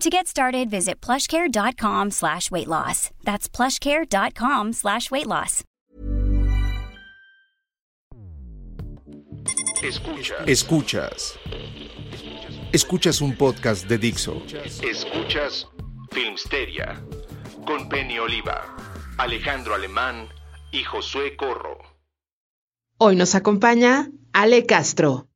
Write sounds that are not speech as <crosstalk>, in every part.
To get started, visit plushcare.com slash weight loss. That's plushcare.com slash weight loss. Escuchas. Escuchas. Escuchas un podcast de Dixo. Escuchas Filmsteria con Penny Oliva, Alejandro Alemán y Josué Corro. Hoy nos acompaña Ale Castro.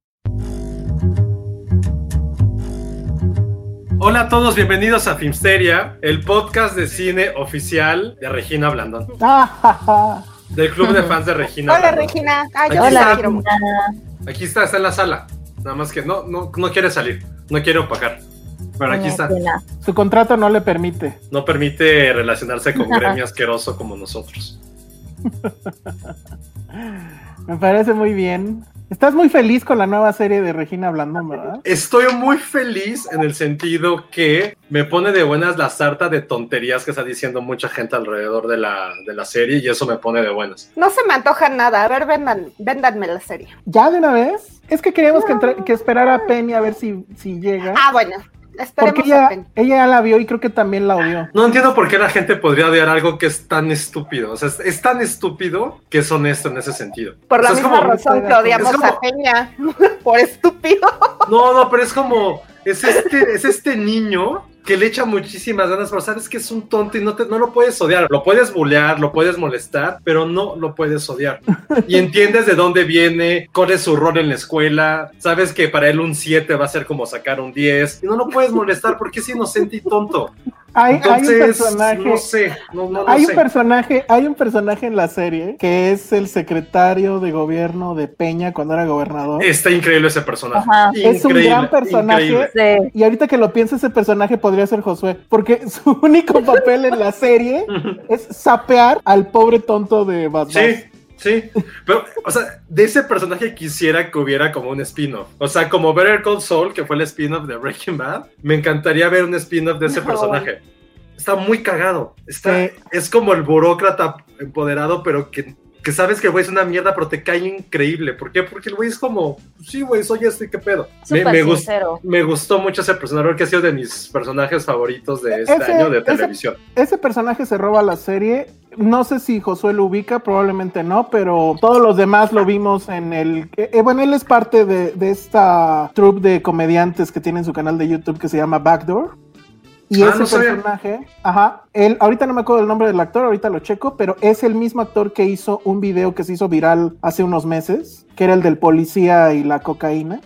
Hola a todos, bienvenidos a Filmsteria, el podcast de cine oficial de Regina Blandón. <laughs> del club de fans de Regina. Hola Blandón. Regina. Ay, Aquí yo está. la quiero mucho. Aquí está, está en la sala. Nada más que no, no, no quiere salir, no quiere opacar. Pero aquí está. Su contrato no le permite. No permite relacionarse con <laughs> gremio asqueroso como nosotros. Me parece muy bien. Estás muy feliz con la nueva serie de Regina Blandón, ¿verdad? Estoy muy feliz en el sentido que me pone de buenas la sarta de tonterías que está diciendo mucha gente alrededor de la, de la serie y eso me pone de buenas. No se me antoja nada. A ver, vendan, véndanme la serie. ¿Ya de una vez? Es que queríamos que, entre- que esperara a Penny a ver si, si llega. Ah, bueno. Esperemos porque ella, ella ya la vio y creo que también la odió. No entiendo por qué la gente podría odiar algo que es tan estúpido. O sea, es, es tan estúpido que es honesto en ese sentido. Por O la sea, misma como- razón que odiamos como- a Peña. <laughs> Por estúpido. No, no, pero es como, es este, es este niño que le echa muchísimas ganas, pero sabes que es un tonto y no, te, no lo puedes odiar. Lo puedes bullear, lo puedes molestar, pero no lo puedes odiar. Y entiendes de dónde viene, cuál es su rol en la escuela, sabes que para él un 7 va a ser como sacar un 10, y no lo puedes molestar porque es inocente y tonto. Hay, hay un personaje. no sé, no, no, no Hay sé. un personaje, hay un personaje en la serie que es el secretario de gobierno de Peña cuando era gobernador. Está increíble ese personaje. Es un gran personaje. increíble. Y ahorita que lo pienso, ese personaje podría ser Josué, porque <laughs> su único papel en la serie es sapear al pobre tonto de Bad Sí, sí. Pero, o sea, de ese personaje quisiera que hubiera como un spin-off. O sea, como Better Call Saul, que fue el spin-off de Breaking Bad, me encantaría ver un spin-off de ese No. personaje. Está muy cagado. Está, Sí. Es como el burócrata empoderado, pero que, que sabes que el güey es una mierda, pero te cae increíble. ¿Por qué? Porque el güey es como, sí, güey, soy este, ¿qué pedo? Me, me gust- me gustó mucho ese personaje, que ha sido de mis personajes favoritos de este Ese- año de ese- televisión. Ese personaje se roba la serie. No sé si Josué lo ubica, probablemente no, pero todos los demás lo vimos en el... eh, bueno, él es parte de, de esta troupe de comediantes que tiene en su canal de YouTube que se llama Backdoor. Y Ah, ese no personaje, ajá, él, ahorita no me acuerdo el nombre del actor, ahorita lo checo, pero es el mismo actor que hizo un video que se hizo viral hace unos meses, que era el del policía y la cocaína,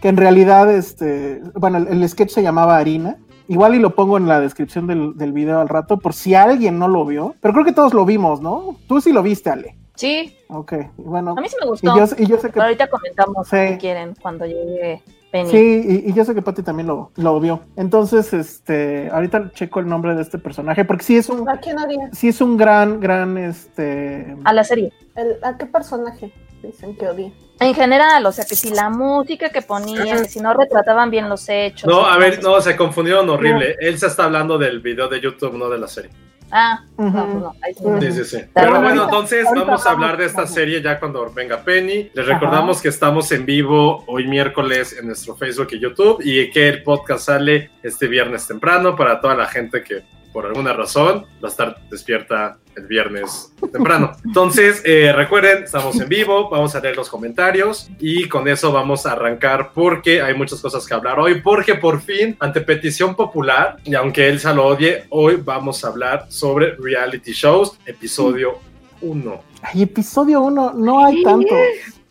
que en realidad, este, bueno, el, el sketch se llamaba Harina. Igual y lo pongo en la descripción del, del video al rato, por si alguien no lo vio. Pero creo que todos lo vimos, ¿no? Tú sí lo viste, Ale. Sí, Ok, bueno. a mí sí me Y gustó. yo, y yo sé que Pero ahorita comentamos Sí. si quieren cuando llegue Penny. Sí, y, y yo sé que Pati también lo, lo vio. Entonces, este, ahorita checo el nombre de este personaje, porque sí es un, ¿A quién odia? sí es un gran, gran, este, A la serie. El- ¿A qué personaje dicen que odia? En general, o sea, que si la música que ponían, que si no retrataban bien los hechos. No, a ver, no, se confundieron horrible. Él se está hablando del video de YouTube, no de la serie. Ah, no, pues no, ahí sí. Sí, sí, sí. Pero bueno, entonces ahorita vamos a hablar de esta serie ya cuando venga Penny. Les recordamos que estamos en vivo hoy miércoles en nuestro Facebook y YouTube y que el podcast sale este viernes temprano para toda la gente que por alguna razón va a estar despierta el viernes temprano. Entonces, eh, recuerden, estamos en vivo, vamos a leer los comentarios y con eso vamos a arrancar porque hay muchas cosas que hablar hoy, porque por fin, ante petición popular, y aunque Elsa lo odie, hoy vamos a hablar sobre reality shows, episodio 1. Ay, episodio 1, no hay tanto.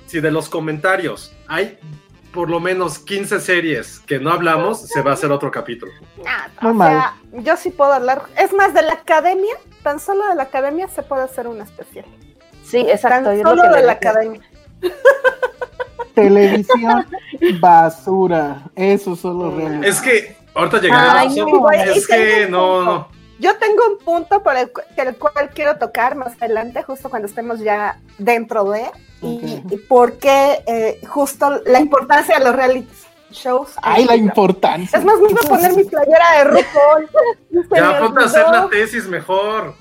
Si de los comentarios hay por lo menos 15 series que no hablamos, se va a hacer otro capítulo. Ah, Muy o mal. sea, yo sí puedo hablar. Es más, de la academia, tan solo de la academia se puede hacer un especial. Sí, exacto. Tan yo es lo solo que de la academia. <laughs> Televisión basura. Eso solo reality. Es que ahorita llegaremos Ay, a eso. no. Es que no, no. Yo tengo un punto por el, el cual quiero tocar más adelante, justo cuando estemos ya dentro de, y, Ok. y por qué eh, justo la importancia de los reality shows. Ay, la importancia. Es más, me iba a poner mi playera de RuPaul. <laughs> Me Ya ponte a hacer la tesis mejor.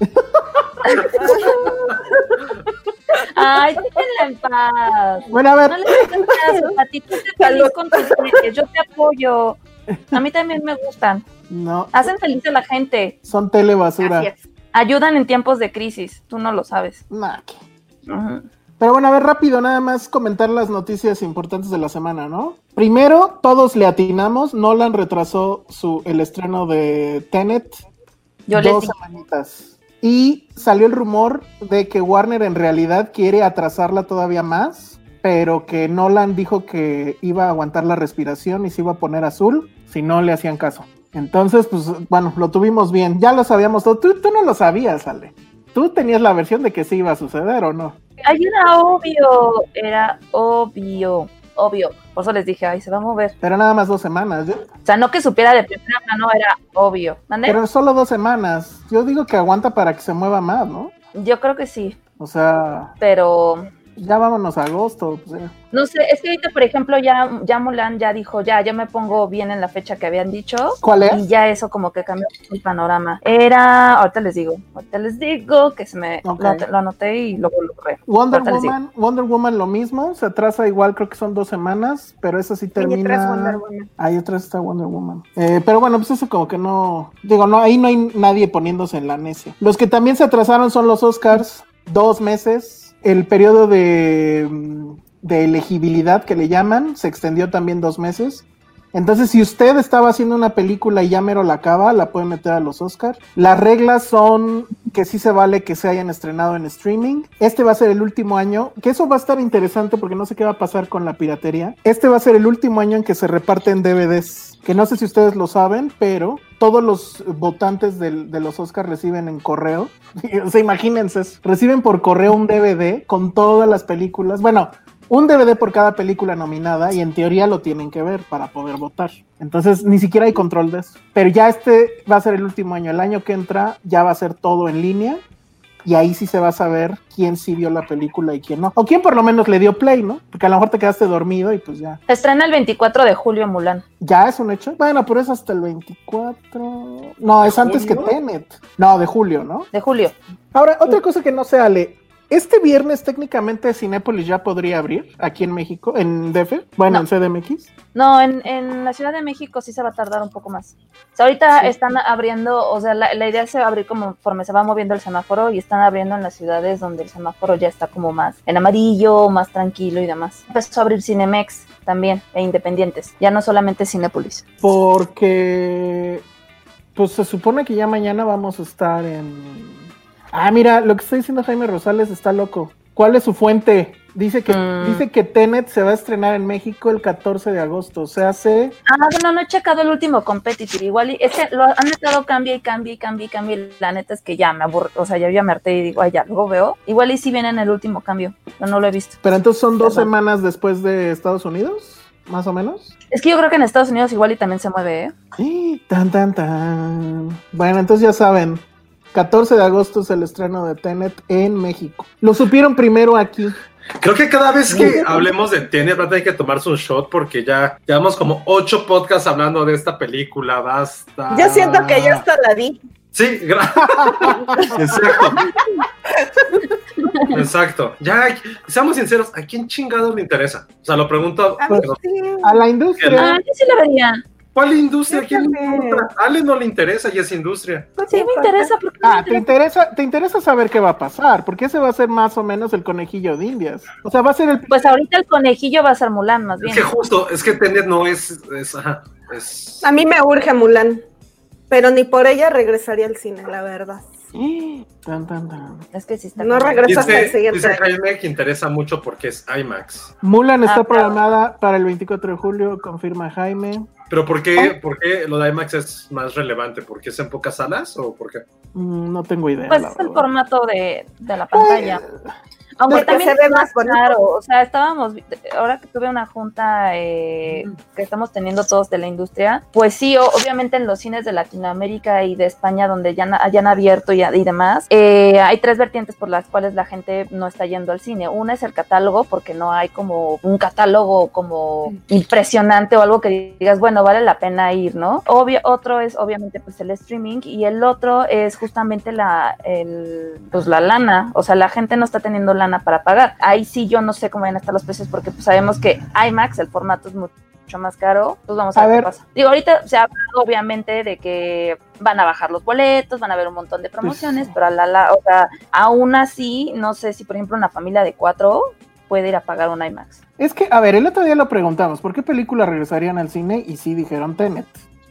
Ay, déjenla en paz. Bueno, a ver, No le hagas caso, a ti tú te feliz con tus yo te apoyo. A mí también me gustan. no, Hacen feliz a la gente. son telebasura. Ayudan en tiempos de crisis. Tú no lo sabes. Nah. Pero bueno, a ver, rápido, nada más comentar las noticias importantes de la semana, ¿no? Primero, todos le atinamos. Nolan retrasó su, el estreno de Tenet Yo dos semanitas. Y salió el rumor de que Warner en realidad quiere atrasarla todavía más, pero que Nolan dijo que iba a aguantar la respiración y se iba a poner azul si no le hacían caso. Entonces, pues bueno, lo tuvimos bien. Ya lo sabíamos todo. Tú, tú no lo sabías, Ale. Tú tenías la versión de que sí iba a suceder o no. Ay, era obvio. Era obvio. Obvio. Por eso les dije, ay, se va a mover. Pero nada más dos semanas. Yo- O sea, no que supiera de primera mano, era obvio. ¿Mande? Pero solo dos semanas. Yo digo que aguanta para que se mueva más, ¿no? Yo creo que sí. O sea, Pero ya vámonos a agosto. pues, no sé, es que ahorita, por ejemplo, ya, ya Mulan ya dijo, ya, yo me pongo bien en la fecha que habían dicho. ¿Cuál Y es? ya eso como que cambió el panorama. Era, ahorita les digo, ahorita les digo que se me lo, lo anoté y luego lo borré. Wonder Ahorita. Woman, Wonder Woman lo mismo, se atrasa igual, creo que son dos semanas, pero esa sí Y tres termina. Wonder Woman. Ahí atrás está Wonder Woman. Eh, pero bueno, pues eso como que no. Digo, no, ahí no hay nadie poniéndose en la necia. Los que también se atrasaron son los Oscars, dos meses. El periodo de, mm, de elegibilidad que le llaman se extendió también dos meses. Entonces, si usted estaba haciendo una película y ya mero la acaba, la puede meter a los Oscars. Las reglas son que sí se vale que se hayan estrenado en streaming. Este va a ser el último año, que eso va a estar interesante porque no sé qué va a pasar con la piratería. Este va a ser el último año en que se reparten DVDs, que no sé si ustedes lo saben, pero todos los votantes de los Oscars reciben en correo. <laughs> o sea, imagínense, reciben por correo un DVD con todas las películas. Bueno, un DVD por cada película nominada y en teoría lo tienen que ver para poder votar. Entonces ni siquiera hay control de eso. Pero ya este va a ser el último año. El año que entra ya va a ser todo en línea y ahí sí se va a saber quién sí vio la película y quién no. O quién por lo menos le dio play, ¿no? Porque a lo mejor te quedaste dormido y pues ya. Se estrena el 24 de julio Mulan. ¿Ya es un hecho? Bueno, pero es hasta el 24. No, es antes que? Tenet. No, de julio, ¿no? De julio. Ahora, otra cosa que no sé, Ale. Este viernes técnicamente Cinépolis ya podría abrir aquí en México, en DF, bueno, No. en CDMX. No, en, en la Ciudad de México sí se va a tardar un poco más. O sea, ahorita Sí. están abriendo, o sea, la, la idea es abrir como conforme se va moviendo el semáforo y están abriendo en las ciudades donde el semáforo ya está como más en amarillo, más tranquilo y demás. Empezó a abrir Cinemex también, e independientes, ya no solamente Cinépolis. Porque, pues se supone que ya mañana vamos a estar en... Ah, mira, lo que está diciendo Jaime Rosales está loco. ¿Cuál es su fuente? Dice que, Mm. dice que Tenet se va a estrenar en México el 14 de agosto. O sea, hace... Ah, bueno, no he checado el último competitive, igual, y es que lo han estado cambia y cambia y cambia y cambia, y la neta es que ya me aburro, o sea, ya, ya me harté y digo, ay, ya, luego veo. Igual y si viene en el último cambio, pero no lo he visto. Pero entonces son dos Perdón. semanas después de Estados Unidos, más o menos. Es que yo creo que en Estados Unidos igual y también se mueve, ¿eh? Sí, Tan, tan, tan. Bueno, entonces ya saben, 14 de agosto es el estreno de Tenet en México. Lo supieron primero aquí. Creo que cada vez que hablemos de Tenet va a tener que tomarse un shot porque ya llevamos como ocho podcasts hablando de esta película. Basta. Yo siento que ya hasta la vi. Sí, <laughs> exacto. Exacto. Ya, seamos sinceros, ¿a quién chingados le interesa? O sea, lo pregunto. A sí. A la industria. Ah, yo sí la vería. ¿Cuál industria? ¿A quién le Fíjate. importa? A Ale no le interesa y es industria. Sí me interesa porque me Ah, te interesa. te interesa saber qué va a pasar, porque ese va a ser más o menos el conejillo de Indias. O sea, va a ser el Pues ahorita el conejillo va a ser Mulan, más Es bien. que justo, es que Tenet no es, es, ajá, es... A mí me urge Mulan, pero ni por ella regresaría al cine, la verdad. Tan, tan, tan. Es que sí está. No cañón. regresa hasta el Dice, siguiente dice. Jaime que interesa mucho porque es IMAX. Mulan está Ah, claro. programada para el 24 de julio, confirma Jaime. Pero ¿por qué, ¿por qué lo de IMAX es más relevante? ¿Porque es en pocas salas o por qué? Mm, no tengo idea. Pues es el formato de, de la pantalla. Aunque Porque también se ve más bonito. claro, o sea, estábamos, ahora que tuve una junta eh, que estamos teniendo todos de la industria, pues sí, obviamente en los cines de Latinoamérica y de España donde ya, han abierto y, y demás, eh, hay tres vertientes por las cuales la gente no está yendo al cine. Una es el catálogo, porque no hay como un catálogo como impresionante o algo que digas, bueno, vale la pena ir, ¿no? Obvio, otro es obviamente pues el streaming y el otro es justamente la, el, pues la lana, o sea, la gente no está teniendo lana para pagar. Ahí sí yo no sé cómo van a estar los precios porque pues sabemos que IMAX, el formato es mucho más caro, pues vamos a, A ver, ver. qué pasa. Digo, ahorita se ha hablado obviamente de que van a bajar los boletos, van a haber un montón de promociones, pero a la, la, o sea, aún así, no sé si por ejemplo una familia de cuatro puede ir a pagar un IMAX. Es que, a ver, el otro día lo preguntamos, ¿por qué película regresarían al cine? Y sí dijeron Tenet.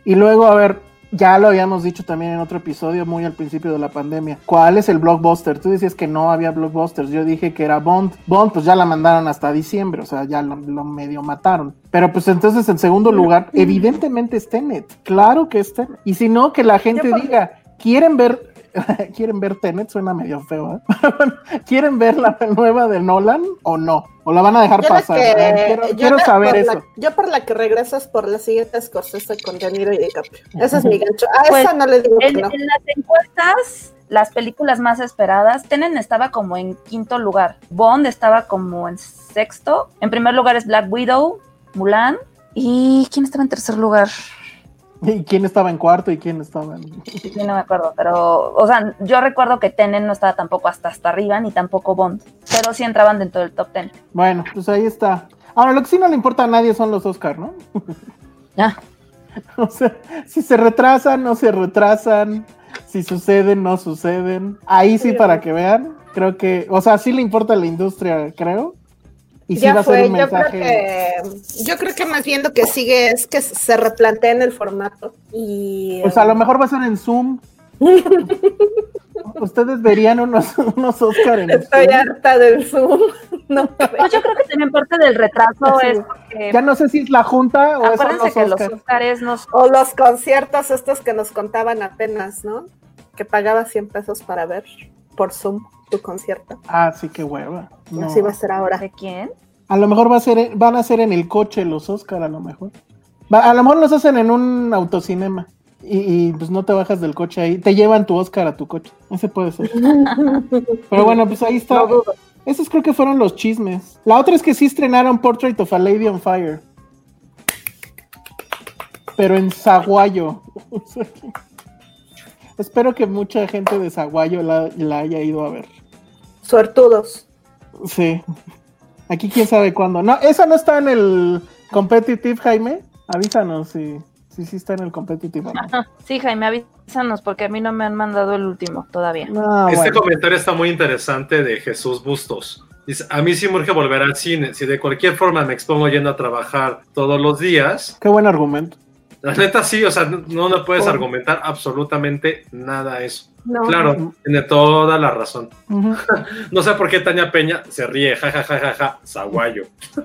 Y luego, a ver, ya lo habíamos dicho también en otro episodio, muy al principio de la pandemia. ¿Cuál es el blockbuster? Tú decías que no había blockbusters, yo dije que era Bond. Bond, pues ya la mandaron hasta diciembre, o sea, ya lo, lo medio mataron. Pero pues entonces, en segundo lugar, <laughs> evidentemente es Tenet. Claro que es Tenet. Y si no, que la gente diga, ¿quieren ver <laughs> ¿Quieren ver Tenet? Suena medio feo, ¿eh? <laughs> ¿Quieren ver la nueva de Nolan o no? ¿O la van a dejar Yo pasar? que- quiero yo quiero la- saber eso. la- yo por la que regreso es por la siguiente Scorsese con De Niro y DiCaprio. Ese es mi gancho. A Pues, esa no le digo que En, no. en las encuestas, las películas más esperadas, Tenen estaba como en quinto lugar, Bond estaba como en sexto, en primer lugar es Black Widow, Mulan, y ¿quién estaba en tercer lugar? ¿Y quién estaba en cuarto y quién estaba en.? Sí, no me acuerdo, pero, o sea, yo recuerdo que Tenen no estaba tampoco hasta hasta arriba, ni tampoco Bond, pero sí entraban dentro del top ten. Bueno, pues ahí está. Ahora, lo que sí no le importa a nadie son los Oscar, ¿no? Ah. <laughs> o sea, si se retrasan, no se retrasan. Si suceden, no suceden. Ahí sí, para que vean. Creo que, o sea, sí le importa a la industria, creo. Y sí ya va a ser fue, yo creo que yo creo que más bien lo que sigue es que se replanteen el formato y Pues a lo mejor va a ser en Zoom. <laughs> Ustedes verían unos, unos Oscar en estoy Zoom. harta del Zoom. <laughs> No. Pues yo creo que también parte del retraso Sí. es porque, Ya no sé si es la junta o acuérdense los que los Oscar. Oscars nos O los conciertos estos que nos contaban apenas, ¿no? Que pagaba 100 pesos para ver por Zoom tu concierto. Ah, sí, qué hueva. No. Así va a ser ahora. ¿De quién? A lo mejor va a ser, van a ser en el coche los Oscar, a lo mejor. Va- a lo mejor los hacen en un autocinema. Y, y, pues no te bajas del coche ahí. Te llevan tu Oscar a tu coche. Ese puede ser. <laughs> Pero bueno, pues ahí está. No. Esos creo que fueron los chismes. La otra es que sí estrenaron Portrait of a Lady on Fire. Pero en Zaguayo. <laughs> Espero que mucha gente de Zaguayo la, la haya ido a ver. Suertudos. Sí. Aquí quién sabe cuándo. No, esa no está en el competitive, Jaime. Avísanos si si sí está en el competitive. no. Sí, Jaime, avísanos porque a mí no me han mandado el último todavía. No, este bueno. comentario está muy interesante de Jesús Bustos. Dice, a mí sí me urge volver al cine. Si de cualquier forma me expongo yendo a trabajar todos los días, Qué buen argumento. La neta sí, o sea, no, no puedes Por- argumentar absolutamente nada a eso. No. Claro, tiene toda la razón. <laughs> No sé por qué Tania Peña se ríe, ja, ja, ja, ja, ja, zaguayo. <laughs>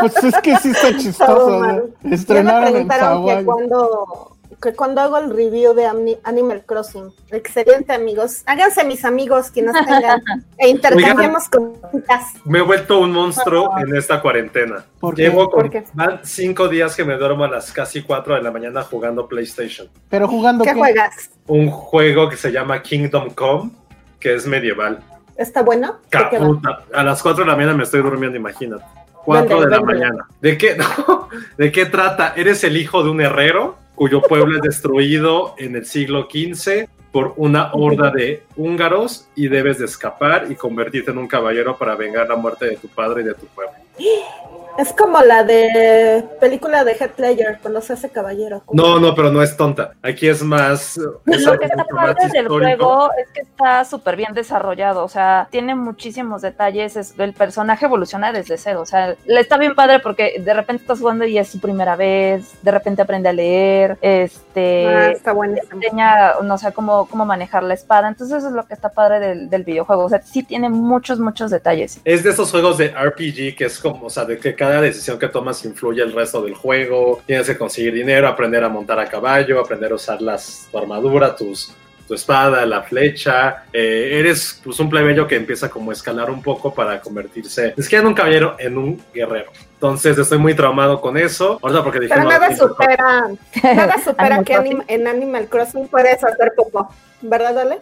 Pues es que sí está chistoso. Estrenaron en preguntaron que Zaguayo. cuando, que cuando hago el review de Ani- Animal Crossing. Excelente, amigos. Háganse mis amigos quienes tengan <laughs> e intercambiemos cositas. Me he vuelto un monstruo en esta cuarentena. ¿Por qué? Llevo con, ¿Por qué? van cinco días que me duermo a las casi cuatro de la mañana jugando PlayStation. Pero jugando ¿Qué qué? juegas? Un juego que se llama Kingdom Come, que es medieval. ¿Está bueno? Caputa. A las 4 de la mañana me estoy durmiendo, imagínate. 4 de la mañana. ¿De qué, <laughs> no, ¿De qué trata? Eres el hijo de un herrero cuyo pueblo es destruido en el siglo XV por una horda de húngaros y debes de escapar y convertirte en un caballero para vengar la muerte de tu padre y de tu pueblo. <gasps> <gasps> Es como la de película de Head Player, cuando se hace caballero. No, no, pero no es tonta. Aquí es más. Es Lo que está padre del juego es que está súper bien desarrollado. O sea, tiene muchísimos detalles. Es, el personaje evoluciona desde cero. O sea, le está bien padre porque de repente estás jugando y es su primera vez. De repente aprende a leer. Este. Ah, está bueno. Enseña, no sé, cómo, cómo manejar la espada. Entonces, eso es lo que está padre del, del videojuego. O sea, sí tiene muchos, muchos detalles. Es de esos juegos de RPG que es como, o sea, de que cada decisión que tomas influye el resto del juego. Tienes que conseguir dinero, aprender a montar a caballo, aprender a usar las, tu armadura, tus, tu espada, la flecha. Eh, eres pues, un plebeyo que empieza como a escalar un poco para convertirse, es que en un caballero, en un guerrero. Entonces estoy muy traumado con eso. Ahorita porque dije, Pero no, nada supera, nada <laughs> supera que anim- en Animal Crossing puedes hacer poco, ¿verdad, Ale?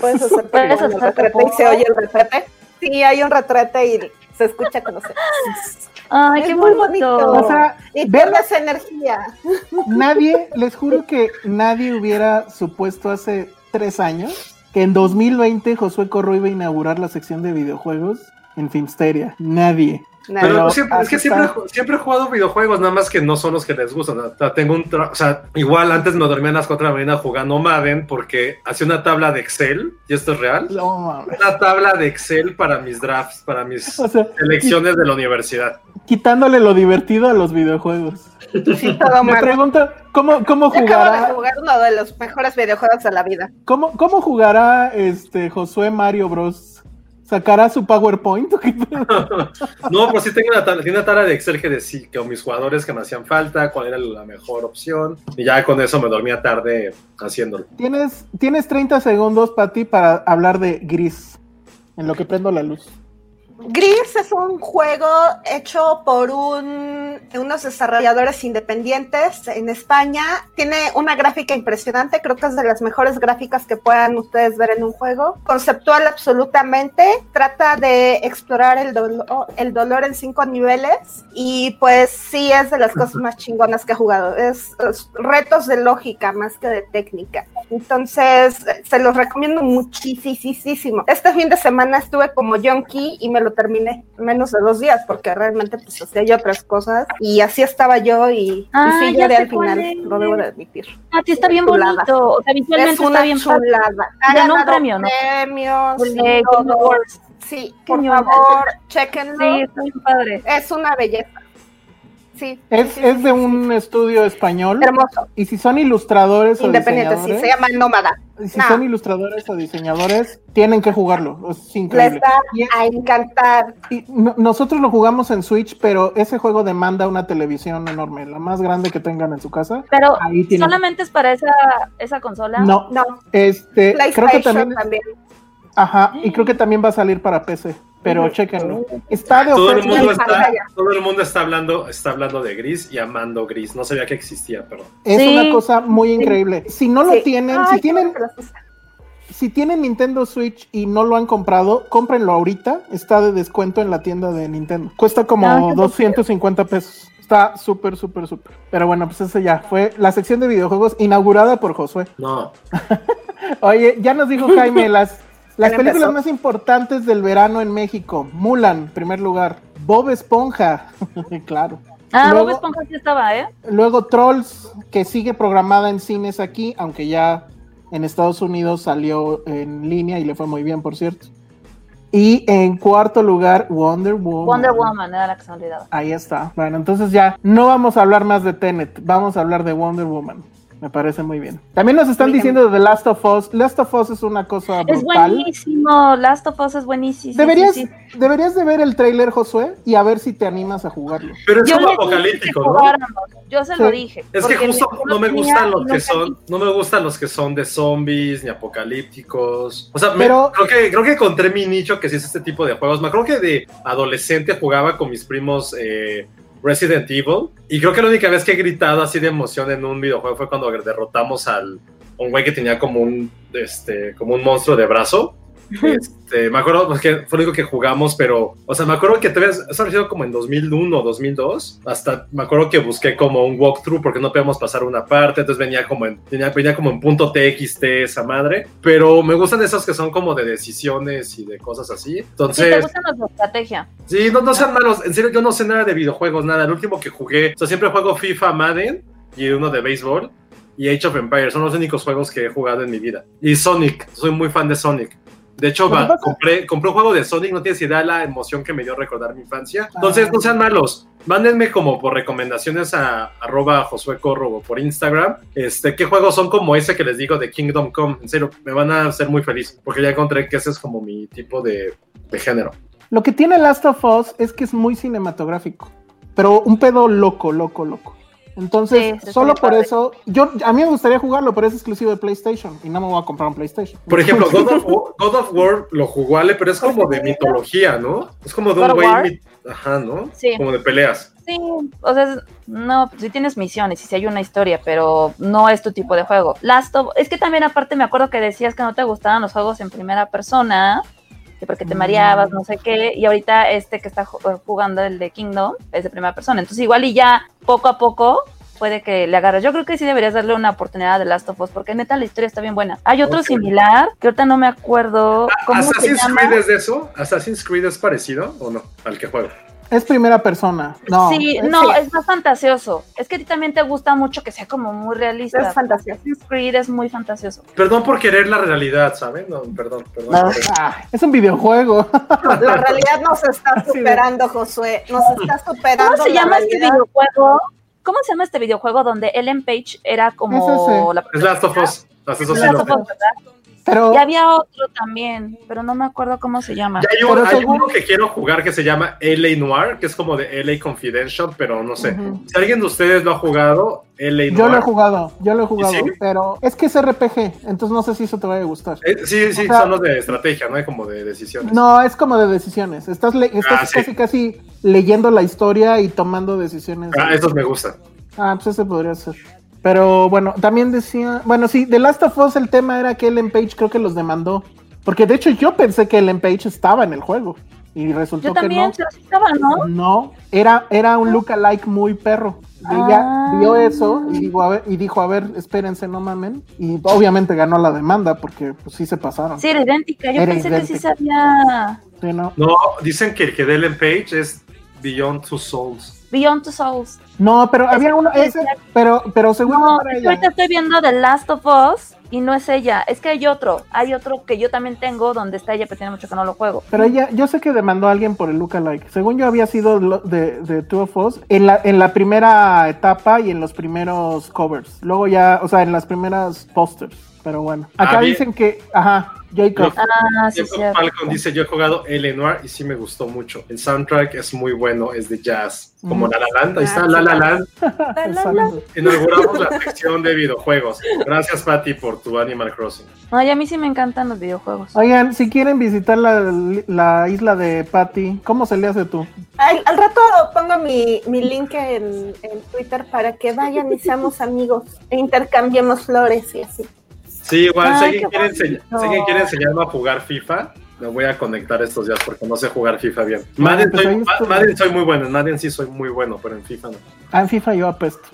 Puedes hacer <laughs> poco y se oye el retrete. Sí, hay un retrete y se escucha cuando se... Ay, Es qué muy bonito. bonito. O sea, Y ver- pierdes energía. <laughs> nadie, les juro que nadie hubiera supuesto hace tres años que en 2020 Josué Corro iba a inaugurar la sección de videojuegos en Filmsteria. Nadie. Pero siempre- es que siempre, he jugado videojuegos, nada más que no son los que les gustan. O sea, tengo un tra- o sea, igual antes me dormía a las 4 de la mañana jugando Madden porque hacía una tabla de Excel, y esto es real. No, mames. Una tabla de Excel para mis drafts, para mis <laughs> O sea, elecciones de la universidad. quitándole lo divertido a los videojuegos. Sí, <laughs> todo Me mal. pregunto, ¿cómo, cómo Yo acabo de jugará, jugar uno de los mejores videojuegos de la vida. cómo, cómo jugará este Josué Mario Bros? ¿Sacará su PowerPoint? <laughs> No, pero sí tengo una tabla, tengo una tabla de Excel que decía que mis jugadores que me hacían falta, cuál era la mejor opción. Y ya con eso me dormía tarde haciéndolo. tienes, tienes 30 segundos, Pati, para hablar de Gris. En lo que prendo la luz. Gris es un juego hecho por un- unos desarrolladores independientes en España. Tiene una gráfica impresionante, creo que es de las mejores gráficas que puedan ustedes ver en un juego. Conceptual absolutamente, trata de explorar el, dolo- el dolor en cinco niveles y pues sí es de las cosas más chingonas que he jugado. Es, es retos de lógica más que de técnica. Entonces, se los recomiendo muchísimo. Este fin de semana estuve como junkie y me lo terminé en menos de dos días porque realmente pues hacía yo otras cosas y así estaba yo y, y Ah, sí ya lloré al final, es. lo debo de admitir. Ah, sí, está bien Chulada. bonito. O sea, visualmente Es una está bien chulada. Ha Ganó un premio, ¿no? premios, y. Sí, por favor, chequenlo. Sí, está bien padre. Es una belleza. Sí. Es, sí, sí, es sí, de sí, un estudio español. sí. hermoso. Y si son ilustradores o Independiente, sí, diseñadores, se llama Nómada. y si son ilustradores o diseñadores, tienen que jugarlo. Es Les increíble. va Y es- a encantar. y no- nosotros lo jugamos en Switch, pero ese juego demanda una televisión enorme, la más grande que tengan en su casa. Pero Ahí tienen. solamente es para esa, esa consola. No, No, este, creo que también. Ajá, y creo que también va a salir para PC, pero chéquenlo. Está de Todo el oferta. mundo está, todo el mundo está hablando, está hablando de Gris y amando Gris. No sabía que existía, perdón. Es Sí. una cosa muy increíble. Si no lo Sí. tienen, Ay, si tienen, si tienen Nintendo Switch y no lo han comprado, cómprenlo ahorita. Está de descuento en la tienda de Nintendo. Cuesta como Ah, qué 250 pesos. Está súper, súper, súper. Pero bueno, pues eso ya fue la sección de videojuegos inaugurada por Josué. No. <laughs> Oye, ya nos dijo Jaime <laughs> las, las películas empezó. más importantes del verano en México. Mulan, primer lugar. Bob Esponja, <laughs> claro. Ah, Luego- Bob Esponja sí estaba, ¿eh? Luego Trolls, que sigue programada en cines aquí, aunque ya en Estados Unidos salió en línea y le fue muy bien, por cierto. Y en cuarto lugar, Wonder Woman. Wonder Woman era la que se me olvidaba. Ahí está. Bueno, entonces ya no vamos a hablar más de Tenet, vamos a hablar de Wonder Woman. Me parece muy bien. También nos están Dígame. diciendo de The Last of Us. Last of Us es una cosa Es brutal. buenísimo. Last of Us es buenísimo. Deberías, sí, sí. deberías de ver el tráiler, Josué, y a ver si te animas a jugarlo. Pero es Yo como apocalíptico, ¿no? Yo se lo dije. Es que justo no me gustan los que son, no me gustan los que son de zombies ni apocalípticos. O sea, me- creo que creo que encontré mi nicho que sí es este tipo de juegos. Me acuerdo que de adolescente jugaba con mis primos eh, Resident Evil. Y creo que la única vez que he gritado así de emoción en un videojuego fue cuando derrotamos al un güey que tenía como un este como un monstruo de brazo <laughs> Este, me acuerdo pues, que fue lo único que jugamos, pero, o sea, me acuerdo que todavía, eso ha sido como en 2001 o 2002, hasta me acuerdo que busqué como un walkthrough porque no podíamos pasar una parte, entonces venía como en, venía, venía como en punto TXT esa madre, pero me gustan esos que son como de decisiones y de cosas así, Sí, te entonces... gustan los de estrategia. Sí, no, no sean malos. En serio, yo no sé nada de videojuegos, nada. El último que jugué, o sea, siempre juego FIFA, Madden y uno de béisbol y Age of Empires. Son los únicos juegos que he jugado en mi vida. Y Sonic, soy muy fan de Sonic. De hecho, va, compré, compré un juego de Sonic, no tienes idea la emoción que me dio recordar mi infancia. Entonces, Ah. no sean malos. Mándenme como por recomendaciones a arroba Josué Corro o por Instagram. Este, ¿qué juegos son como ese que les digo de Kingdom Come? En serio, me van a hacer muy feliz. Porque ya encontré que ese es como mi tipo de, de género. Lo que tiene Last of Us es que es muy cinematográfico, pero un pedo loco, loco, loco. Entonces, Sí, solo por padre. eso, yo a mí me gustaría jugarlo, pero es exclusivo de PlayStation y no me voy a comprar un PlayStation. Por ejemplo, <laughs> God of, War, God of War lo jugó Ale, pero es como de mitología, ¿no? Es como de un güey. Ajá, ¿no? Sí. Como de peleas. Sí, o sea, no, si tienes misiones y si hay una historia, pero no es tu tipo de juego. Last of, es que también aparte me acuerdo que decías que no te gustaban los juegos en primera persona, que porque te Mm. mareabas, no sé qué, y ahorita este que está ju- jugando el de Kingdom es de primera persona, entonces igual y ya poco a poco puede que le agarres. Yo creo que sí deberías darle una oportunidad de Last of Us, porque neta la historia está bien buena. Hay otro similar, que ahorita no me acuerdo cómo se ¿Assassin's llama. Creed es de eso? ¿Assassin's Creed es parecido o no? Al que juego. Es primera persona. No, sí, es- no, es más fantasioso. Es que a ti también te gusta mucho que sea como muy realista. Es fantasía. Assassin's Creed es muy fantasioso. Perdón por querer la realidad, ¿saben? No, perdón, perdón. No. Ah, es un videojuego. La realidad nos está <laughs> superando, Josué. Nos está superando. ¿Cómo se la llama este videojuego? ¿Cómo se llama este videojuego donde Ellen Page era Es como ese. la Es Last of Us. Last of Us Pero Y había otro también, pero no me acuerdo cómo se llama. Ya hay, un- Pero hay según- uno que quiero jugar que se llama LA Noir, que es como de LA Confidential, pero no sé. Si alguien de ustedes lo ha jugado, LA Noir. yo lo he jugado, yo lo he jugado, sí? pero es que es RPG, entonces no sé si eso te vaya a gustar. Eh, sí, sí, O sea- son los de estrategia, ¿no? Hay como de decisiones. No, es como de decisiones. Estás, le- estás Ah, sí. casi casi leyendo la historia y tomando decisiones. Ah, esos me gustan. Ah, pues ese podría ser. Pero bueno, también decía, bueno, sí, de Last of Us el tema era que Ellen Page creo que los demandó. Porque de hecho yo pensé que Ellen Page estaba en el juego. Y resultó Yo que también, no. pero sí estaba, ¿no? No, era, era un lookalike muy perro. Y ella Ah. vio eso y, digo, a ver, y dijo, a ver, espérense, no mamen. Y obviamente ganó la demanda porque pues sí se pasaron. Sí, era idéntica. Yo Era pensé que sí sabía Sí, ¿no? No, dicen que el que de Ellen Page es Beyond Two Souls. Beyond Two Souls. No, pero había uno, es ese, pero, pero seguro No, para ella. ahorita estoy viendo The Last of Us y no es ella. Es que hay otro. Hay otro que yo también tengo donde está ella, pero tiene mucho que no lo juego. Pero ella, yo sé que demandó a alguien por el lookalike. Según yo había sido de, de Two of Us en la, en la primera etapa y en los primeros covers. Luego ya, o sea, en las primeras posters. Pero bueno. Acá Ah, bien. dicen que, ajá, Jacob. Ah, sí, Jacob. Falcon dice, yo he jugado L Noir y sí me gustó mucho. El soundtrack es muy bueno, es de jazz, como Mm. La La Land. Ahí está Ah, La sí, <laughs> La. Land. Inauguramos la sección de videojuegos. Gracias, Patty, por tu Animal Crossing. Ay, a mí sí me encantan los videojuegos. Oigan, si quieren visitar la, la isla de Patty, ¿cómo se le hace tú? Al, al rato pongo mi, mi link en, en Twitter para que vayan y seamos amigos e intercambiemos flores y así. Sí, igual, si Ay, alguien, qué quiere enseñar, enseñarme a jugar FIFA, me voy a conectar estos días porque no sé jugar FIFA bien. Bueno, Madden, pues soy. Madden soy muy bueno, en Madden sí soy muy bueno, pero en FIFA no. Ah, en FIFA yo apesto.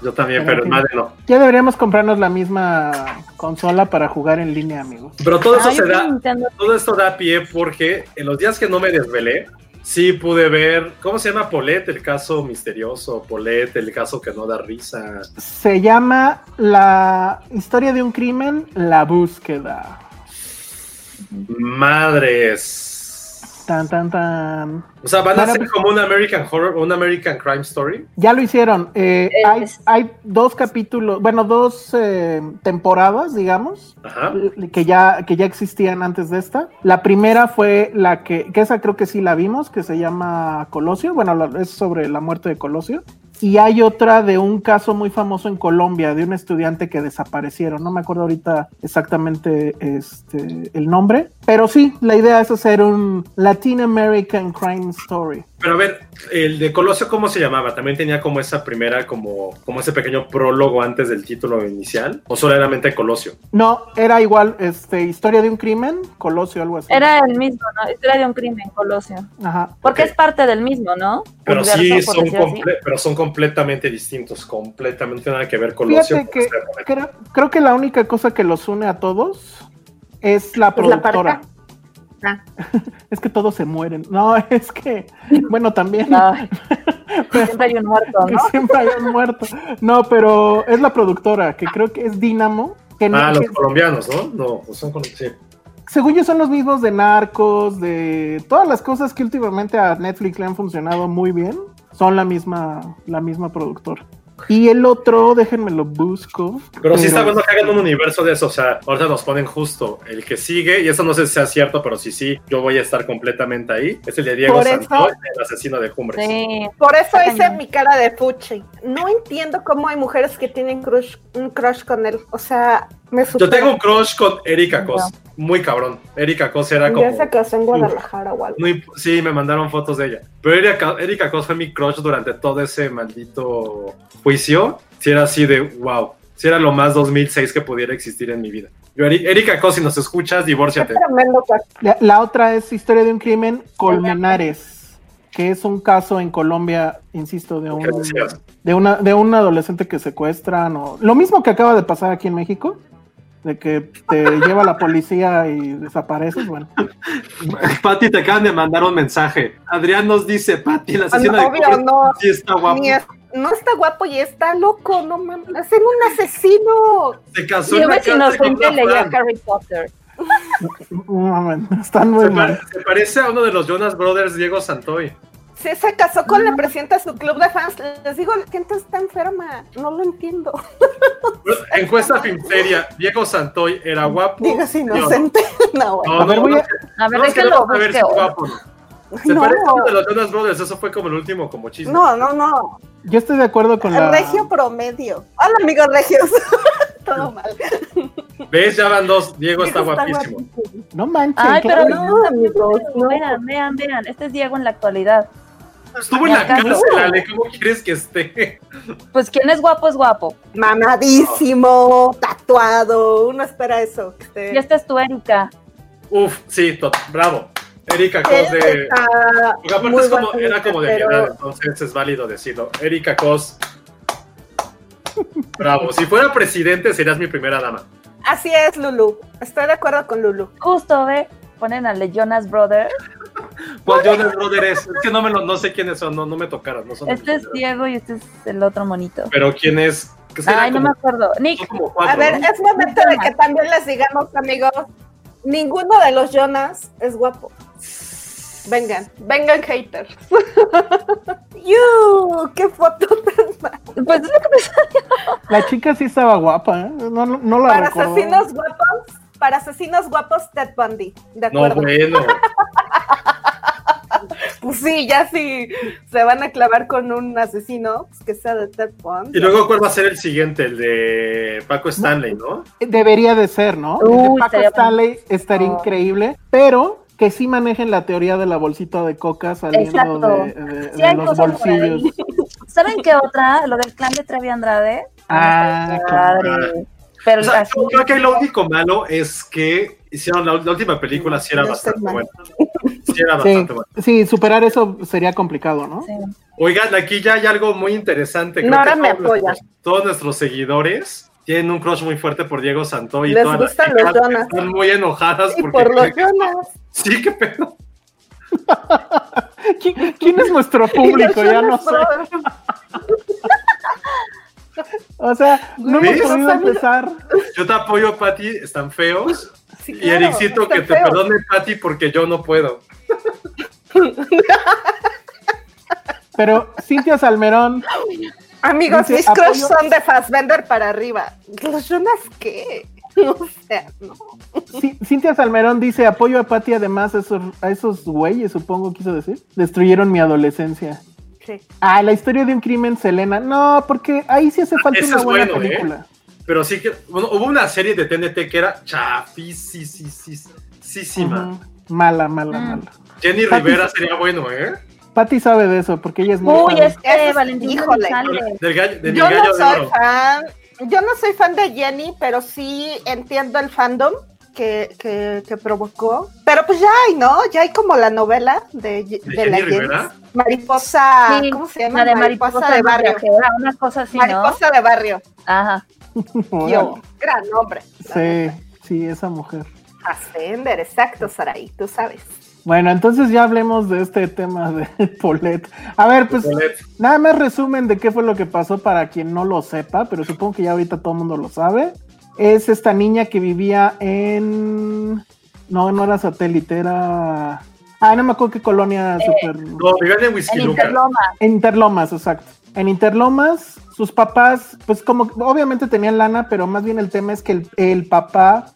Yo también, Pero pero en en Madden no. Ya deberíamos comprarnos la misma consola para jugar en línea, amigos. Pero todo eso se da, todo esto da pie porque en los días que no me desvelé, sí pude ver, ¿cómo se llama Polet? El caso misterioso, Polet, el caso que no da risa. Se llama La historia de un crimen, la búsqueda. Madres. Tan, tan, tan. O sea, van a ser como un American Horror, un American Crime Story. Ya lo hicieron. eh, Es- hay, hay dos capítulos, bueno, dos eh, temporadas, digamos, Ajá. que ya, que ya existían antes de esta. La primera fue la que, que esa creo que sí la vimos, que se llama Colosio. Bueno, la- es sobre la muerte de Colosio. Y hay otra de un caso muy famoso en Colombia, de un estudiante que desaparecieron. No me acuerdo ahorita exactamente este, el nombre, Pero sí, la idea es hacer un Latin American Crime Story. Pero a ver, el de Colosio, ¿cómo se llamaba? ¿También tenía como esa primera, como, como ese pequeño prólogo antes del título inicial? ¿O solamente Colosio? No, era igual, este, historia de un crimen, Colosio, algo así. Era el mismo, ¿no? Historia de un crimen, Colosio. Ajá. Porque es parte del mismo, ¿no? Pero Universo, sí, son, comple- pero son completamente distintos, completamente nada que ver Colosio. Fíjate que creo, creo que la única cosa que los une a todos es la Pues la productora. Ah. <laughs> Es que todos se mueren. No, <laughs> es que, bueno, también. Ay, <laughs> pero- siempre hay un muerto, que ¿no? siempre hay un muerto. No, pero es la productora, que creo que es Dynamo. Que no- Ah, los que- colombianos, ¿no? No, pues son colombianos. Sí. según yo son los mismos de Narcos, de todas las cosas que últimamente a Netflix le han funcionado muy bien, son la misma, la misma productora. Y el otro, déjenme lo busco. Pero sí está bueno que hagan un universo de eso. O sea, ahorita nos ponen justo el que sigue, y eso no sé si sea cierto, pero sí, sí, yo voy a estar completamente ahí. Es el de Diego Santoy, el asesino de Cumbres. Sí. Por eso hice mi cara de fuchi. No entiendo cómo hay mujeres que tienen crush, un crush con él. O sea, me Yo tengo un crush con Erika Cos. Muy cabrón. Erika Cos era como. Ya se casó en Guadalajara o algo. muy- sí, me mandaron fotos de ella. Pero Erika, Erika Cos fue mi crush durante todo ese maldito juicio. Si era así de wow. Si era lo más 2006 que pudiera existir en mi vida. Yo, Eri- Erika Cos, si nos escuchas, divórciate. La, la otra es Historia de un crimen, Colmenares, que es un caso en Colombia, insisto, de ¿Qué un, de una de un adolescente que secuestran o lo mismo que acaba de pasar aquí en México, de que te lleva la policía y desapareces, bueno. Pati, te acaban de mandar un mensaje. Adrián nos dice, Pati, la asesina de Obvio, no. sí está guapo. Es- no está guapo y está loco, no mames. Hacen un asesino. Se casó Yo me si una leía. Harry Potter. No mames, están muy Se, mal. pare- se parece a uno de los Jonas Brothers, Diego Santoy. Sí, se casó con la presidenta de su club de fans. Les digo, la gente está enferma. No lo entiendo. Encuesta Filmsteria, Diego Santoy era guapo. Digas inocente. <laughs> No, bueno. No, A ver, no, voy no, a- A ver, déjalo a ver si guapo. Se No. parece a uno de los Jonas Brothers, eso fue como el último como chisme. No, no, no. Yo estoy de acuerdo con la Regio promedio. Hola, amigos regios. <laughs> Todo mal. ¿Ves? Ya van dos. Diego está Está guapísimo. guapísimo. No manches. Ay, ¿qué- pero No, amigos, no. Vean, vean, vean. Este es Diego en la actualidad. Estuvo en la cárcel, Ale. ¿Cómo quieres que esté? <laughs> Pues quien es guapo es guapo. Mamadísimo, tatuado. Uno espera eso. que esté- Y esta es tu Erika. Uf, sí, bravo. Erika Cos de. Porque aparte es como, era como de mi pero- edad, entonces es válido decirlo. Erika Cos. <laughs> Bravo. Si fuera presidente, serías mi primera dama. Así es, Lulu. Estoy de acuerdo con Lulu. Justo, ve. Ponen a Le Jonas Brothers. ¿Cuál Jonas Brother es? Es que no, me lo, no sé quiénes son, no, no me tocaron. No son Este es. Diego y este es el otro monito. Pero quién es. Ay, no me acuerdo. Nick. cuatro, A ver, ¿no? es momento de que también les digamos, amigos, ninguno de los Jonas es guapo. Vengan, vengan haters. <laughs> ¡Yu! ¡Qué foto tan! Pues es lo que me La chica sí estaba guapa, ¿eh? No, no, no la Para recuerdo. asesinos guapos, para asesinos guapos, Ted Bundy. De No, acuerdo. bueno. <laughs> Pues sí, ya si se van a clavar con un asesino, pues que sea de Ted Bundy. Y luego, ¿cuál va a ser el siguiente? El de Paco Stanley, ¿no? Debería de ser, ¿no? Uy, El de Paco Stanley estaría Oh. increíble, pero que sí manejen la teoría de la bolsita de coca saliendo Exacto. de, de- Sí de hay los bolsillos. <laughs> ¿Saben qué otra? Lo del clan de Trevi Andrade. Ah, Padre. Pero O sea, así- yo creo que lo único malo es que hicieron la, la última película, sí era No bastante mal. buena. Sí era Sí, bastante buena. sí, superar eso sería complicado, ¿no? sí. Oigan, aquí ya hay algo muy interesante. Creo Nora que me todos apoya. nuestros- todos nuestros seguidores tienen un crush muy fuerte por Diego Santoy. y Les todas las gustan los chicas Jonas. Están muy enojadas Y porque por los que- Jonas. Sí, qué pedo. <laughs> ¿Quién, quién es nuestro <laughs> público? los Ya no sé. O sea, no ¿Ves? hemos podido empezar. Yo te apoyo, Pati, están feos. Sí, y Ericito, que te perdone, Pati, porque yo no puedo. Pero Cintia Salmerón, Amigos, Dice, mis crush apoyo- son de Fassbender para arriba. ¿Los Jonas qué? O <laughs> sea, no. Ci- Cintia Salmerón dice apoyo a Pati, además a esos, a esos güeyes, supongo quiso decir. Destruyeron mi adolescencia. Sí. Ah, la historia de un crimen, Selena. No, porque ahí sí hace falta una es buena bueno, ¿eh? película. Pero sí que, bueno, hubo una serie de TNT que era. Ujú. Mala, mala, Mm. mala. Jenny Pati- Rivera sería bueno, ¿eh? Patty sabe de eso, porque ella es muy Uy, fan. es que Ese- Valentín híjole. Del gallo, de Yo gallo no de soy fan, yo no soy fan de Jenny, pero sí entiendo el fandom que, que, que provocó. Pero pues ya hay, ¿no? Ya hay como la novela de, de, Jenny la Rivera? Jenny. Mariposa, Sí, ¿cómo se llama? La de mariposa, de barrio. viajera, una cosa así, ¿no? Mariposa de barrio. Órale. Yo, gran nombre. Sí, sí, esa mujer. Ascender, exacto, Saraí, tú sabes. Bueno, entonces ya hablemos de este tema de <laughs> Paulette. A ver, pues nada más resumen de qué fue lo que pasó para quien no lo sepa, pero supongo que ya ahorita todo el mundo lo sabe. Es esta niña que vivía en... No, no era satélite, era... Ah, no me acuerdo qué colonia super... No, vivían en Whisky En Luca. Interloma. En Interlomas, exacto. En Interlomas, sus papás, pues como obviamente tenían lana, pero más bien el tema es que el, el papá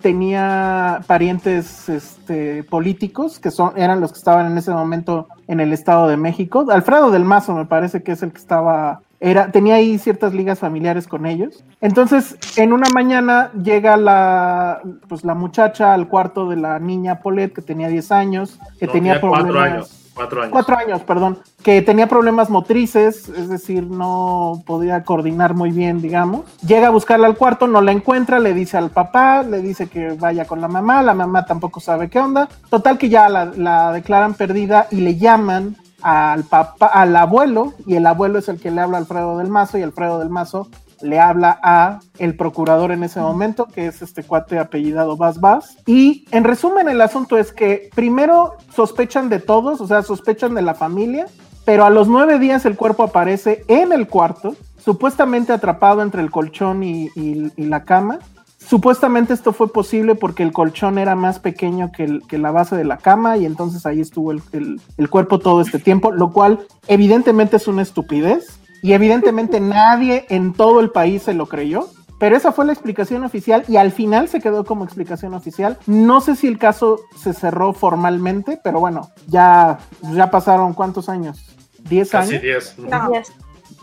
tenía parientes este, políticos, que son, eran los que estaban en ese momento en el Estado de México. Alfredo del Mazo me parece que es el que estaba, era, tenía ahí ciertas ligas familiares con ellos. Entonces, en una mañana llega la, pues, la muchacha al cuarto de la niña Paulette, que tenía 10 años, que No, tenía cuatro problemas. años. Cuatro años. Cuatro años, perdón, que tenía problemas motrices, es decir, no podía coordinar muy bien, digamos. Llega a buscarla al cuarto, no la encuentra, le dice al papá, le dice que vaya con la mamá, la mamá tampoco sabe qué onda. Total que ya la, la declaran perdida y le llaman al papá, al abuelo, y el abuelo es el que le habla a Alfredo del Mazo, y Alfredo del Mazo le habla a el procurador en ese momento, que es este cuate apellidado Bas Bas. Y en resumen, el asunto es que primero sospechan de todos, o sea, sospechan de la familia, pero a los nueve días el cuerpo aparece en el cuarto, supuestamente atrapado entre el colchón y, la cama. Supuestamente esto fue posible porque el colchón era más pequeño que, la base de la cama y entonces ahí estuvo el, cuerpo todo este tiempo, lo cual evidentemente es una estupidez y evidentemente <laughs> nadie en todo el país se lo creyó. Pero esa fue la explicación oficial y al final se quedó como explicación oficial. No sé si el caso se cerró formalmente, pero bueno, ya, ya pasaron cuántos años? ¿10 años? No.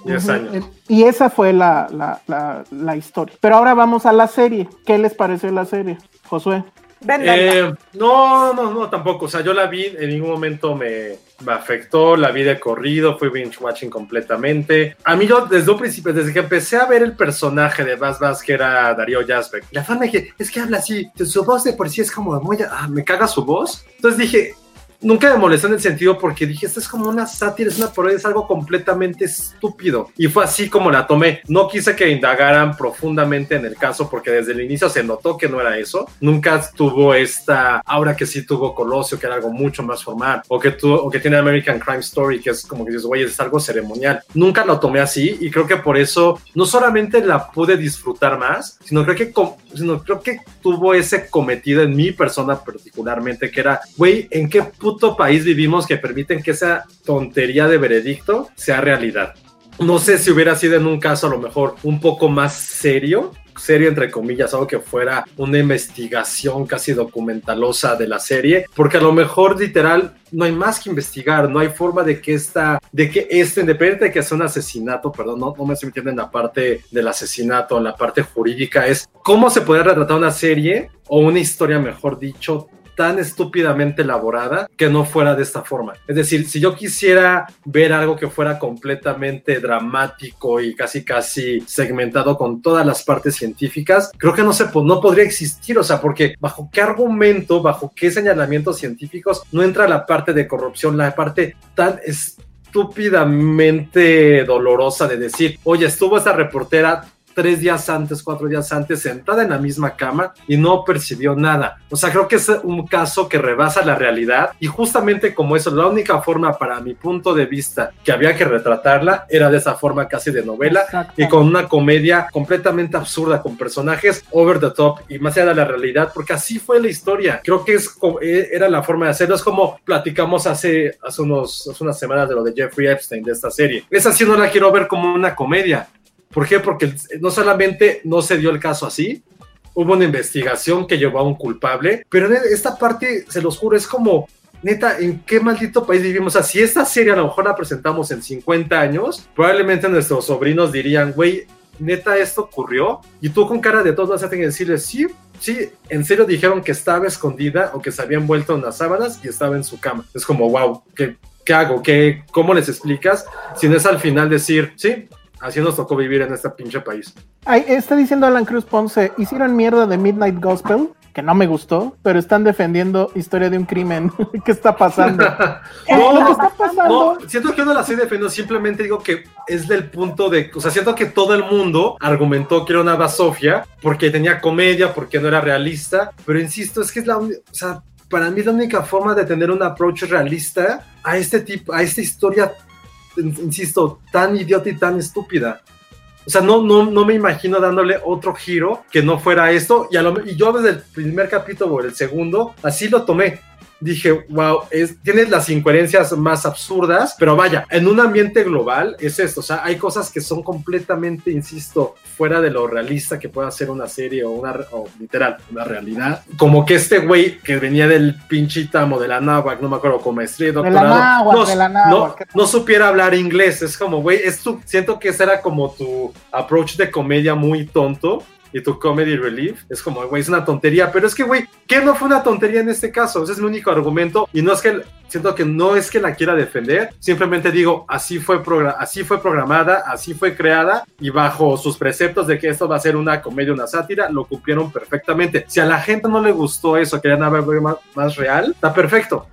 10 años. Y esa fue la, la, la, historia. Pero ahora vamos a la serie. ¿Qué les pareció la serie, Josué? Eh, no, no, no, tampoco. O sea, yo la vi, en ningún momento me, me afectó, la vi de corrido, fui binge watching completamente. A mí yo desde un principio, desde que empecé a ver el personaje de Bas Bas, que era Darío Jasbeck, la fama que es que habla así, su voz de por sí es como muy, ah, me caga su voz. Entonces dije, nunca me molestó en el sentido porque dije, esto es como una sátira, es una parodia, es algo completamente estúpido. Y fue así como la tomé. No quise que indagaran profundamente en el caso porque desde el inicio se notó que no era eso. Nunca tuvo esta aura que sí tuvo Colosio, que era algo mucho más formal, o que, tuvo, o que tiene American Crime Story, que es como que dices, güey, es algo ceremonial. Nunca lo tomé así y creo que por eso no solamente la pude disfrutar más, sino creo que, sino creo que tuvo ese cometido en mi persona particularmente, que era, güey, ¿en qué puto país vivimos que permiten que esa tontería de veredicto sea realidad? No sé si hubiera sido en un caso a lo mejor un poco más serio, serio entre comillas, algo que fuera una investigación casi documentalosa de la serie, porque a lo mejor literal no hay más que investigar, no hay forma de que esta, de que este, independiente de que sea un asesinato, perdón, no, no me estoy metiendo en la parte del asesinato, en la parte jurídica, es cómo se puede retratar una serie o una historia, mejor dicho, tan estúpidamente elaborada que no fuera de esta forma. Es decir, si yo quisiera ver algo que fuera completamente dramático y casi casi segmentado con todas las partes científicas, creo que no se no podría existir, o sea, porque bajo qué argumento, bajo qué señalamientos científicos no entra la parte de corrupción, la parte tan estúpidamente dolorosa de decir, oye, estuvo esta reportera tres días antes, cuatro días antes, sentada en la misma cama y no percibió nada. O sea, creo que es un caso que rebasa la realidad y justamente como eso, la única forma para mi punto de vista que había que retratarla era de esa forma casi de novela y con una comedia completamente absurda, con personajes over the top y más allá de la realidad, porque así fue la historia. Creo que es, eh, era la forma de hacerlo. Es como platicamos hace, hace, unos, hace unas semanas de lo de Jeffrey Epstein, de esta serie. Esa sí no la quiero ver como una comedia. ¿Por qué? Porque no solamente no se dio el caso así, hubo una investigación que llevó a un culpable, pero en esta parte, se los juro, es como, neta, ¿en qué maldito país vivimos? O sea, si esta serie a lo mejor la presentamos en 50 años, probablemente nuestros sobrinos dirían, güey, neta esto ocurrió? Y tú con cara de todos vas a tener que decirle, sí, sí, en serio dijeron que estaba escondida o que se había envuelto en las sábanas y estaba en su cama. Es como, wow, ¿qué, qué hago? ¿Qué, ¿Cómo les explicas? Si no es al final decir, sí, así nos tocó vivir en este pinche país. Ay, está diciendo Alan Cruz Ponce, hicieron mierda de Midnight Gospel, que no me gustó, pero están defendiendo historia de un crimen. <laughs> ¿Qué está pasando? <laughs> No, ¿Qué no, está pasando? No, siento que yo no la estoy defendiendo, simplemente digo que es del punto de, o sea, siento que todo el mundo argumentó que era una basofia porque tenía comedia, porque no era realista, pero insisto, es que es la, o sea, para mí es la única forma de tener un approach realista a este tipo, a esta historia, insisto, tan idiota y tan estúpida. O sea, no, no, no me imagino dándole otro giro que no fuera esto. Y, lo- y yo desde el primer capítulo el segundo, así lo tomé. Dije, wow, es, tienes las incoherencias más absurdas, pero vaya, en un ambiente global es esto. O sea, hay cosas que son completamente, insisto, fuera de lo realista que pueda ser una serie o una, o literal, una realidad. Como que este güey que venía del pinchítamo de la náhuac, no me acuerdo, con maestría y De la doctorado, náhuac, no, de la no, no supiera hablar inglés. Es como, güey, es tu, siento que ese era como tu approach de comedia muy tonto. Y tu comedy relief es como, güey, es una tontería. Pero es que, güey, ¿qué no fue una tontería en este caso? Ese es mi único argumento. Y no es que, siento que no es que la quiera defender. Simplemente digo, así fue, así fue programada, así fue creada. Y bajo sus preceptos de que esto va a ser una comedia, una sátira, lo cumplieron perfectamente. Si a la gente no le gustó eso, querían ver más, más real, está perfecto.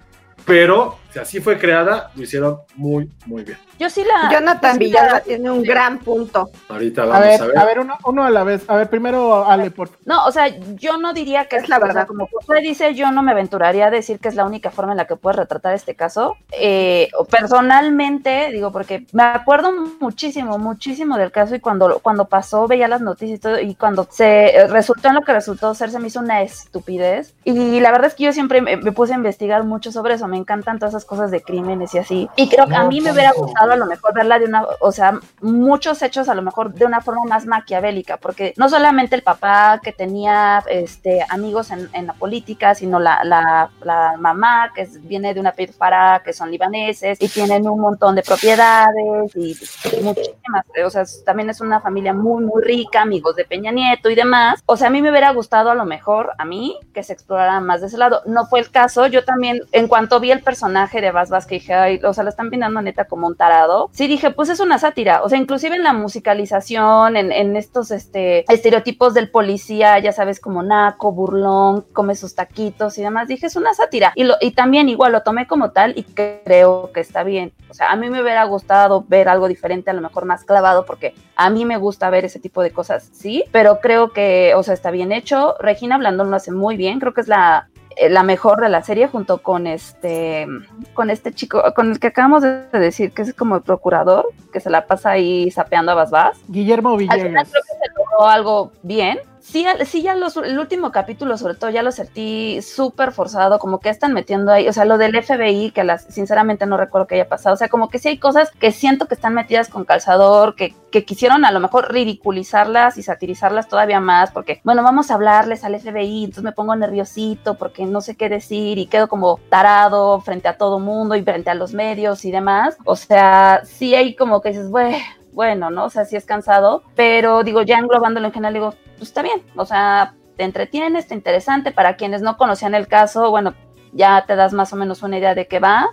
Pero si así fue creada, lo hicieron muy, muy bien. Yo sí la. Jonathan sí Villalba la- tiene un gran punto. Ahorita A vamos ver, a ver. a ver, uno, uno a la vez. A ver, primero Ale, por No, o sea, yo no diría que Es la o sea, verdad. como usted dice, yo no me aventuraría a decir que es la única forma en la que puedes retratar este caso. Eh, personalmente, digo, porque me acuerdo muchísimo, muchísimo del caso y cuando, cuando pasó, veía las noticias y todo, y cuando se eh, resultó en lo que resultó ser, se me hizo una estupidez. Y la verdad es que yo siempre me, me puse a investigar mucho sobre eso. Me encantan todas esas cosas de crímenes y así. Y creo que a mí me hubiera gustado a lo mejor verla de una, o sea, muchos hechos a lo mejor de una forma más maquiavélica, porque no solamente el papá que tenía este, amigos en, en la política, sino la, la, la mamá que es- viene de una para que son libaneses y tienen un montón de propiedades y muchísimas, o sea, también es una familia muy, muy rica, amigos de Peña Nieto y demás. O sea, a mí me hubiera gustado a lo mejor, a mí, que se explorara más de ese lado. No fue el caso, yo también, en cuanto vi el personaje de Bas que dije, ay, o sea, lo están pintando neta como un tarado, sí dije, pues es una sátira, o sea, inclusive en la musicalización, en, en estos este, estereotipos del policía, ya sabes, como naco, burlón, come sus taquitos y demás, dije, es una sátira. Y, lo, y también igual lo tomé como tal y creo que está bien. O sea, a mí me hubiera gustado ver algo diferente, a lo mejor más clavado, porque a mí me gusta ver ese tipo de cosas, sí, pero creo que, o sea, está bien hecho. Regina Blandón lo hace muy bien, creo que es la, la mejor de la serie junto con este con este chico con el que acabamos de decir que es como el procurador que se la pasa ahí sapeando a Basbás Guillermo al final Villegas. creo que se logró algo bien. Sí, sí ya los, el último capítulo sobre todo ya lo sentí súper forzado, como que están metiendo ahí, o sea, lo del FBI, que las, sinceramente no recuerdo que haya pasado, o sea, como que sí hay cosas que siento que están metidas con calzador, que, que quisieron a lo mejor ridiculizarlas y satirizarlas todavía más, porque, bueno, vamos a hablarles al FBI, entonces me pongo nerviosito porque no sé qué decir y quedo como tarado frente a todo mundo y frente a los medios y demás, o sea, sí hay como que dices, bueno, bueno, ¿no? O sea, sí es cansado, pero digo, ya englobándolo en general, digo, pues está bien, o sea, te entretiene, está interesante. Para quienes no conocían el caso, bueno, ya te das más o menos una idea de qué va,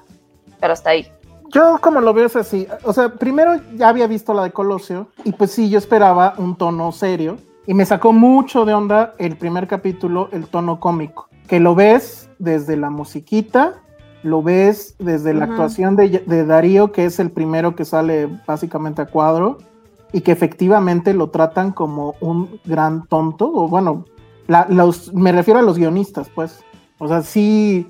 pero hasta ahí. Yo como lo veo es así, o sea, primero ya había visto la de Colosio y pues sí, yo esperaba un tono serio y me sacó mucho de onda el primer capítulo, el tono cómico, que lo ves desde la musiquita, lo ves desde la actuación de, de Darío, que es el primero que sale básicamente a cuadro y que efectivamente lo tratan como un gran tonto, o bueno, la- los, me refiero a los guionistas, pues, o sea, sí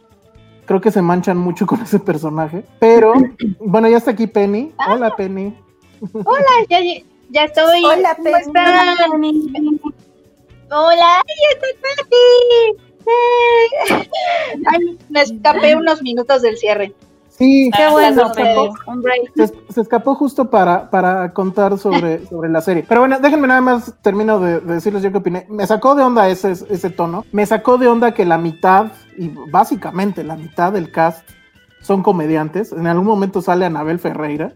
creo que se manchan mucho con ese personaje. Pero, <laughs> bueno, ya está aquí Penny. Hola, Penny. Hola, ya, ya estoy. Hola, ¿Cómo Penny. están? Hola, ¡ay, está Tati! <laughs> Ay, me escapé unos minutos del cierre. Sí, Qué Ah, bueno, se, se escapó justo para, para contar sobre, <laughs> sobre la serie. Pero bueno, déjenme nada más, termino de, de decirles yo qué opiné. Me sacó de onda ese, ese tono. Me sacó de onda que la mitad, y básicamente la mitad del cast son comediantes. En algún momento sale Anabel Ferreira.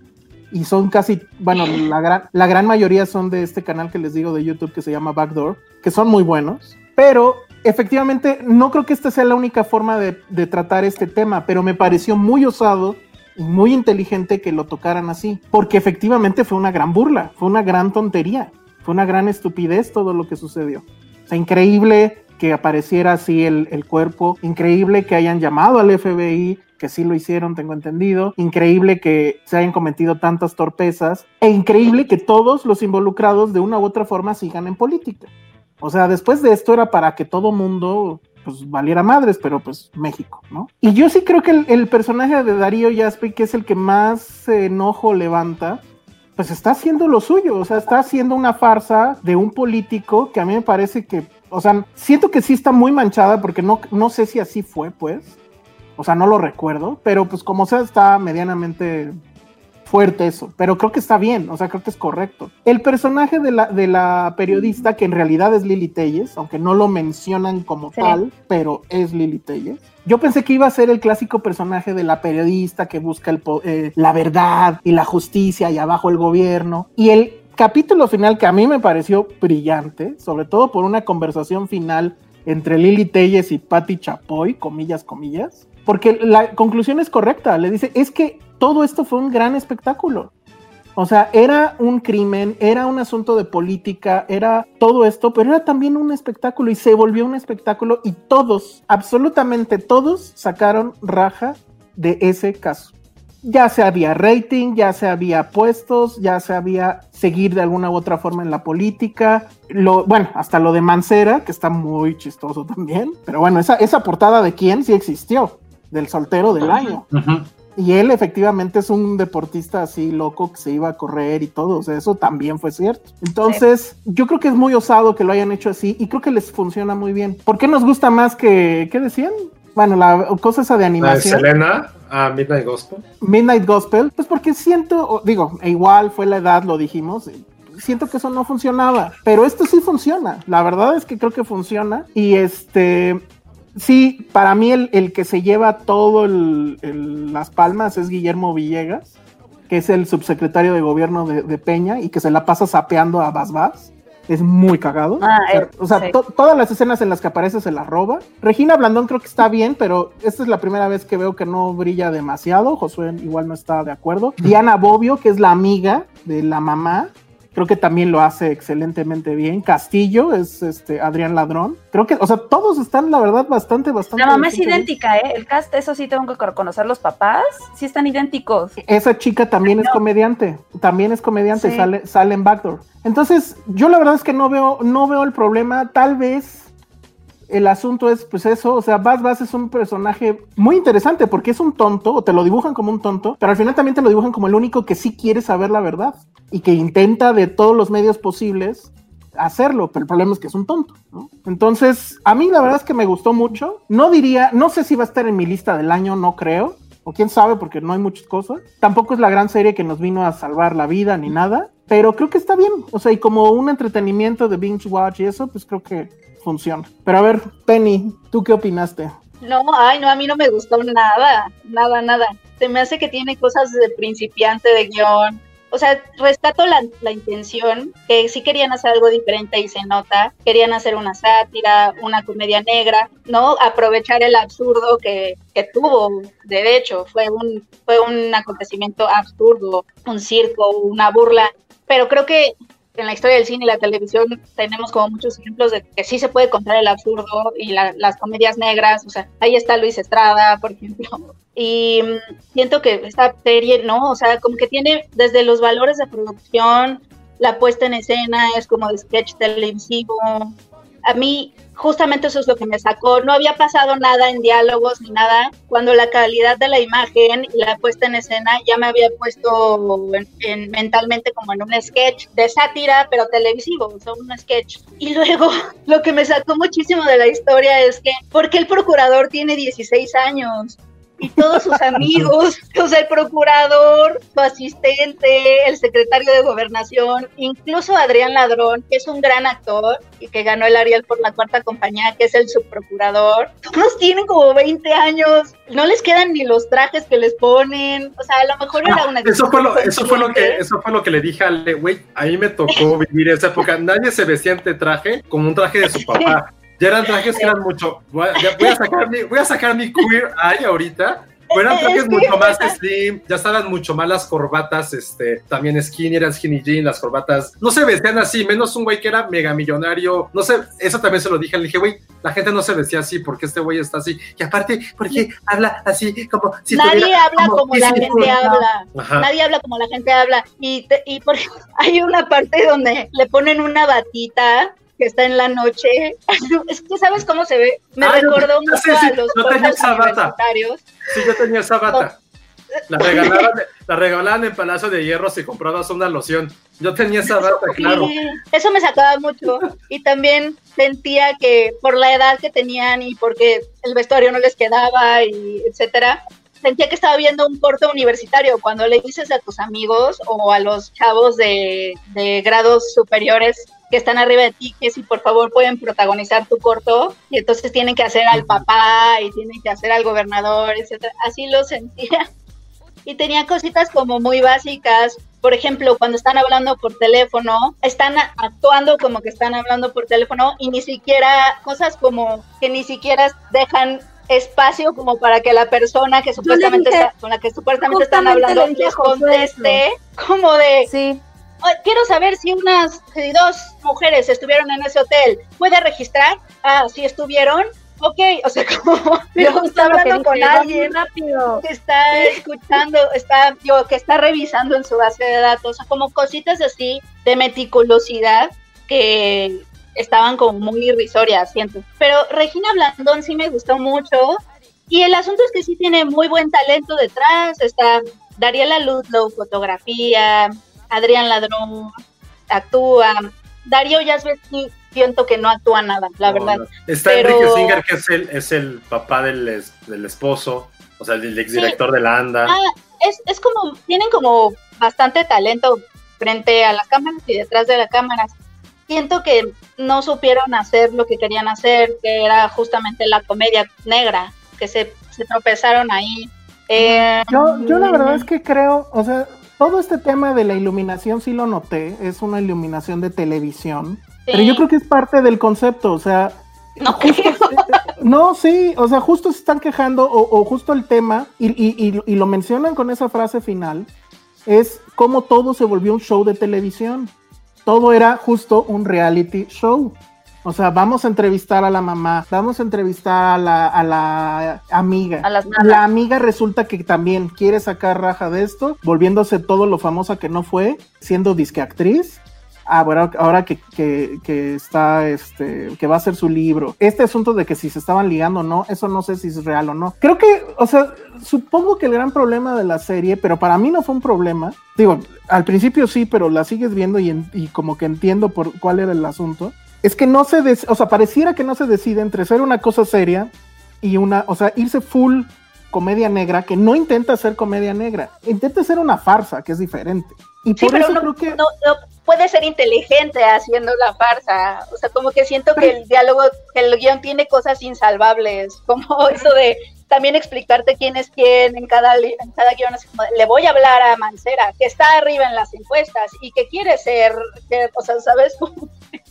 y son casi, bueno, la gran, la gran mayoría son de este canal que les digo de YouTube que se llama Backdoor, que son muy buenos, pero efectivamente no creo que esta sea la única forma de, tratar este tema, pero me pareció muy osado y muy inteligente que lo tocaran así, porque efectivamente fue una gran burla, fue una gran tontería, fue una gran estupidez todo lo que sucedió. O increíble que apareciera así el, el cuerpo, increíble que hayan llamado al FBI, que sí lo hicieron, tengo entendido. Increíble que se hayan cometido tantas torpezas e increíble que todos los involucrados de una u otra forma sigan en política. O sea, después de esto era para que todo mundo pues valiera madres, pero pues México, ¿no? Y yo sí creo que el, personaje de Darío Jaspi, que es el que más enojo levanta, pues está haciendo lo suyo, o sea, está haciendo una farsa de un político que a mí me parece que, o sea, siento que sí está muy manchada porque no, no sé si así fue, pues, o sea, no lo recuerdo, pero pues como sea, está medianamente fuerte eso, pero creo que está bien, o sea, creo que es correcto. El personaje de la, de la periodista, que en realidad es Lili Telles, aunque no lo mencionan como Sí. tal, pero es Lili Telles. Yo pensé que iba a ser el clásico personaje de la periodista que busca el eh, la verdad y la justicia y abajo el gobierno. Y el capítulo final que a mí me pareció brillante, sobre todo por una conversación final entre Lili Telles y Patti Chapoy, comillas, comillas, porque la conclusión es correcta. Le dice, es que todo esto fue un gran espectáculo. O sea, era un crimen, era un asunto de política, era todo esto, pero era también un espectáculo y se volvió un espectáculo y todos, absolutamente todos, sacaron raja de ese caso. Ya se había rating, ya se había puestos, ya se había seguir de alguna u otra forma en la política. Lo, bueno, hasta lo de Mancera, que está muy chistoso también. Pero bueno, esa, esa portada de quién sí existió, del soltero del año. Y él efectivamente es un deportista así loco que se iba a correr y todo, o sea, eso también fue cierto. Entonces, yo creo que es muy osado que lo hayan hecho así y creo que les funciona muy bien. ¿Por qué nos gusta más que, qué decían? Bueno, la cosa esa de animación. Selena a Midnight Gospel. Midnight Gospel, pues porque siento, digo, e igual fue la edad, lo dijimos, eh, siento que eso no funcionaba, pero esto sí funciona, la verdad es que creo que funciona y este, sí, para mí el, el que se lleva todo el- el- las palmas es Guillermo Villegas, que es el subsecretario de gobierno de, de Peña y que se la pasa sapeando a Bas Bas. Es muy cagado. Ah, o sea, eh, o sea, sí. to- todas las escenas en las que aparece se las roba. Regina Blandón creo que está bien, pero esta es la primera vez que veo que no brilla demasiado. Josué igual no está de acuerdo. <laughs> Diana Bobbio, que es la amiga de la mamá, creo que también lo hace excelentemente bien. Castillo es este Adrián Ladrón. Creo que, o sea, todos están, la verdad, bastante, bastante. La mamá es bien. idéntica, ¿eh? El cast, eso sí tengo que reconocer, los papás sí están idénticos. Esa chica también es comediante, también es comediante, Sí. sale, sale en Backdoor. Entonces, yo la verdad es que no veo, no veo el problema, tal vez el asunto es pues eso, o sea, Baz Baz es un personaje muy interesante porque es un tonto, o te lo dibujan como un tonto, pero al final también te lo dibujan como el único que sí quiere saber la verdad y que intenta de todos los medios posibles hacerlo, pero el problema es que es un tonto, ¿no? Entonces, a mí la verdad es que me gustó mucho. No diría, no sé si va a estar en mi lista del año, no creo, o quién sabe, porque no hay muchas cosas. Tampoco es la gran serie que nos vino a salvar la vida ni nada, pero creo que está bien. O sea, y como un entretenimiento de binge watch y eso, pues creo que funciona. Pero a ver, Penny, ¿tú qué opinaste? No, ay, no, a mí no me gustó nada, nada, nada. Se me hace que tiene cosas de principiante de guion. O sea, rescato la, la intención, que sí querían hacer algo diferente y se nota. Querían hacer una sátira, una comedia negra, ¿no? Aprovechar el absurdo que, que tuvo. De hecho, fue un, fue un acontecimiento absurdo, un circo, una burla. Pero creo que en la historia del cine y la televisión tenemos como muchos ejemplos de que sí se puede contar el absurdo y la- las comedias negras, o sea, ahí está Luis Estrada, por ejemplo, y mm, siento que esta serie, ¿no? O sea, como que tiene desde los valores de producción, la puesta en escena es como de sketch televisivo, a mí justamente eso es lo que me sacó. No había pasado nada en diálogos ni nada, cuando la calidad de la imagen y la puesta en escena ya me había puesto en- en- mentalmente como en un sketch de sátira, pero televisivo, o sea, un sketch. Y luego <laughs> lo que me sacó muchísimo de la historia es que, ¿por qué el procurador tiene 16 años? Y todos sus amigos, <laughs> o sea, el procurador, su asistente, el secretario de gobernación, incluso Adrián Ladrón, que es un gran actor y que ganó el Ariel por la cuarta compañía, que es el subprocurador. Todos tienen como 20 años, no les quedan ni los trajes que les ponen, o sea, a lo mejor era una... Eso fue lo, eso fue lo que, eso fue lo que le dije a Le, güey, ahí me tocó vivir esa época, nadie se vestía de traje como un traje de su <laughs> papá. Ya eran trajes que eran mucho. Voy a, voy a sacar, mi, voy a sacar mi queer eye ahorita. Pero eran trajes mucho más slim, ya estaban mucho más las corbatas, este, también skinny, eran skinny jean, las corbatas, no se vestían así, menos un güey que era mega millonario, no sé, eso también se lo dije, le dije, güey, la gente no se vestía así, porque este güey está así, y aparte, porque habla así, como si Nadie habla como, la gente habla, nadie habla como la gente habla, y, y por, <laughs> hay una parte donde le ponen una batita que está en la noche. Es que sabes cómo se ve. Me recordó mucho a los no tenía esa bata. Sí, yo tenía esa bata. La regalaban, la regalaban en Palacio de Hierro si comprabas una loción. Yo tenía esa bata, claro. Eso me sacaba mucho. Y también sentía que por la edad que tenían y porque el vestuario no les quedaba y etcétera, sentía que estaba viendo un corto universitario. Cuando le dices a tus amigos o a los chavos de, de grados superiores que están arriba de ti, que si por favor pueden protagonizar tu corto, y entonces tienen que hacer al papá y tienen que hacer al gobernador, etcétera. Así lo sentía. <laughs> Y tenía cositas como muy básicas. Por ejemplo, cuando están hablando por teléfono, están actuando como que están hablando por teléfono y ni siquiera, cosas como que ni siquiera dejan espacio como para que la persona que supuestamente está, con la que supuestamente están hablando les conteste <laughs> como de sí quiero saber si unas dos mujeres estuvieron en ese hotel. ¿Puede registrar? Ah, si estuvieron. Ok, o sea, <laughs> como pero está hablando con alguien rápido. que está escuchando, está, yo, que está revisando en su base de datos, como cositas así de meticulosidad que estaban como muy irrisorias, siento. Pero Regina Blandón sí me gustó mucho. Y el asunto es que sí tiene muy buen talento detrás. Está Dariela Ludlow, fotografía, Adrián Ladrón actúa, Darío Yazbek siento que no actúa nada, la verdad. Está Enrique Singer, que es el, es el papá del, del esposo, o sea, el exdirector de la ANDA. Ah, es, es como, tienen como bastante talento frente a las cámaras y detrás de las cámaras. Siento que no supieron hacer lo que querían hacer, que era justamente la comedia negra, que se, se tropezaron ahí. Eh, yo, yo la verdad es que creo, o sea, todo este tema de la iluminación sí lo noté, es una iluminación de televisión, pero yo creo que es parte del concepto, o sea... No, <laughs> no sí, o sea, justo se están quejando, o, justo el tema, y, y, lo mencionan con esa frase final, es cómo todo se volvió un show de televisión. Todo era justo un reality show. O sea, vamos a entrevistar a la mamá, vamos a entrevistar a la, a la amiga. la amiga resulta que también quiere sacar raja de esto, volviéndose todo lo famosa que no fue, siendo disque actriz. Ah, bueno, ahora que, que, está, este, que va a ser su libro. Este asunto de que si se estaban ligando o no, eso no sé si es real o no. Creo que, o sea, supongo que el gran problema de la serie, pero para mí no fue un problema. Digo, al principio sí, pero la sigues viendo y, y como que entiendo por cuál era el asunto es que no se, o sea, pareciera que no se decide entre ser una cosa seria y una, o sea, irse full comedia negra, que no intenta ser comedia negra, intenta ser una farsa, que es diferente. Y por eso creo que... No, puede ser inteligente haciendo la farsa, o sea, como que siento que el diálogo, el guion tiene cosas insalvables, <laughs> como eso de también explicarte quién es quién en cada, en cada guion, le voy a hablar a Mancera, que está arriba en las encuestas y que quiere ser, que, o sea, ¿sabes? <laughs>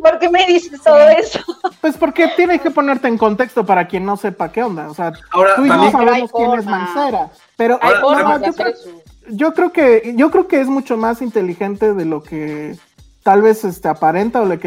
¿por qué me dices todo eso? <laughs> Pues porque tienes que ponerte en contexto para quien no sepa qué onda. O sea, Ahora, tú y yo sabemos quién es Mancera. Pero yo, creo, que, yo creo que es mucho más inteligente de lo que tal vez este, aparenta o le,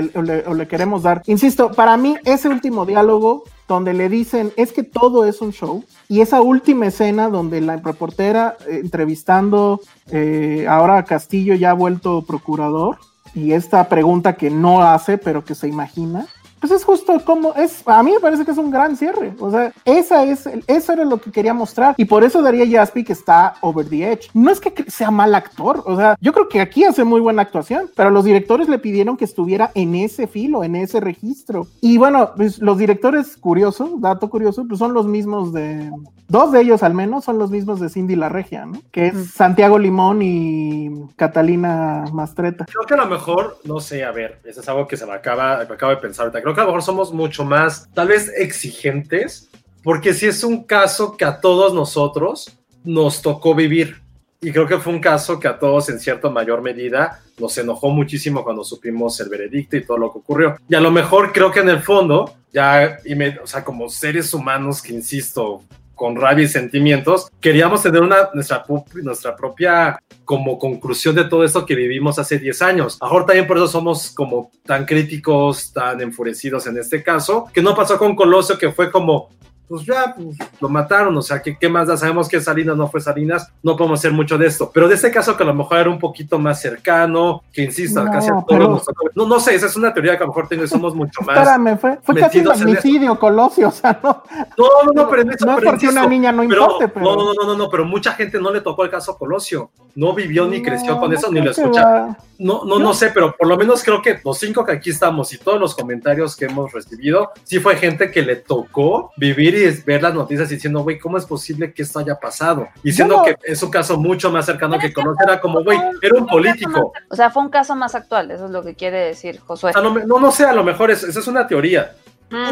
o le, queremos dar. Insisto, para mí ese último diálogo donde le dicen es que todo es un show y esa última escena donde la reportera eh, entrevistando eh, ahora a Castillo ya ha vuelto procurador y esta pregunta que no hace, pero que se imagina, Pues es justo como es, a mí me parece que es un gran cierre. O sea, esa es, eso era lo que quería mostrar. Y por eso daría Jaspi que está over the edge. No es que sea mal actor, o sea, yo creo que aquí hace muy buena actuación, pero los directores le pidieron que estuviera en ese filo, en ese registro. Y bueno, pues los directores, curioso, dato curioso, pues son los mismos de, dos de ellos al menos son los mismos de Cindy La Regia, ¿no? Que es Santiago Limón y Catalina Mastreta. Creo que a lo mejor, no sé, a ver, eso es algo que se me acaba, me acabo de pensar ahorita. Creo que a lo mejor somos mucho más, tal vez exigentes, porque si es un caso que a todos nosotros nos tocó vivir. Y creo que fue un caso que a todos en cierta mayor medida nos enojó muchísimo cuando supimos el veredicto y todo lo que ocurrió. Y a lo mejor creo que en el fondo, ya, y me, o sea, como seres humanos que, insisto, con rabia y sentimientos, queríamos tener una, nuestra, nuestra propia como conclusión de todo esto que vivimos hace 10 años. Ahora también por eso somos como tan críticos, tan enfurecidos en este caso, que no pasó con Colosio, que fue como, pues ya pues, lo mataron, o sea, ¿qué, ¿qué, más da? Sabemos que Salinas no fue Salinas, no podemos hacer mucho de esto. Pero de este caso que a lo mejor era un poquito más cercano, que insisto, no, casi a todos pero... no, no sé, esa es una teoría que a lo mejor tengo, somos mucho más. Espérame, fue, fue casi un magnicidio, Colosio, o sea, no. No, no, no, pero en eso, no pero es porque insisto, una niña no importe, pero. No, no, no, no, no, pero mucha gente no le tocó el caso Colosio. No vivió ni creció con eso, ni lo escucha. No, no, no sé, pero por lo menos creo que los cinco que aquí estamos y todos los comentarios que hemos recibido, sí fue gente que le tocó vivir y ver las noticias diciendo, güey, ¿cómo es posible que esto haya pasado? Y siendo Yo no- que es un caso mucho más cercano que conoce, era como, güey, era un político. O sea, fue un caso más actual, eso es lo que quiere decir Josué. No, no sé, a lo mejor es- esa es una teoría.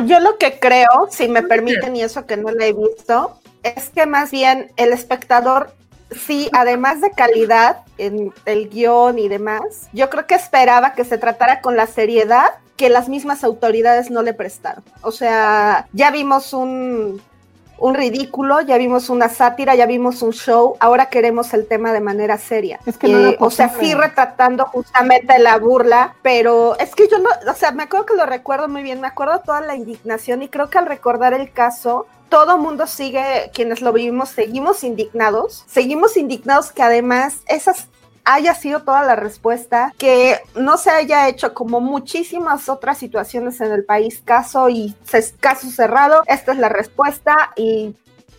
Yo lo que creo, si me permiten y eso que no la he visto, es que más bien el espectador, sí, además de calidad en el guion y demás, yo creo que esperaba que se tratara con la seriedad que las mismas autoridades no le prestaron. O sea, ya vimos un, un ridículo, ya vimos una sátira, ya vimos un show, ahora queremos el tema de manera seria. Es que no Eh, o sea, sí retratando justamente la burla, pero es que yo no, o sea, me acuerdo que lo recuerdo muy bien, me acuerdo toda la indignación y creo que al recordar el caso, todo mundo sigue, quienes lo vivimos, seguimos indignados, seguimos indignados que además esas haya sido toda la respuesta, que no se haya hecho como muchísimas otras situaciones en el país, caso y caso cerrado, esta es la respuesta y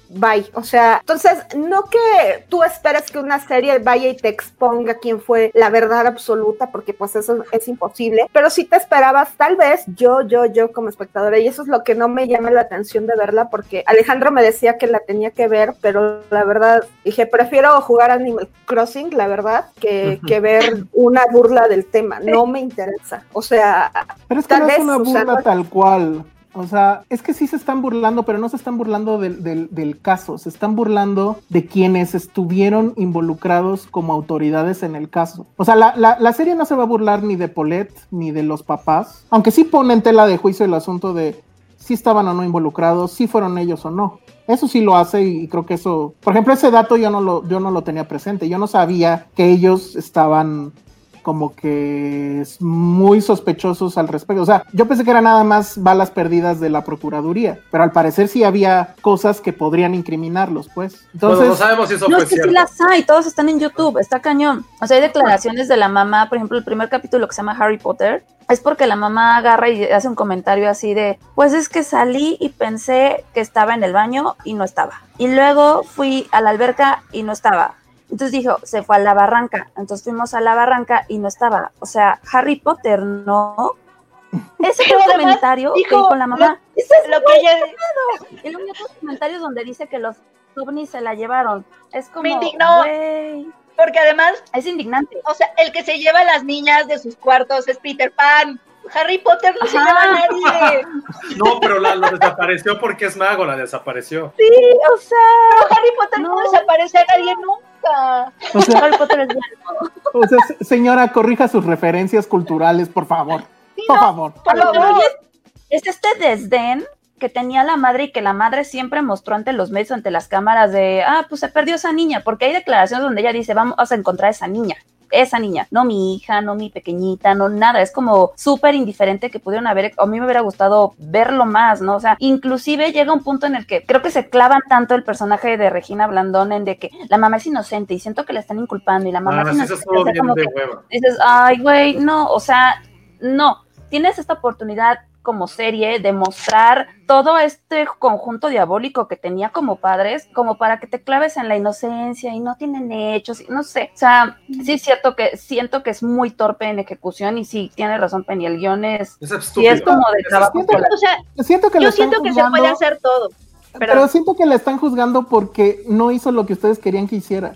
bye. O sea, entonces, no que tú esperes que una serie vaya y te exponga quién fue la verdad absoluta, porque pues eso es imposible, pero sí te esperabas, tal vez, yo, yo, yo como espectadora, y eso es lo que no me llama la atención de verla, porque Alejandro me decía que la tenía que ver, pero la verdad, dije, prefiero jugar Animal Crossing, la verdad, que, que ver una burla del tema, no me interesa. O sea, Pero es que Tal no es una o sea, burla tal cual. O sea, es que sí se están burlando, pero no se están burlando del, del- caso, se están burlando de quienes estuvieron involucrados como autoridades en el caso. O sea, la, la- la serie no se va a burlar ni de Paulette ni de los papás, aunque sí pone en tela de juicio el asunto de si estaban o no involucrados, si fueron ellos o no. Eso sí lo hace y, y creo que eso, por ejemplo, ese dato yo no lo, yo no lo tenía presente, yo no sabía que ellos estaban como que es muy sospechosos al respecto. O sea, yo pensé que era nada más balas perdidas de la Procuraduría, pero al parecer sí había cosas que podrían incriminarlos, pues. Entonces, bueno, no sabemos si eso No, fue es que cierto. sí las hay, todos están en YouTube, está cañón. O sea, hay declaraciones de la mamá, por ejemplo, el primer capítulo que se llama Harry Potter, es porque la mamá agarra y hace un comentario así de, pues es que salí y pensé que estaba en el baño y no estaba. Y luego fui a la alberca y no estaba. Entonces dijo, se fue a la barranca. Entonces fuimos a la barranca y no estaba. O sea, Harry Potter, ¿no? Ese fue el comentario que dijo la mamá. Ese es Lo que ella y luego hay otros comentarios donde dice que los ovnis se la llevaron. Es como, Me indignó. porque además, es indignante. o sea, el que se lleva a las niñas de sus cuartos es Peter Pan. Harry Potter no se lleva a nadie. <laughs> No, pero la, lo desapareció porque es mago, la desapareció. Sí, o sea, Pero Harry Potter no, No. desaparece a nadie nunca. O sea, Harry Potter es blanco. o sea, se- señora, corrija sus referencias culturales, por favor. Por favor. Por es, es este desdén que tenía la madre y que la madre siempre mostró ante los medios, ante las cámaras de, ah, pues se perdió esa niña, porque hay declaraciones donde ella dice, vamos a encontrar a esa niña, esa niña, no mi hija, no mi pequeñita, no nada, es como súper indiferente que pudieron haber, a mí me hubiera gustado verlo más, ¿no? O sea, inclusive llega un punto en el que creo que se clavan tanto el personaje de Regina Blandón en de que la mamá es inocente y siento que la están inculpando y la mamá Ah, es eso inocente, bien como de que- dices, ay, güey, no, o sea, no, tienes esta oportunidad como serie demostrar todo este conjunto diabólico que tenía como padres, como para que te claves en la inocencia y no tienen hechos, no sé. O sea, sí es cierto que siento que es muy torpe en ejecución y sí, tiene razón Penny, el guion es, Es sí es como de trabajo. escolar. O sea, Siento que yo siento que se puede hacer todo. Pero... Pero, siento que la están juzgando porque no hizo lo que ustedes querían que hiciera.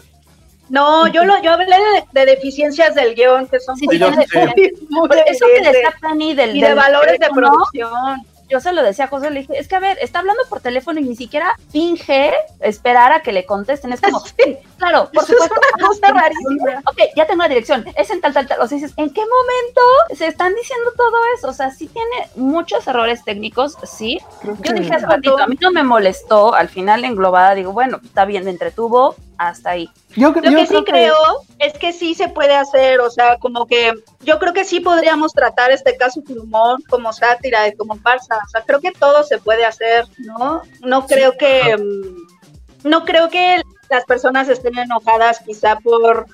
No, yo lo, yo hablé de, de deficiencias del guion que son Sí, <laughs> muy, yo muy, Por eso que decía Penny del, y de del valores de producción. yo se lo decía a José, le dije, es que a ver, está hablando por teléfono y ni siquiera finge esperar a que le contesten. Es como, <laughs> Sí. claro, por supuesto. ajá, <laughs> rarísima. Ok, ya tengo la dirección, es en tal, tal, tal. O sea, dices, ¿en qué momento se están diciendo todo eso? O sea, sí tiene muchos errores técnicos, sí. Creo Yo dije hace ratito, a mí no me molestó, al final englobada, digo, bueno, está bien, me entretuvo, hasta ahí. Yo, Lo yo que sí creo que- creo es que sí se puede hacer, o sea, como que yo creo que sí podríamos tratar este caso con humor, como sátira y como farsa, o sea, creo que todo se puede hacer, ¿no? No creo que, mm, no creo que las personas estén enojadas quizá por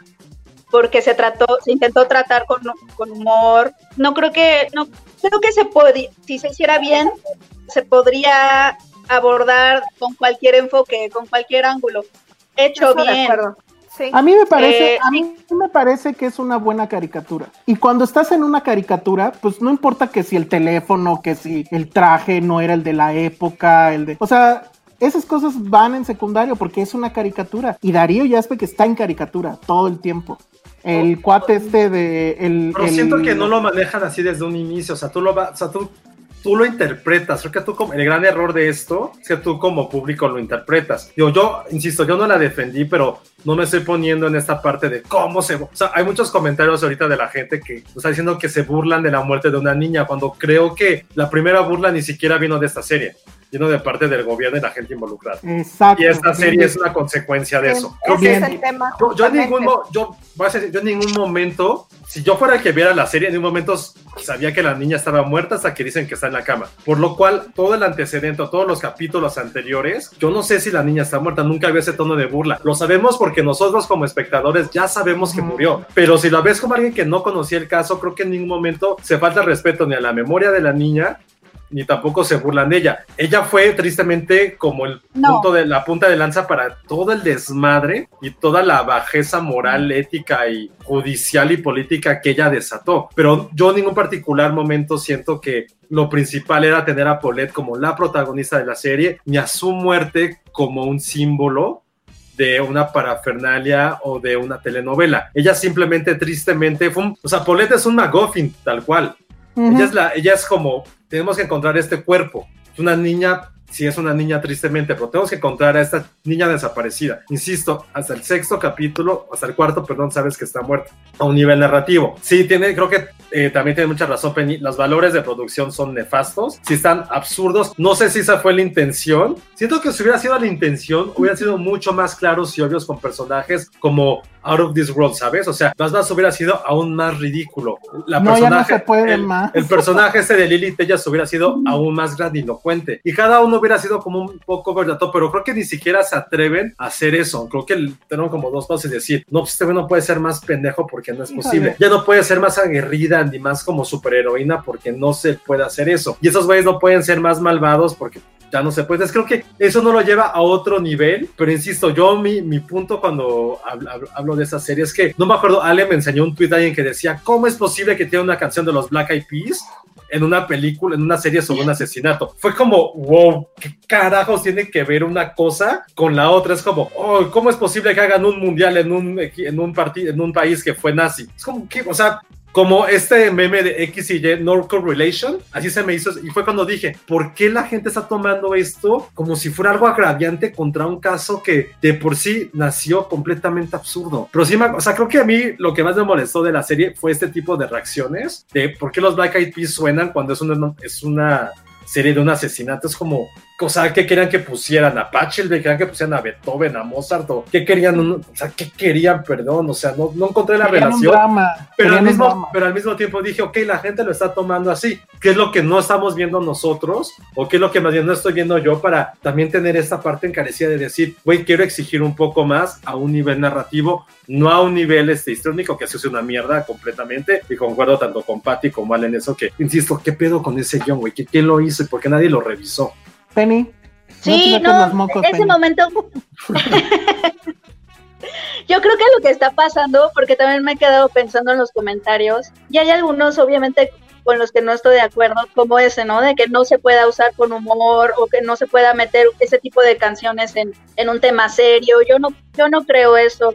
porque se trató, se intentó tratar con, con humor, no creo que, no creo que se puede, si se hiciera bien, se podría abordar con cualquier enfoque, con cualquier ángulo, hecho bien. acuerdo. Sí. A mí me parece, Eh, a mí me parece que es una buena caricatura. Y cuando estás en una caricatura, pues no importa que si el teléfono, que si el traje no era el de la época, el de, o sea, esas cosas van en secundario porque es una caricatura. Y Darío Yaspe que está en caricatura todo el tiempo. El cuate este de el, Pero el- siento que no lo manejan así desde un inicio, o sea, tú lo vas, o sea, tú, tú lo interpretas, creo que tú como, el gran error de esto es que tú como público lo interpretas. Digo, yo, insisto, yo no la defendí, pero no me estoy poniendo en esta parte de cómo se, o sea, hay muchos comentarios ahorita de la gente que está diciendo que se burlan de la muerte de una niña, cuando creo que la primera burla ni siquiera vino de esta serie, vino de parte del gobierno y la gente involucrada. Exacto. Y esta serie es una consecuencia de eso. Creo Ese que es el tema. yo, yo en ningún yo, voy a decir, yo en ningún momento, si yo fuera el que viera la serie, en ningún momento sabía que la niña estaba muerta hasta que dicen que está en la cama. Por lo cual, todo el antecedente, todos los capítulos anteriores, yo no sé si la niña está muerta, nunca había ese tono de burla. Lo sabemos porque nosotros como espectadores ya sabemos que murió. Pero si la ves como alguien que no conocía el caso, creo que en ningún momento se falta respeto ni a la memoria de la niña, ni tampoco se burlan de ella. Ella fue tristemente como el No. punto de la punta de lanza para todo el desmadre y toda la bajeza moral, ética y judicial y política que ella desató. Pero yo en ningún particular momento siento que lo principal era tener a Paulette como la protagonista de la serie, ni a su muerte como un símbolo de una parafernalia o de una telenovela. Ella simplemente, tristemente, fue un, o sea, Paulette es un McGuffin, tal cual. Ella es, la, ella es como, tenemos que encontrar este cuerpo. Es una niña, sí es una niña tristemente, pero tenemos que encontrar a esta niña desaparecida. Insisto, hasta el sexto capítulo, hasta el cuarto, perdón, sabes que está muerta a un nivel narrativo. Sí, tiene, creo que eh, también tiene mucha razón, Penny. Los valores de producción son nefastos, sí están absurdos. No sé si esa fue la intención. Siento que si hubiera sido la intención, hubiera sido mucho más claros y obvios con personajes como Out of This World, ¿sabes? O sea, más más hubiera sido aún más ridículo. La No, ya no se puede el, más. el personaje este de Lily Tellas hubiera sido aún más grandilocuente y cada uno hubiera sido como un poco verdadero, pero creo que ni siquiera se atreven a hacer eso. Creo que tenemos como dos pasos y decir, no, pues este güey no puede ser más pendejo porque no es Híjole. posible. Ya no puede ser más aguerrida ni más como superheroína porque no se puede hacer eso. Y esos güeyes no pueden ser más malvados porque ya no se puede. Entonces, creo que eso no lo lleva a otro nivel, pero insisto, yo mi, mi punto cuando hablo, hablo- de esa serie es que no me acuerdo, Ale me enseñó un tweet alguien que decía, ¿cómo es posible que tiene una canción de los Black Eyed Peas? en una película, en una serie sobre un asesinato. Fue como, wow, ¿qué carajos tiene que ver una cosa con la otra? Es como, oh, ¿cómo es posible que hagan un mundial en un, en un, en un país que fue nazi? Es como que, o sea, como este meme de X y Y, no correlation, así se me hizo, y fue cuando dije, ¿por qué la gente está tomando esto como si fuera algo agraviante contra un caso que de por sí nació completamente absurdo? Pero sí, o sea, creo que a mí lo que más me molestó de la serie fue este tipo de reacciones, de por qué los Black Eyed Peas suenan cuando es una, es una serie de un asesinato, es como, o sea, ¿qué querían que pusieran a Pachelbel? ¿Querían que pusieran a Beethoven, a Mozart? ¿O qué querían? O sea, ¿qué querían? Perdón, o sea, no, no encontré la Querían relación. drama, Pero al, mismo, drama. pero al mismo tiempo dije, ok, la gente lo está tomando así. ¿Qué es lo que no estamos viendo nosotros? ¿O qué es lo que más bien no estoy viendo yo para también tener esta parte encarecida de decir, güey, quiero exigir un poco más a un nivel narrativo, no a un nivel este, histórico, que eso es una mierda completamente. Y concuerdo tanto con Patty como Al en eso, que, insisto, ¿qué pedo con ese guion, güey? ¿Qui- ¿Quién lo hizo y por qué nadie lo revisó? Penny. Sí, no, los mocos, ese Penny. momento. <laughs> Yo creo que lo que está pasando, porque también me he quedado pensando en los comentarios, y hay algunos, obviamente, con los que no estoy de acuerdo, como ese, ¿no? De que no se pueda usar con humor o que no se pueda meter ese tipo de canciones en, en un tema serio. Yo no, yo no creo eso.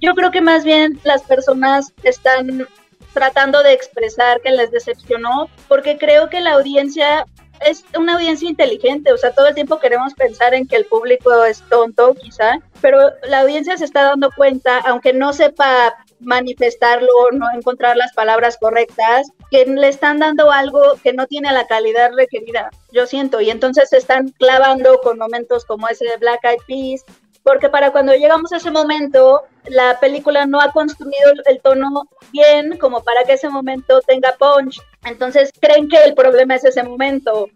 Yo creo que más bien las personas están tratando de expresar que les decepcionó, porque creo que la audiencia es una audiencia inteligente, o sea, todo el tiempo queremos pensar en que el público es tonto, quizá, pero la audiencia se está dando cuenta, aunque no sepa manifestarlo, no encontrar las palabras correctas, que le están dando algo que no tiene la calidad requerida, yo siento, y entonces se están clavando con momentos como ese de Black Eyed Peas, porque para cuando llegamos a ese momento, la película no ha construido el, tono bien como para que ese momento tenga punch. Entonces creen que el problema es ese momento,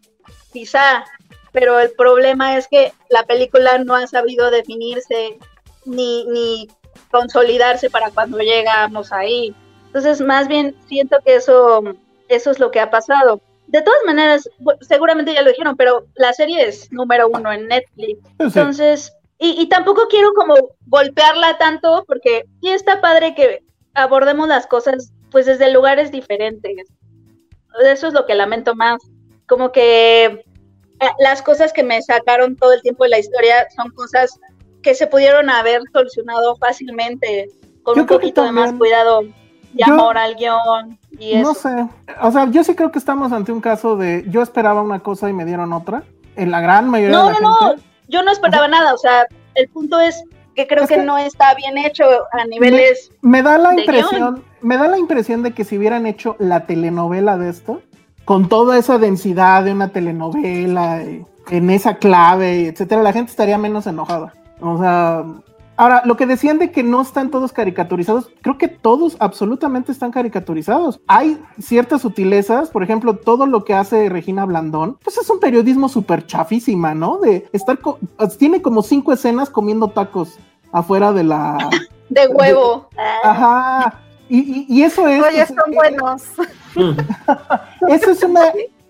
quizá, pero el problema es que la película no ha sabido definirse ni, ni consolidarse para cuando llegamos ahí. Entonces, más bien siento que eso, eso es lo que ha pasado. De todas maneras, seguramente ya lo dijeron, pero la serie es número uno en Netflix. Entonces, y, y tampoco quiero como golpearla tanto, porque sí está padre que abordemos las cosas pues desde lugares diferentes. Eso es lo que lamento más. Como que eh, las cosas que me sacaron todo el tiempo de la historia son cosas que se pudieron haber solucionado fácilmente con Yo un poquito de más también- cuidado y Yo- amor al guion y eso. No sé. O sea, yo sí creo que estamos ante un caso de yo esperaba una cosa y me dieron otra. En la gran mayoría No, de la no, no, gente. Yo no esperaba nada, o sea, el punto es que creo Es que, que- no está bien hecho a niveles... Me da la impresión, guion. me da la impresión de que si hubieran hecho la telenovela de esto, con toda esa densidad de una telenovela, eh, en esa clave, etcétera, la gente estaría menos enojada. O sea, ahora, lo que decían de que no están todos caricaturizados, creo que todos absolutamente están caricaturizados. Hay ciertas sutilezas, por ejemplo, todo lo que hace Regina Blandón, pues es un periodismo súper chafísima, ¿no? De estar, co- tiene como cinco escenas comiendo tacos afuera de la... <laughs> De huevo. Ajá. Y, y- y eso es. Oye, pues, son eh, buenos. <laughs> Eso es una.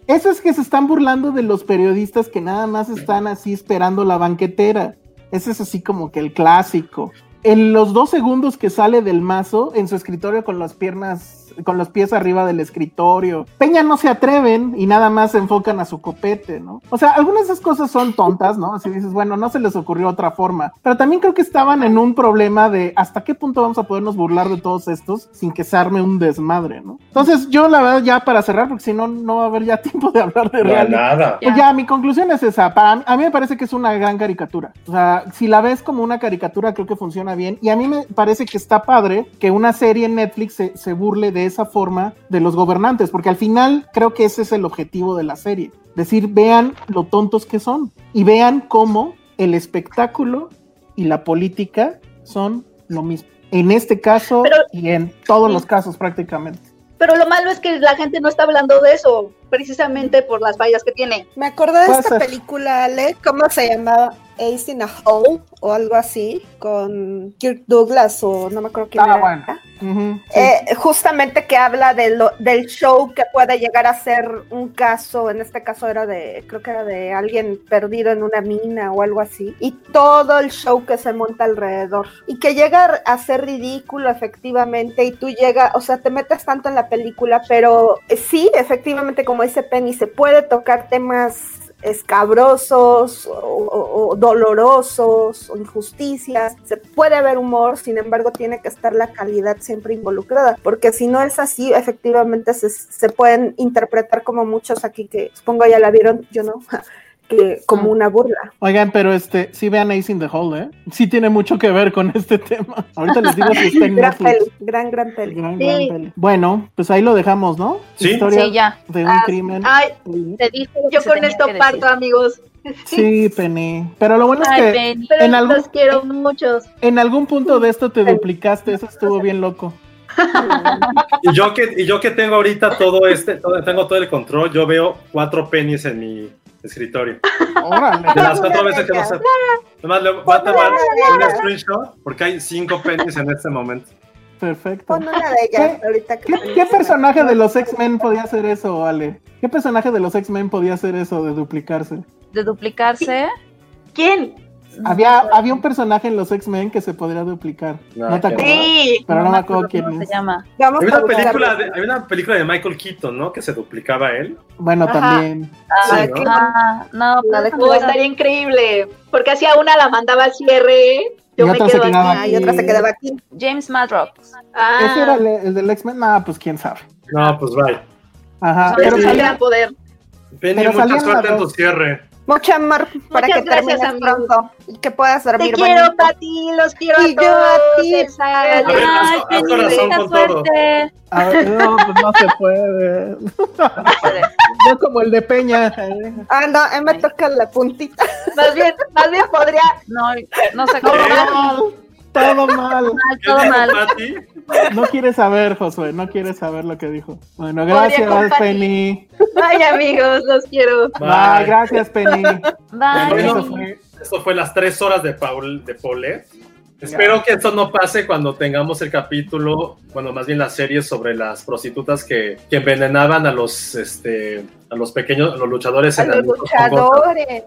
Eso es que se están burlando de los periodistas que nada más están así esperando la banquetera. Ese es así como que el clásico. En los dos segundos que sale del mazo, en su escritorio con las piernas, con los pies arriba del escritorio, Peña no se atreven y nada más se enfocan a su copete, ¿no? O sea, algunas de esas cosas son tontas, ¿no? Así dices, bueno, no se les ocurrió otra forma. Pero también creo que estaban en un problema de hasta qué punto vamos a podernos burlar de todos estos sin que se arme un desmadre, ¿no? Entonces, yo la verdad, ya para cerrar, porque si no, no va a haber ya <laughs> tiempo de hablar de reality. nada. Pues ya, mi conclusión es esa. Para mí, a mí me parece que es una gran caricatura. O sea, si la ves como una caricatura, creo que funciona bien. Y a mí me parece que está padre que una serie en Netflix se, se burle de esa forma de los gobernantes, porque al final creo que ese es el objetivo de la serie. Decir, vean lo tontos que son y vean cómo el espectáculo y la política son lo mismo. En este caso Pero- y en todos los casos prácticamente. Pero lo malo es que la gente no está hablando de eso, precisamente por las fallas que tiene. Me acordé de esta ser. película, Ale, ¿cómo se llamaba? Ace in a Hole o algo así, con Kirk Douglas o no me acuerdo quién Ah, era. bueno. Eh, justamente que habla del show que puede llegar a ser un caso, en este caso era de, creo que era de alguien perdido en una mina o algo así, y todo el show que se monta alrededor, y que llega a ser ridículo efectivamente, y tú llega, o sea, te metes tanto en la película, pero eh, sí, efectivamente, como dice Penny, se puede tocar temas escabrosos o, o- dolorosos o injusticias. Se puede ver humor, sin embargo tiene que estar la calidad siempre involucrada, porque si no es así, efectivamente se, se pueden interpretar como muchos aquí que supongo ya la vieron, yo no, <laughs> que como una burla. Oigan, pero este, sí vean Ace in the Hole, ¿eh? Sí tiene mucho que ver con este <laughs> tema. Ahorita les digo si está en Gran peli, gran, gran peli. Gran, Sí. gran peli. Bueno, pues ahí lo dejamos, ¿no? Sí. Historia Sí, ya. de un Ah, crimen. Ay, Te dije yo con esto decir. parto, amigos. <laughs> Sí, Penny. Pero lo bueno es Ay, que Penny. Pero en algún, los quiero muchos. en algún punto de esto te duplicaste. Eso estuvo bien loco. Y yo que, y yo que tengo ahorita todo este, todo- tengo todo el control, yo veo cuatro pennies en mi escritorio. Órale. De las cuatro veces que no sé. Nomás le voy a tomar un screenshot porque hay cinco pennies en este momento. Perfecto. Pon una de ellas ahorita que ¿Qué, qué personaje de los X-Men podía hacer eso, Ale? ¿Qué personaje de los X-Men podía hacer eso de duplicarse? De duplicarse. ¿Quién? Había, había un personaje en los X-Men que se podría duplicar. No, ¿No te acuerdas? Sí. Pero no me acuerdo quién es. se llama. Vamos Hay una, película de, hay una película de Michael Keaton, ¿no? Que se duplicaba a él. Bueno, Ajá. también. Ah, Sí, ¿no? ah, no, La de Oh, estaría increíble. Porque hacía una, la mandaba al cierre. Yo Y me otra se quedo quedaba aquí. Ah, y otra se quedaba aquí. James Madrox. Ah, ¿Ese era el, el del X-Men? No, pues quién sabe. No, pues bye. Ajá. Pero es el salía, gran poder. Penny, Pero mucha suerte en tu cierre. Mucho amor para Muchas que gracias, termines amigo. pronto y que puedas Te dormir quiero, bonito. Pati, los quiero Y a yo a todos. ti. Elsa, A haz- Ay, con todo. suerte. Ver, no, pues no se puede. No como el de Peña. eh. Ah, no, eh, me toca la puntita. Más bien, más bien podría. No, no sé cómo. mal. Todo mal. Mal, ¿Qué todo mal. No quiere saber, Josué. No quiere saber lo que dijo. Bueno, gracias. Penny. Ay, amigos, los quiero. Bye, gracias, Penny. Bye. Bueno, Eso fue- Esto fue las tres horas de Paul de Paulette. Espero que esto no pase cuando tengamos el capítulo, bueno, más bien la serie sobre las prostitutas que, que envenenaban a los, este, a los pequeños, a los luchadores A los luchadores.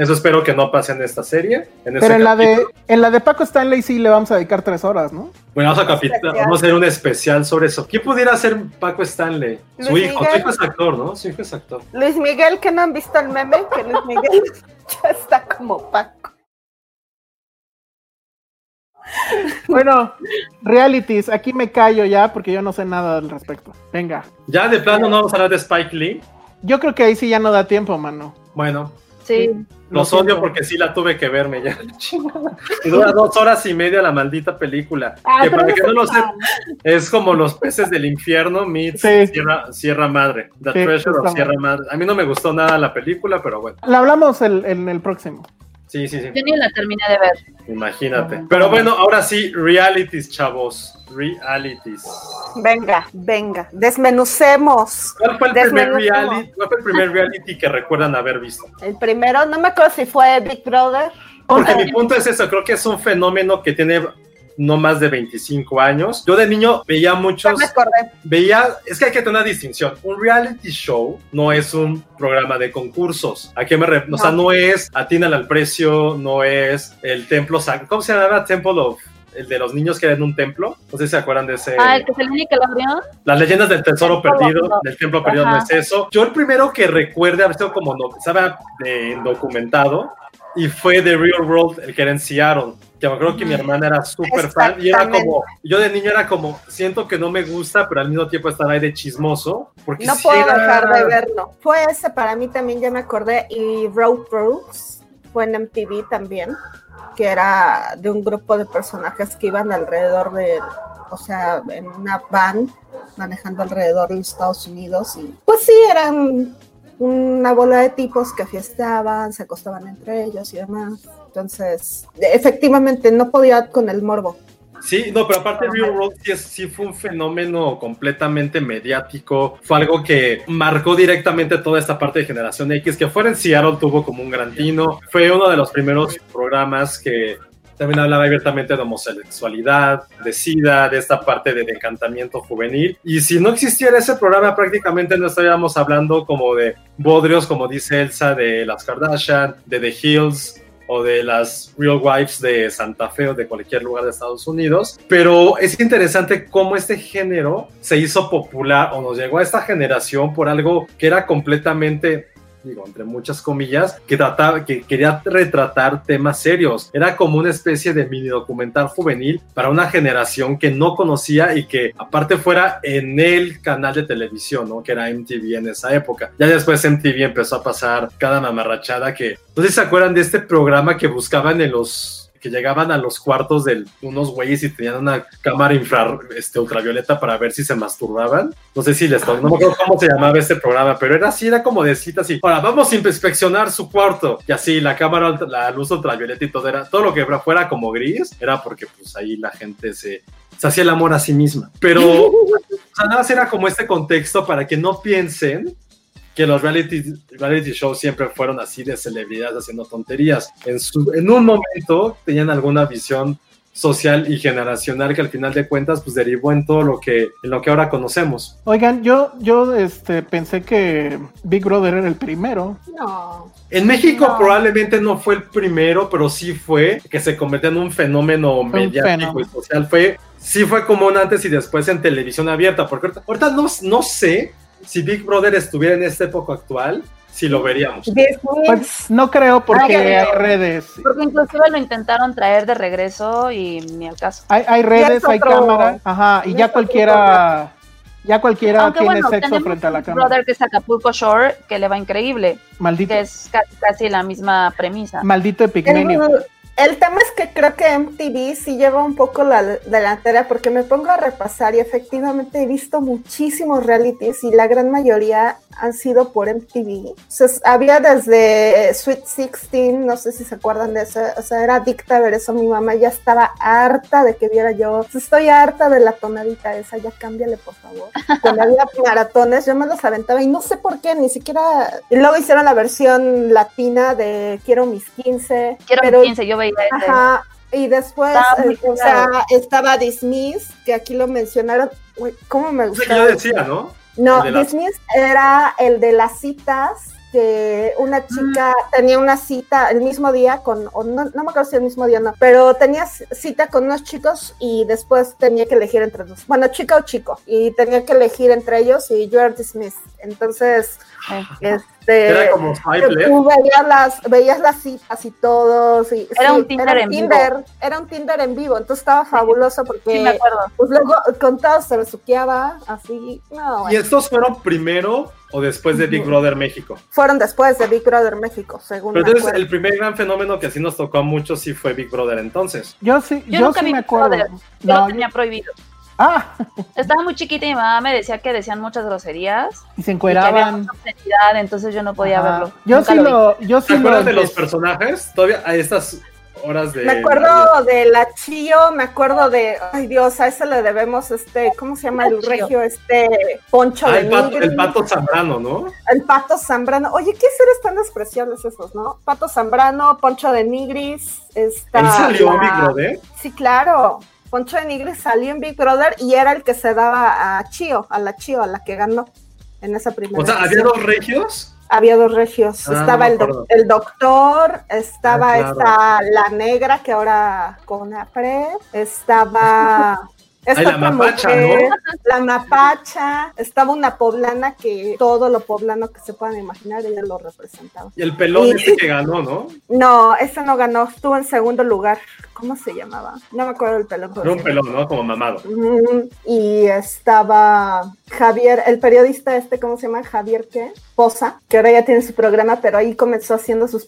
Eso espero que no pase en esta serie. En este Pero en la, de, en la de Paco Stanley sí le vamos a dedicar tres horas, ¿no? Bueno, vamos a, capi- vamos a hacer un especial sobre eso. ¿Quién pudiera ser Paco Stanley? Su hijo, su Miguel. hijo es actor, ¿no? Su hijo es actor. Luis Miguel, que no han visto el meme, que Luis Miguel <laughs> ya está como Paco. Bueno, realities, aquí me callo ya porque yo no sé nada al respecto. Venga. Ya de plano no vamos a hablar de Spike Lee. Yo creo que ahí sí ya no da tiempo, mano. Bueno, Sí. Lo Los odio porque sí la tuve que verme ya. <laughs> Y dura dos horas y media la maldita película. Ah, que para que no lo sepan, es como los peces del infierno meets Sí. Sierra, Sierra Madre. The Sí, Treasure of. Sierra Madre. A mí no me gustó nada la película, pero bueno. La hablamos el- en el próximo. Sí, sí, sí. Yo ni la terminé de ver. Imagínate. Ah. Pero bueno, ahora sí, realities, chavos. Realities. Venga, venga, desmenucemos. ¿Cuál fue el primer reality, cuál fue el primer reality que recuerdan haber visto? El primero, no me acuerdo si fue Big Brother. Porque mi punto es eso, creo que es un fenómeno que tiene no más de 25 años. Yo de niño veía muchos veía, es que hay que tener una distinción. Un reality show no es un programa de concursos. ¿A qué me re- O sea, no es Atínale al precio, no es el templo, ¿cómo se llama? Temple of el de los niños que era en un templo. No sé si se acuerdan de ese. Ah, el que salió en Nickelodeon. Las leyendas del tesoro perdido, of- del templo perdido no Ajá. es eso. Yo el primero que recuerde haber sido como, no, estaba de documentado y fue The Real World, el que era en Seattle. Que me acuerdo que mi hermana era súper fan y era como, yo de niño era como, siento que no me gusta, pero al mismo tiempo estaba ahí de chismoso. Porque No sí puedo era- dejar de verlo. Fue ese para mí también, ya me acordé. Y Road Rules fue en MTV también, que era de un grupo de personajes que iban alrededor de, o sea, en una van manejando alrededor de los Estados Unidos. Y pues sí, eran una bola de tipos que fiestaban, se acostaban entre ellos y demás. Entonces, efectivamente, no podía con el morbo. Sí, no, pero aparte Real World sí, sí fue un fenómeno completamente mediático, fue algo que marcó directamente toda esta parte de Generación X, que fuera en Seattle tuvo como un gran tino, fue uno de los primeros programas que también hablaba abiertamente de homosexualidad, de SIDA, de esta parte del encantamiento juvenil, y si no existiera ese programa prácticamente no estaríamos hablando como de bodrios, como dice Elsa, de las Kardashian, de The Hills, o de las Real Wives de Santa Fe o de cualquier lugar de Estados Unidos. Pero es interesante cómo este género se hizo popular o nos llegó a esta generación por algo que era completamente digo, entre muchas comillas, que trataba, que quería retratar temas serios. Era como una especie de mini documental juvenil para una generación que no conocía y que aparte fuera en el canal de televisión, ¿no? Que era MTV en esa época. Ya después MTV empezó a pasar cada mamarrachada que, no sé si se acuerdan de este programa que buscaban en los que llegaban a los cuartos de unos güeyes y tenían una cámara este, ultravioleta para ver si se masturbaban. No sé si les no me acuerdo cómo se llamaba este programa, pero era así, era como de citas y ahora vamos a inspeccionar su cuarto. Y así la cámara, la luz ultravioleta y todo era, todo lo que fuera como gris, era porque pues ahí la gente se, hacía el amor a sí misma. Pero <laughs> nada más era como este contexto para que no piensen que los reality, reality shows siempre fueron así de celebridades haciendo tonterías. En, su, en un momento tenían alguna visión social y generacional que al final de cuentas pues derivó en todo lo que en lo que ahora conocemos. Oigan, yo yo este pensé que Big Brother era el primero. No. En México No. probablemente no fue el primero, pero sí fue que se convirtió en un fenómeno mediático fenómeno. y social. Fue sí fue como un antes y después en televisión abierta, porque ahorita, ahorita no, no sé si Big Brother estuviera en esta época actual, si lo veríamos. Pues no creo porque hay redes. Porque inclusive lo intentaron traer de regreso y ni al caso. Hay, redes, es hay otro- cámara, ajá, y ya cualquiera, ya cualquiera Aunque tiene bueno, sexo frente a la cámara. brother que es Acapulco Shore, que le va increíble, Maldito, que es casi, casi la misma premisa. maldito epigmenio. El tema es que creo que MTV sí lleva un poco la delantera porque me pongo a repasar y efectivamente he visto muchísimos realities y la gran mayoría han sido por MTV. O sea, había desde Sweet 16, no sé si se acuerdan de eso, o sea, era adicta a ver eso. Mi mamá ya estaba harta de que viera yo. Estoy harta de la tonadita esa, ya cámbiale por favor. Cuando había <laughs> maratones, yo me los aventaba y no sé por qué, ni siquiera. Y luego hicieron la versión latina de Quiero mis 15. Quiero pero- 15, yo veía. Ajá. Y después, eh, o sea, estaba Dismiss, que aquí lo mencionaron. Uy, ¿Cómo me yo decía, ¿no? No, Dismiss era el de las citas, que una chica tenía una cita el mismo día con, o no, no me acuerdo si el mismo día no, pero tenía cita con unos chicos y después tenía que elegir entre dos. Bueno, chica o chico, y tenía que elegir entre ellos y you are dismissed. Entonces, este. Era como tú veías las, veías las citas y todos. Y, Era un Tinder en vivo. Tinder, Era un Tinder en vivo, entonces estaba fabuloso porque Sí, me acuerdo. pues luego con todos se besuqueaba, así. No, ¿Y estos fueron primero o después de Big Brother México? fueron después de Big Brother México, según Pero entonces el primer gran fenómeno que así nos tocó a muchos sí fue Big Brother entonces. Yo sí, Yo yo, nunca sí vi me Big acuerdo. Brother. Yo No, lo yo- tenía prohibido. Ah, Estaba muy chiquita y mi mamá me decía que decían muchas groserías y se y que había encueraban. mucha obscenidad, entonces yo no podía Ajá. verlo. Yo Nunca sí lo vi. yo sí ¿Te acuerdas lo de los personajes? Todavía a estas horas de... Me acuerdo de la Chío, me acuerdo de, ay Dios, a ese le debemos este, ¿cómo se llama el regio? Este Poncho Ah, de el, pato, Nigris. el pato Zambrano, ¿no? El Pato Zambrano. Oye, qué seres tan despreciables esos, ¿no? Pato Zambrano, Poncho de Nigris. Está Él salió la- Brother. Sí, claro. Poncho de Nigris salió en Big Brother y era el que se daba a Chío, a la Chío, a la que ganó en esa primera. O sea, había dos regios. Había dos regios. Ah, estaba no el, el doctor, estaba Ah, claro. esta la negra que ahora con APRE, estaba esta Ay, la mapacha, mujer, ¿no? la mapacha, estaba una poblana que todo lo poblano que se puedan imaginar, ella lo representaba. Y el pelón Y- ese que <laughs> ganó, ¿no? No, ese no ganó, estuvo en segundo lugar. ¿Cómo se llamaba? No me acuerdo del pelón. Era un pelón, ¿no? Como mamado. Y estaba Javier, el periodista este, ¿cómo se llama? Javier qué? Poza, que ahora ya tiene su programa, pero ahí comenzó haciendo sus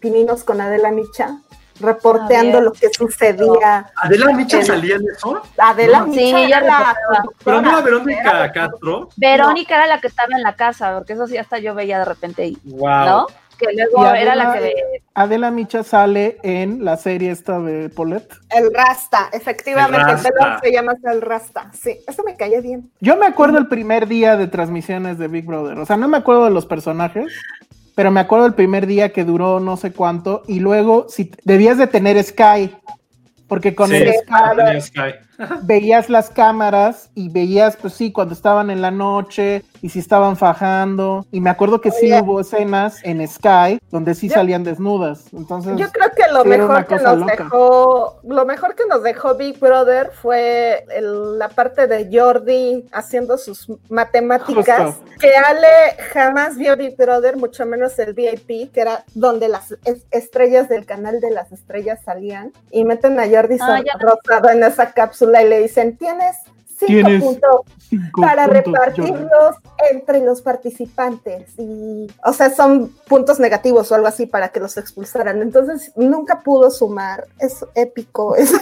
pininos con Adela Micha, reporteando lo que sucedía. ¿Adela Micha salía en eso? Adela No. Micha Sí, ella era la. Pero no era Verónica era- Castro. Verónica era la que estaba en la casa, porque eso sí hasta yo veía de repente ahí, Wow. ¿no? Que luego Y era la que veía. Adela Micha sale en la serie esta de Paulette. El Rasta, efectivamente, El Rasta. se llama el Rasta. Sí, eso me caía bien. Yo me acuerdo el primer día de transmisiones de Big Brother. O sea, no me acuerdo de los personajes, pero me acuerdo el primer día que duró no sé cuánto. Y luego, si debías de tener Sky, porque con Sí, el Sky Sky. veías las cámaras y veías, pues sí, cuando estaban en la noche y si estaban fajando. Y me acuerdo que sí Oye. hubo escenas en Sky donde sí Yo- salían desnudas. Entonces, Yo creo que lo sí mejor que nos loca. dejó, lo mejor que nos dejó Big Brother fue el- la parte de Jordi haciendo sus matemáticas. Justo. Que Ale jamás vio Big Brother, mucho menos el VIP, que era donde las es- estrellas del canal de las estrellas salían. Y meten a Jordi Ah. Rosado en esa cápsula y le dicen, tienes cinco Tienes puntos cinco para puntos, repartirlos entre los participantes. Y, o sea, son puntos negativos o algo así para que los expulsaran. Entonces, nunca pudo sumar. Es épico. <laughs> Es...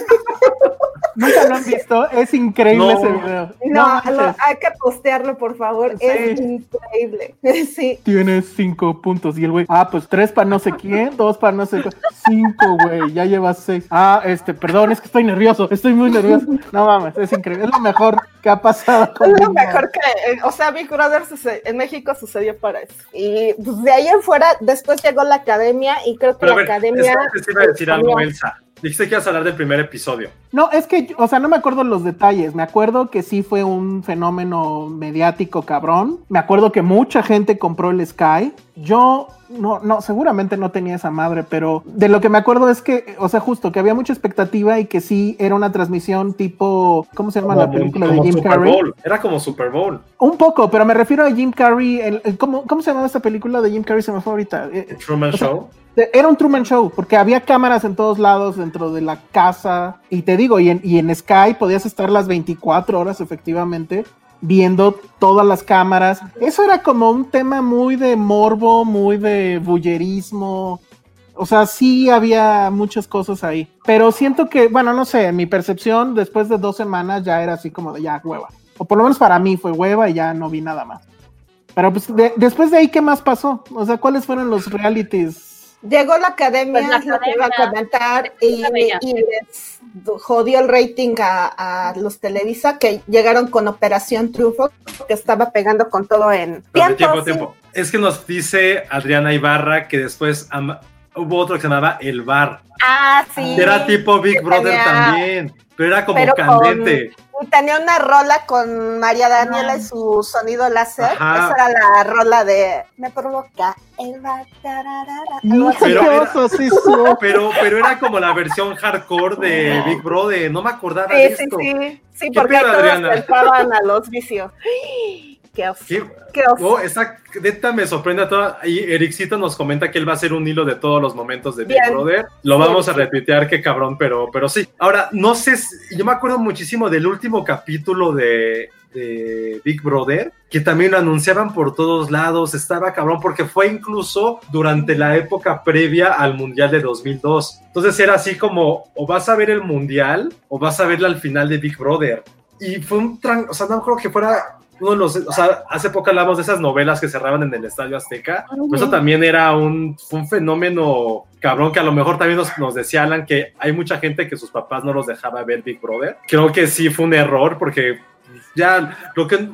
Nunca lo han visto, es increíble No. ese video. No, lo- hay que postearlo, por favor. Es increíble. <laughs> Sí. Tienes cinco puntos. Y el güey, ah, pues tres para no sé quién, dos para no sé cuál. Cinco, güey, ya llevas seis. Ah, este, perdón, es que estoy nervioso, estoy muy nervioso. No mames, es increíble. Es lo mejor que ha pasado con Es lo mejor que, eh, o sea, Big Brother en México sucedió para eso. Y pues, de ahí en fuera, después llegó la academia y creo que Pero la ver, academia... es que te iba a decir algo, Elsa. Dijiste que ibas a hablar del primer episodio. No, es que, o sea, no me acuerdo los detalles. Me acuerdo que sí fue un fenómeno mediático cabrón. Me acuerdo que mucha gente compró el Sky. Yo, no, no, seguramente no tenía esa madre, pero de lo que me acuerdo es que, o sea, justo que había mucha expectativa y que sí era una transmisión tipo, ¿cómo se llama la Como- película de Jim Super Carrey? Bowl. Era como Super Bowl. Un poco, pero me refiero a Jim Carrey. el- el- ¿cómo, ¿Cómo se llamaba esta película de Jim Carrey? Se me fue ahorita. Eh, Truman o sea, Show. Era un Truman Show, porque había cámaras en todos lados dentro de la casa. Y te digo, y en, y en Sky podías estar las 24 horas efectivamente viendo todas las cámaras. Eso era como un tema muy de morbo, muy de bullerismo. O sea, sí había muchas cosas ahí. Pero siento que, bueno, no sé, en mi percepción, después de dos semanas ya era así como de ya hueva. O por lo menos para mí fue hueva y ya no vi nada más. Pero pues de- después de ahí, ¿qué más pasó? O sea, ¿cuáles fueron los realities? Llegó la academia, Pues la es lo que iba a comentar, y, jodió el rating a, a los Televisa que llegaron con Operación Triunfo, que estaba pegando con todo en tiempo, tiempo. Es que nos dice Adriana Ibarra que después hubo otro que se llamaba El Bar. Ah, sí. era tipo Big Brother tenía- también. Pero era como pero con- candente. Y tenía una rola con María Daniela y su sonido láser. Ajá. Esa era la rola de Me provoca el. Pero ¡Qué era- sí, <laughs> sí! Pero, pero era como la versión hardcore de Big Brother. No me acordaba de Sí, sí, esto. sí. Sí, ¿Qué porque todos a los vicios. Qué. ¿Qué? Qué. Oh, esa neta me sorprende a toda. Y Ericito nos comenta que él va a hacer un hilo de todos los momentos de Big Bien. Brother. Lo vamos a retuitear, qué cabrón, pero, pero sí. Ahora, no sé, si- yo me acuerdo muchísimo del último capítulo de, de Big Brother, que también lo anunciaban por todos lados. Estaba cabrón, porque fue incluso durante la época previa al Mundial de 2002. Entonces era así como, o vas a ver el Mundial, o vas a verla al final de Big Brother. Y fue un tran... O sea, no creo que fuera uno de los, o sea, hace poco hablamos de esas novelas que cerraban en el Estadio Azteca, pues eso también era un, un fenómeno cabrón que a lo mejor también nos, nos decía Alan que hay mucha gente que sus papás no los dejaba ver Big Brother. Creo que sí fue un error porque ya lo que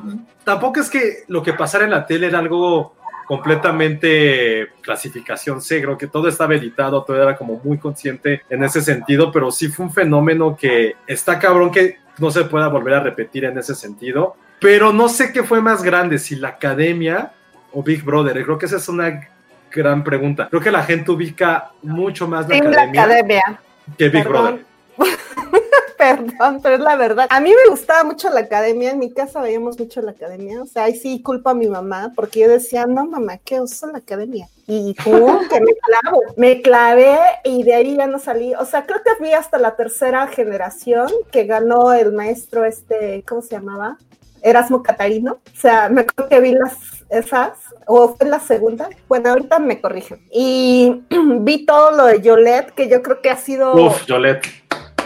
tampoco es que lo que pasara en la tele era algo completamente clasificación C, creo que todo estaba editado, todo era como muy consciente en ese sentido, pero sí fue un fenómeno que está cabrón que no se pueda volver a repetir en ese sentido, pero no sé qué fue más grande, si la academia o Big Brother, creo que esa es una gran pregunta. Creo que la gente ubica mucho más la Team la academia, academia. que Big Perdón. Brother. <laughs> Perdón, pero es la verdad. A mí me gustaba mucho la academia. En mi casa veíamos mucho la academia. O sea, ahí sí culpo a mi mamá porque yo decía, no, mamá, qué oso la academia. Y pum, <laughs> que me clavo. Me clavé y de ahí ya no salí. O sea, creo que vi hasta la tercera generación que ganó el maestro este, ¿cómo se llamaba? Erasmo Catarino. O sea, me acuerdo que vi las esas, o fue la segunda. Bueno, ahorita me corrigen. Y <clears throat> vi todo lo de Yolette, que yo creo que ha sido Uf, Yolette.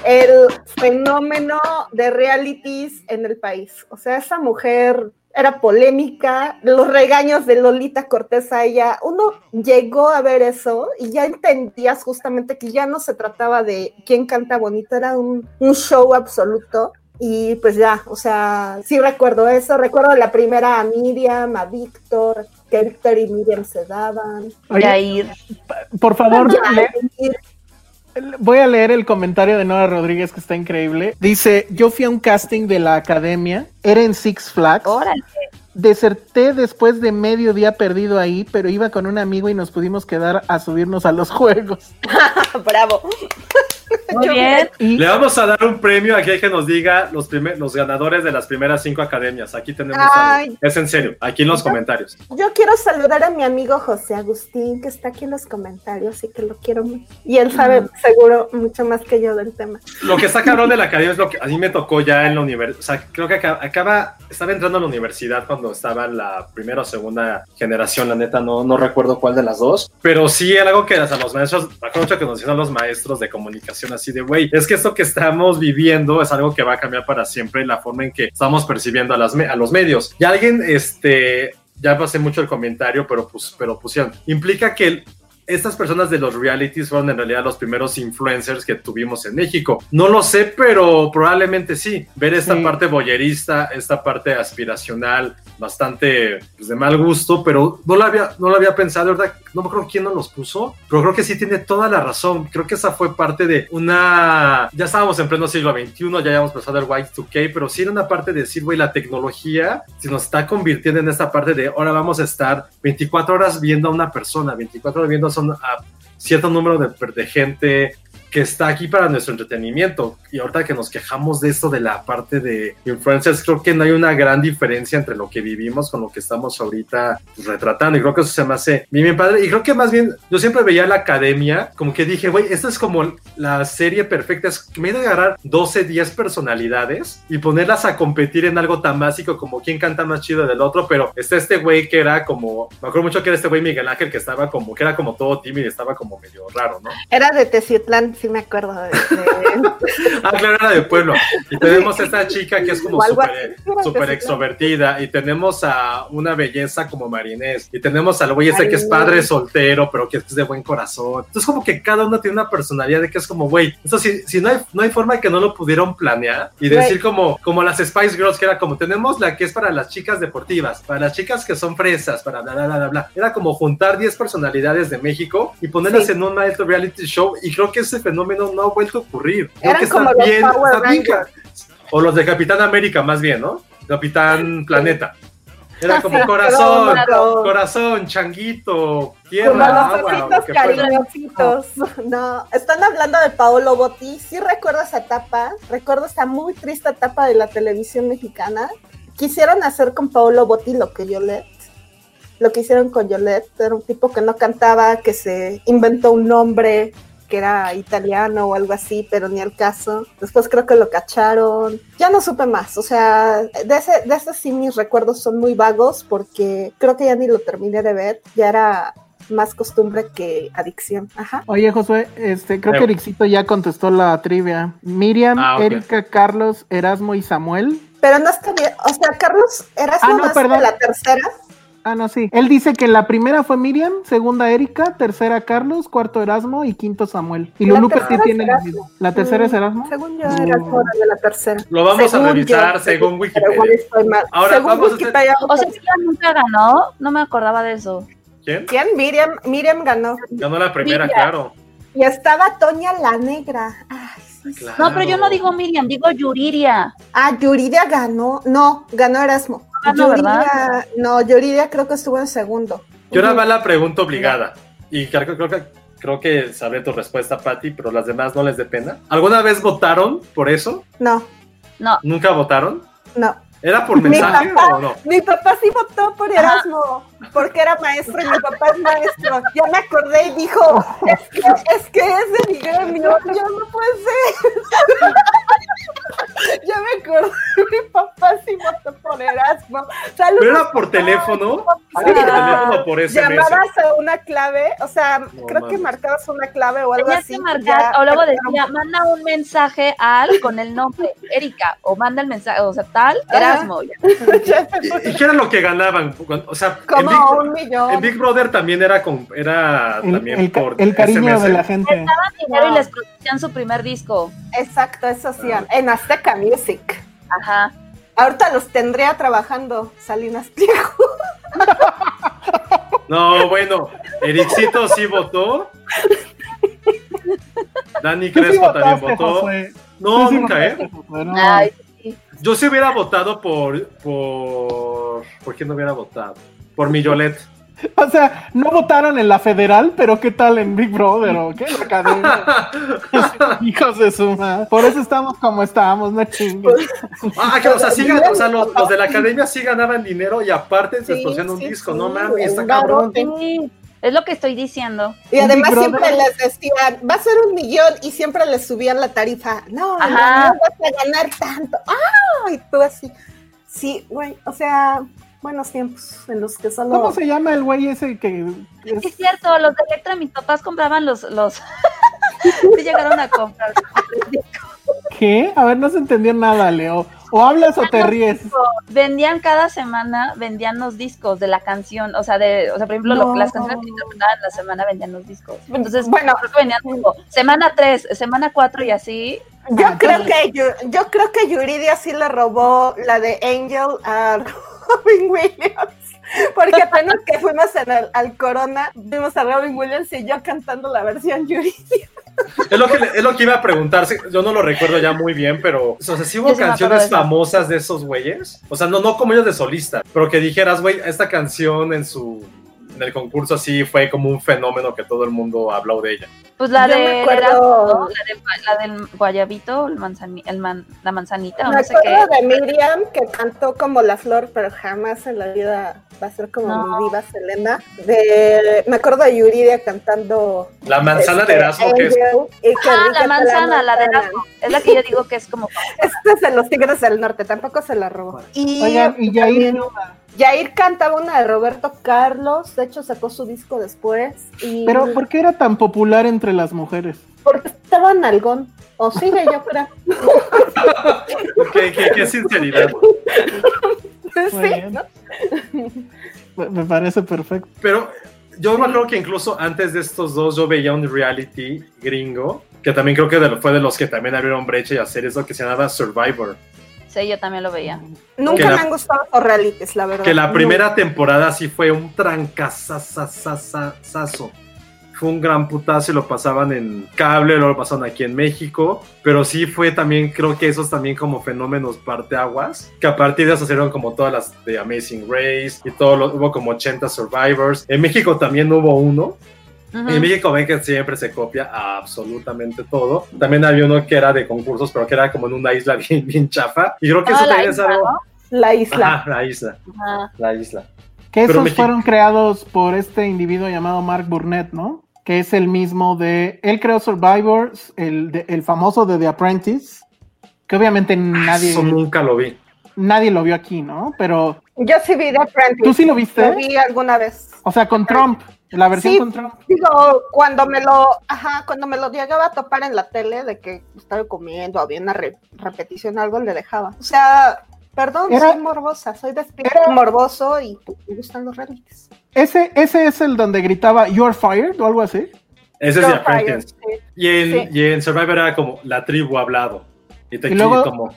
el fenómeno de realities en el país. O sea, esa mujer era polémica, los regaños de Lolita Cortés a ella, uno llegó a ver eso y ya entendías justamente que ya no se trataba de quién canta bonito, era un, un show absoluto. Y pues ya, o sea, sí recuerdo eso, recuerdo la primera a Miriam, a Víctor, que Víctor y Miriam se daban. Oye, por favor, voy a leer el comentario de Nora Rodríguez que está increíble. Dice, yo fui a un casting de la academia, era en Six Flags. Órale. Deserté después de medio día perdido ahí, pero iba con un amigo y nos pudimos quedar a subirnos a los juegos. <laughs> Bravo. Muy bien. Le vamos a dar un premio aquí que nos diga los, primer- los ganadores de las primeras cinco academias. Aquí tenemos Ay. Es en serio, aquí en los comentarios. Yo quiero saludar a mi amigo José Agustín, que está aquí en los comentarios y que lo quiero mucho. Y él sabe seguro mucho más que yo del tema. Lo que está cabrón de la <laughs> academia es lo que a mí me tocó ya en la universidad. O sea, creo que acaba, acaba- estaba entrando a la universidad cuando estaba en la primera o segunda generación, la neta, no, no recuerdo cuál de las dos. Pero sí, era algo que hasta los maestros, me acuerdo mucho que nos decían los maestros de comunicación así de, güey, es que esto que estamos viviendo es algo que va a cambiar para siempre la forma en que estamos percibiendo a, las, a los medios. Y alguien, este, ya pasé mucho el comentario, pero, pues, pero pusieron, implica que estas personas de los realities fueron en realidad los primeros influencers que tuvimos en México. No lo sé, pero probablemente sí. Ver esta Sí. parte boyerista, esta parte aspiracional, bastante pues, de mal gusto, pero no lo había, no lo había pensado, ¿verdad? No me acuerdo quién nos los puso, pero creo que sí tiene toda la razón. Creo que esa fue parte de una... Ya estábamos en pleno siglo XXI, ya habíamos pasado el Y2K, pero sí era una parte de decir, güey, la tecnología se nos está convirtiendo en esta parte de ahora vamos a estar 24 horas viendo a una persona, 24 horas viendo a, a cierto número de, de gente que está aquí para nuestro entretenimiento. Y ahorita que nos quejamos de esto de la parte de influencers, creo que no hay una gran diferencia entre lo que vivimos con lo que estamos ahorita pues, retratando. Y creo que eso se me hace bien, bien padre. Y creo que más bien, yo siempre veía la academia, como que dije, güey, esta es como la serie perfecta. Es que me iba a agarrar 12, 10 personalidades y ponerlas a competir en algo tan básico como quién canta más chido del otro. Pero está este güey que era como, me acuerdo mucho que era este güey Miguel Ángel que estaba como, que era como todo tímido estaba como medio raro, ¿no? Era de Teciutlán, sí me acuerdo de, de- <laughs> Ah, claro, era de pueblo. Y tenemos a esta chica que es como súper extrovertida. Y tenemos a una belleza como Marinés. Y tenemos al güey ese que es padre soltero, pero que es de buen corazón. Entonces, como que cada uno tiene una personalidad de que es como, güey, eso sí, si no hay, no hay forma de que no lo pudieron planear y decir como, como las Spice Girls, que era como, tenemos la que es para las chicas deportivas, para las chicas que son fresas, para bla, bla, bla, bla. Era como juntar 10 personalidades de México y ponerlas Sí. en un maestro reality show. Y creo que ese fenómeno no ha vuelto a ocurrir. Creo Eran que está como los bien, Power está bien Rangers. o los de Capitán América, más bien, ¿no? Capitán Planeta. Era <laughs> como corazón, corazón, changuito, Como tierra, los agua, cariñositos. <laughs> No, están hablando de Paolo Botti. Sí recuerdo esa etapa. Recuerdo esa muy triste etapa de la televisión mexicana. Quisieron hacer con Paolo Botti lo que Yolette. Lo que hicieron con Yolette. Era un tipo que no cantaba, que se inventó un nombre que era italiano o algo así, pero ni al caso. Después creo que lo cacharon. Ya no supe más. O sea, de ese, de ese sí mis recuerdos son muy vagos porque creo que ya ni lo terminé de ver. Ya era más costumbre que adicción. Ajá. Oye, Josué, este, creo que. Ericito ya contestó la trivia. Miriam, Ah. Erika, Carlos, Erasmo y Samuel. Pero no está bien. O sea, Carlos, ¿eras Ah, no, más perdón. de la tercera? Ah, no, sí. Él dice que la primera fue Miriam, segunda Erika, tercera Carlos, cuarto Erasmo y quinto Samuel. Y Lulu que tiene la misma. ¿La tercera es Erasmo? Según yo, era de la tercera. Lo vamos Según a revisar yo, según Wikipedia. Ahora Según vamos a hacer- Wikipedia, O sea, ella nunca ganó, no me acordaba de eso. ¿Quién? ¿Quién? Miriam, Miriam ganó. Ganó la primera, Miriam. claro. Y estaba Toña la Negra. Ay, sí, sí. No, pero yo no digo Miriam, digo Yuriria. Ah, Yuridia ganó. No, ganó Erasmo. Ganó, Yuridia, no, Yuridia creo que estuvo en segundo. Yo ahora va la pregunta obligada. Y creo, creo que creo que sabré tu respuesta, Patti, pero las demás no les dé pena. ¿Alguna vez votaron por eso? No, No, ¿Nunca votaron? no. ¿Era por Mi mensaje papá, o no? mi papá sí votó por Erasmo, porque era maestro y mi papá es maestro. Ya me acordé y dijo, es que es, que es de mi gremio. Yo no puede ser. <laughs> ya me acordé, mi papá sí votó por Erasmo. Saludos, ¿Pero era por teléfono? Ah, ¿Era por teléfono o por SMS? Llamabas a una clave, o sea, No creo que marcabas una clave o algo tenías así. que y marcar, ya- o luego decía, manda un mensaje al con el nombre Erika, o manda el mensaje, o sea, tal, Ajá. Erasmo. ya. <laughs> ¿Y, y qué era lo que ganaban? O sea, en Como Big, un millón. en Big Brother también era, con, era El, también el por el cariño SMS. de la gente. daban dinero y les producían su primer disco. Exacto, eso sí, en Azteca Music. Ajá. Ahorita los tendría trabajando Salinas Pliego. <laughs> No, bueno, Ericito sí votó. Dani sí Crespo también votaste, votó. Josué. No, sí nunca, votaste, ¿eh? Ay, sí. Yo sí hubiera votado por. por. ¿Por quién no hubiera votado? Por mi Yolette. O sea, no votaron en la federal, pero ¿qué tal en Big Brother o qué? La academia. <laughs> Hijos de su madre. Por eso estamos como estamos, no chingues. Ah, que, o sea, sí, o sea, los, los de la academia sí ganaban dinero y aparte se Sí, extorsionan un sí, disco, sí, no mames, está cabrón. Es lo que estoy diciendo. Y además siempre les decían, va a ser un millón y siempre les subían la tarifa. No, no vas a ganar tanto. ¡Ah! Y tú así. Sí, güey, o sea, buenos tiempos en los que solo... ¿Cómo se llama el güey ese que es- es cierto, los de Electra, mis papás compraban los. los... <laughs> sí, llegaron a comprar. ¿Qué? A ver, no se entendió nada, Leo. O hablas o te ríes. Vendían cada semana, vendían los discos de la canción, o sea, de, o sea, por ejemplo, lo- No. las canciones que interpretaban en la semana vendían los discos. Entonces, Bueno. creo que vendían como semana 3, semana 4 y así. Yo Ah, creo que Yu- yo creo que Yuridia sí le robó la de Angel a Robin Williams. Porque apenas que fuimos en el- al Corona, vimos a Robin Williams y yo cantando la versión Yuridia. Es lo, que, es lo que iba a preguntar, yo no lo recuerdo ya muy bien, pero, o sea, hubo sí acuerdo canciones famosas de esos güeyes, o sea, no, no como ellos de solista, pero que dijeras, güey, esta canción en su, en el concurso así fue como un fenómeno que todo el mundo habló de ella. Pues la Yo me de acuerdo- ¿no? la, del, la del guayabito, el manzani- el man- la manzanita, Me no sé qué. acuerdo de Miriam que cantó como la flor, pero jamás en la vida va a ser como No. mi diva Selena. De, me acuerdo de Yuridia cantando La manzana este, de Erasmo, que es Angel, y que Ah, la manzana, la de. Erasmo. Es la que yo digo que es como. <laughs> Este es de los Tigres del Norte, tampoco se la robó. Y Oigan, y cantaba una de Roberto Carlos, de hecho sacó su disco después. Y Pero ¿por qué era tan popular entre las mujeres? porque estaba en algón. O sigue, yo creo. qué, qué- qué sinceridad. Sí. Me- parece perfecto. Pero yo me acuerdo que incluso antes de estos dos yo veía un reality gringo, que también creo que de- fue de los que también abrieron brecha y hacer eso, que se llamaba Survivor. Sí, yo también lo veía. Nunca me han gustado los realities, la verdad. Que la No. primera temporada sí fue un trancazazazazo. Fue un gran putazo y lo pasaban en cable, luego lo pasaban aquí en México. Pero sí fue también, creo que esos también como fenómenos parteaguas. Que a partir de eso salieron como todas las de Amazing Race y todo lo, hubo como 80 Survivors. En México también hubo uno. Ujú. En México ven que siempre se copia absolutamente todo. También había uno que era de concursos, pero que era como en una isla <laughs> bien, bien chafa. Y creo que Ah, eso la también es isla, algo. ¿no? La isla. Ajá, la isla. Ajá. La isla. Que esos México- fueron creados por este individuo llamado Mark Burnett, ¿no? Que es el mismo de. Él creó Survivors, el, de- el famoso de The Apprentice. Que obviamente nadie, Eso nunca lo vi. nadie lo vio aquí, ¿no? Pero. Yo sí vi The Apprentice. ¿Tú sí lo viste? Lo vi alguna vez. O sea, con Trump. La versión Sí. con Trump. Digo, cuando me lo, ajá, cuando me lo llegaba a topar en la tele de que estaba comiendo, había una re- repetición algo, le dejaba. O sea, perdón, Era- soy morbosa, soy de espíritu era- morboso y me gustan los realities. Ese, ese es el donde gritaba You're fired o algo así. Ese es Yo The Apprentice. Sí. Y en, Sí. y en Survivor era como la tribu hablado. Y te Y luego- como,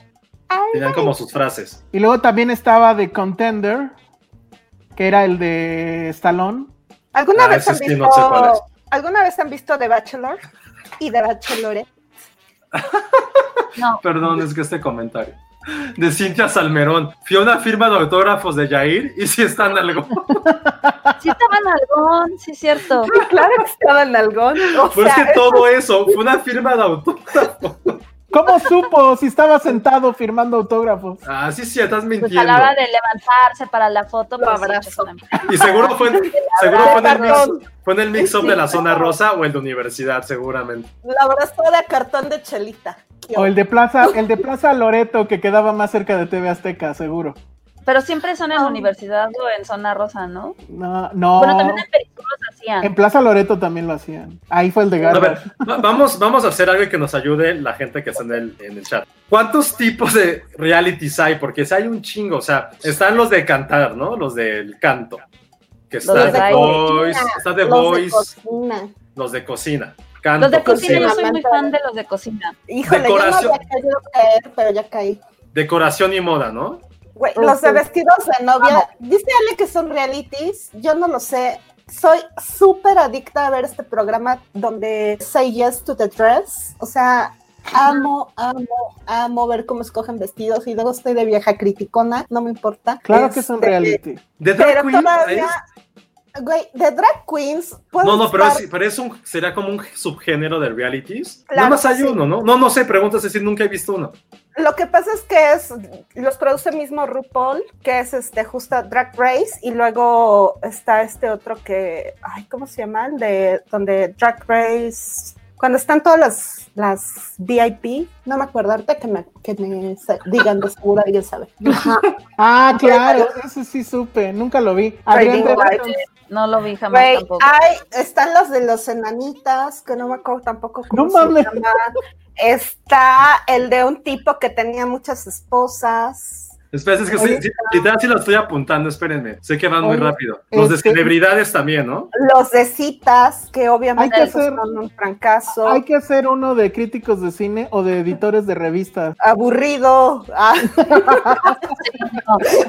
tenían como sus frases. Y luego también estaba The Contender, que era el de Stallone. ¿Alguna Ah, vez han sí, visto, no sé alguna vez han visto The Bachelor y The Bachelorette? <laughs> No, Perdón, es que este comentario. De Cintia Salmerón. Fui a una firma de autógrafos de Jair y sí están algo. <laughs> sí estaba en algón, sí es cierto. Claro que estaba en algón. O Pero es que todo eso fue una firma de autógrafos. ¿Cómo supo si estaba sentado firmando autógrafos? Ah, sí, sí, estás Pues a mintiendo. la hora de levantarse para la foto, Lo pues abrazo. una- Y seguro fue, <laughs> seguro fue en el mix, Cartón. fue en el mix-up de la zona rosa o el de universidad, seguramente. La abrazo de cartón de chelita. O el de Plaza, el de Plaza Loreto que quedaba más cerca de TV Azteca, seguro. Pero siempre son en Ah. universidad o en zona rosa, ¿no? No, no. Bueno, también en películas hacían. En Plaza Loreto también lo hacían. Ahí fue el de A Garba. ver, va- vamos, vamos a hacer algo que nos ayude la gente que está en el, en el chat. ¿Cuántos tipos de realities hay? Porque si hay un chingo, o sea, están los de cantar, ¿no? Los del canto. Que está Los de The. Voice, está The Los de Voice, cocina. los de cocina. Canto, Los de cocina, yo cocina. soy muy fan de los de cocina. Híjole, Decoración. yo no había querido caer, pero ya caí. Decoración y moda, ¿no? Güey, los de vestidos de novia, dice Ale que son realities, yo no lo sé. Soy súper adicta a ver este programa donde say yes to the dress. O sea, amo, amo, amo ver cómo escogen vestidos y luego estoy de vieja criticona, no me importa. Claro que es un Este, reality. De Drag Pero Queen, todavía, Güey, de drag queens. No, no, pero, estar- es, pero es un, sería como un subgénero de realities. Claro Nada más hay sí. uno, ¿no? No, no sé, preguntas, es decir, nunca he visto uno. Lo que pasa es que es, los produce mismo RuPaul, que es este justo Drag Race, y luego está este otro que, ay, ¿cómo se llama? De donde Drag Race, cuando están todas las, las VIP, no me acuerdo, ahorita que me, que me digan de seguro alguien sabe. Ajá. Ah, <laughs> claro, ese sí supe, nunca lo vi. Adrián, Trading ¿te- Rights. No lo vi jamás tampoco. hay, están los de los enanitas, que no me acuerdo tampoco cómo No se mames. llama. Está el de un tipo que tenía muchas esposas. Espera, es que sí, sí, literal sí lo estoy apuntando, espérenme. Sé que van muy rápido. Los de este- celebridades también, ¿no? Los de citas, que obviamente Hay que hacer- son un fracaso. Hay que hacer uno de críticos de cine o de editores de revistas. Aburrido. Ah. <laughs>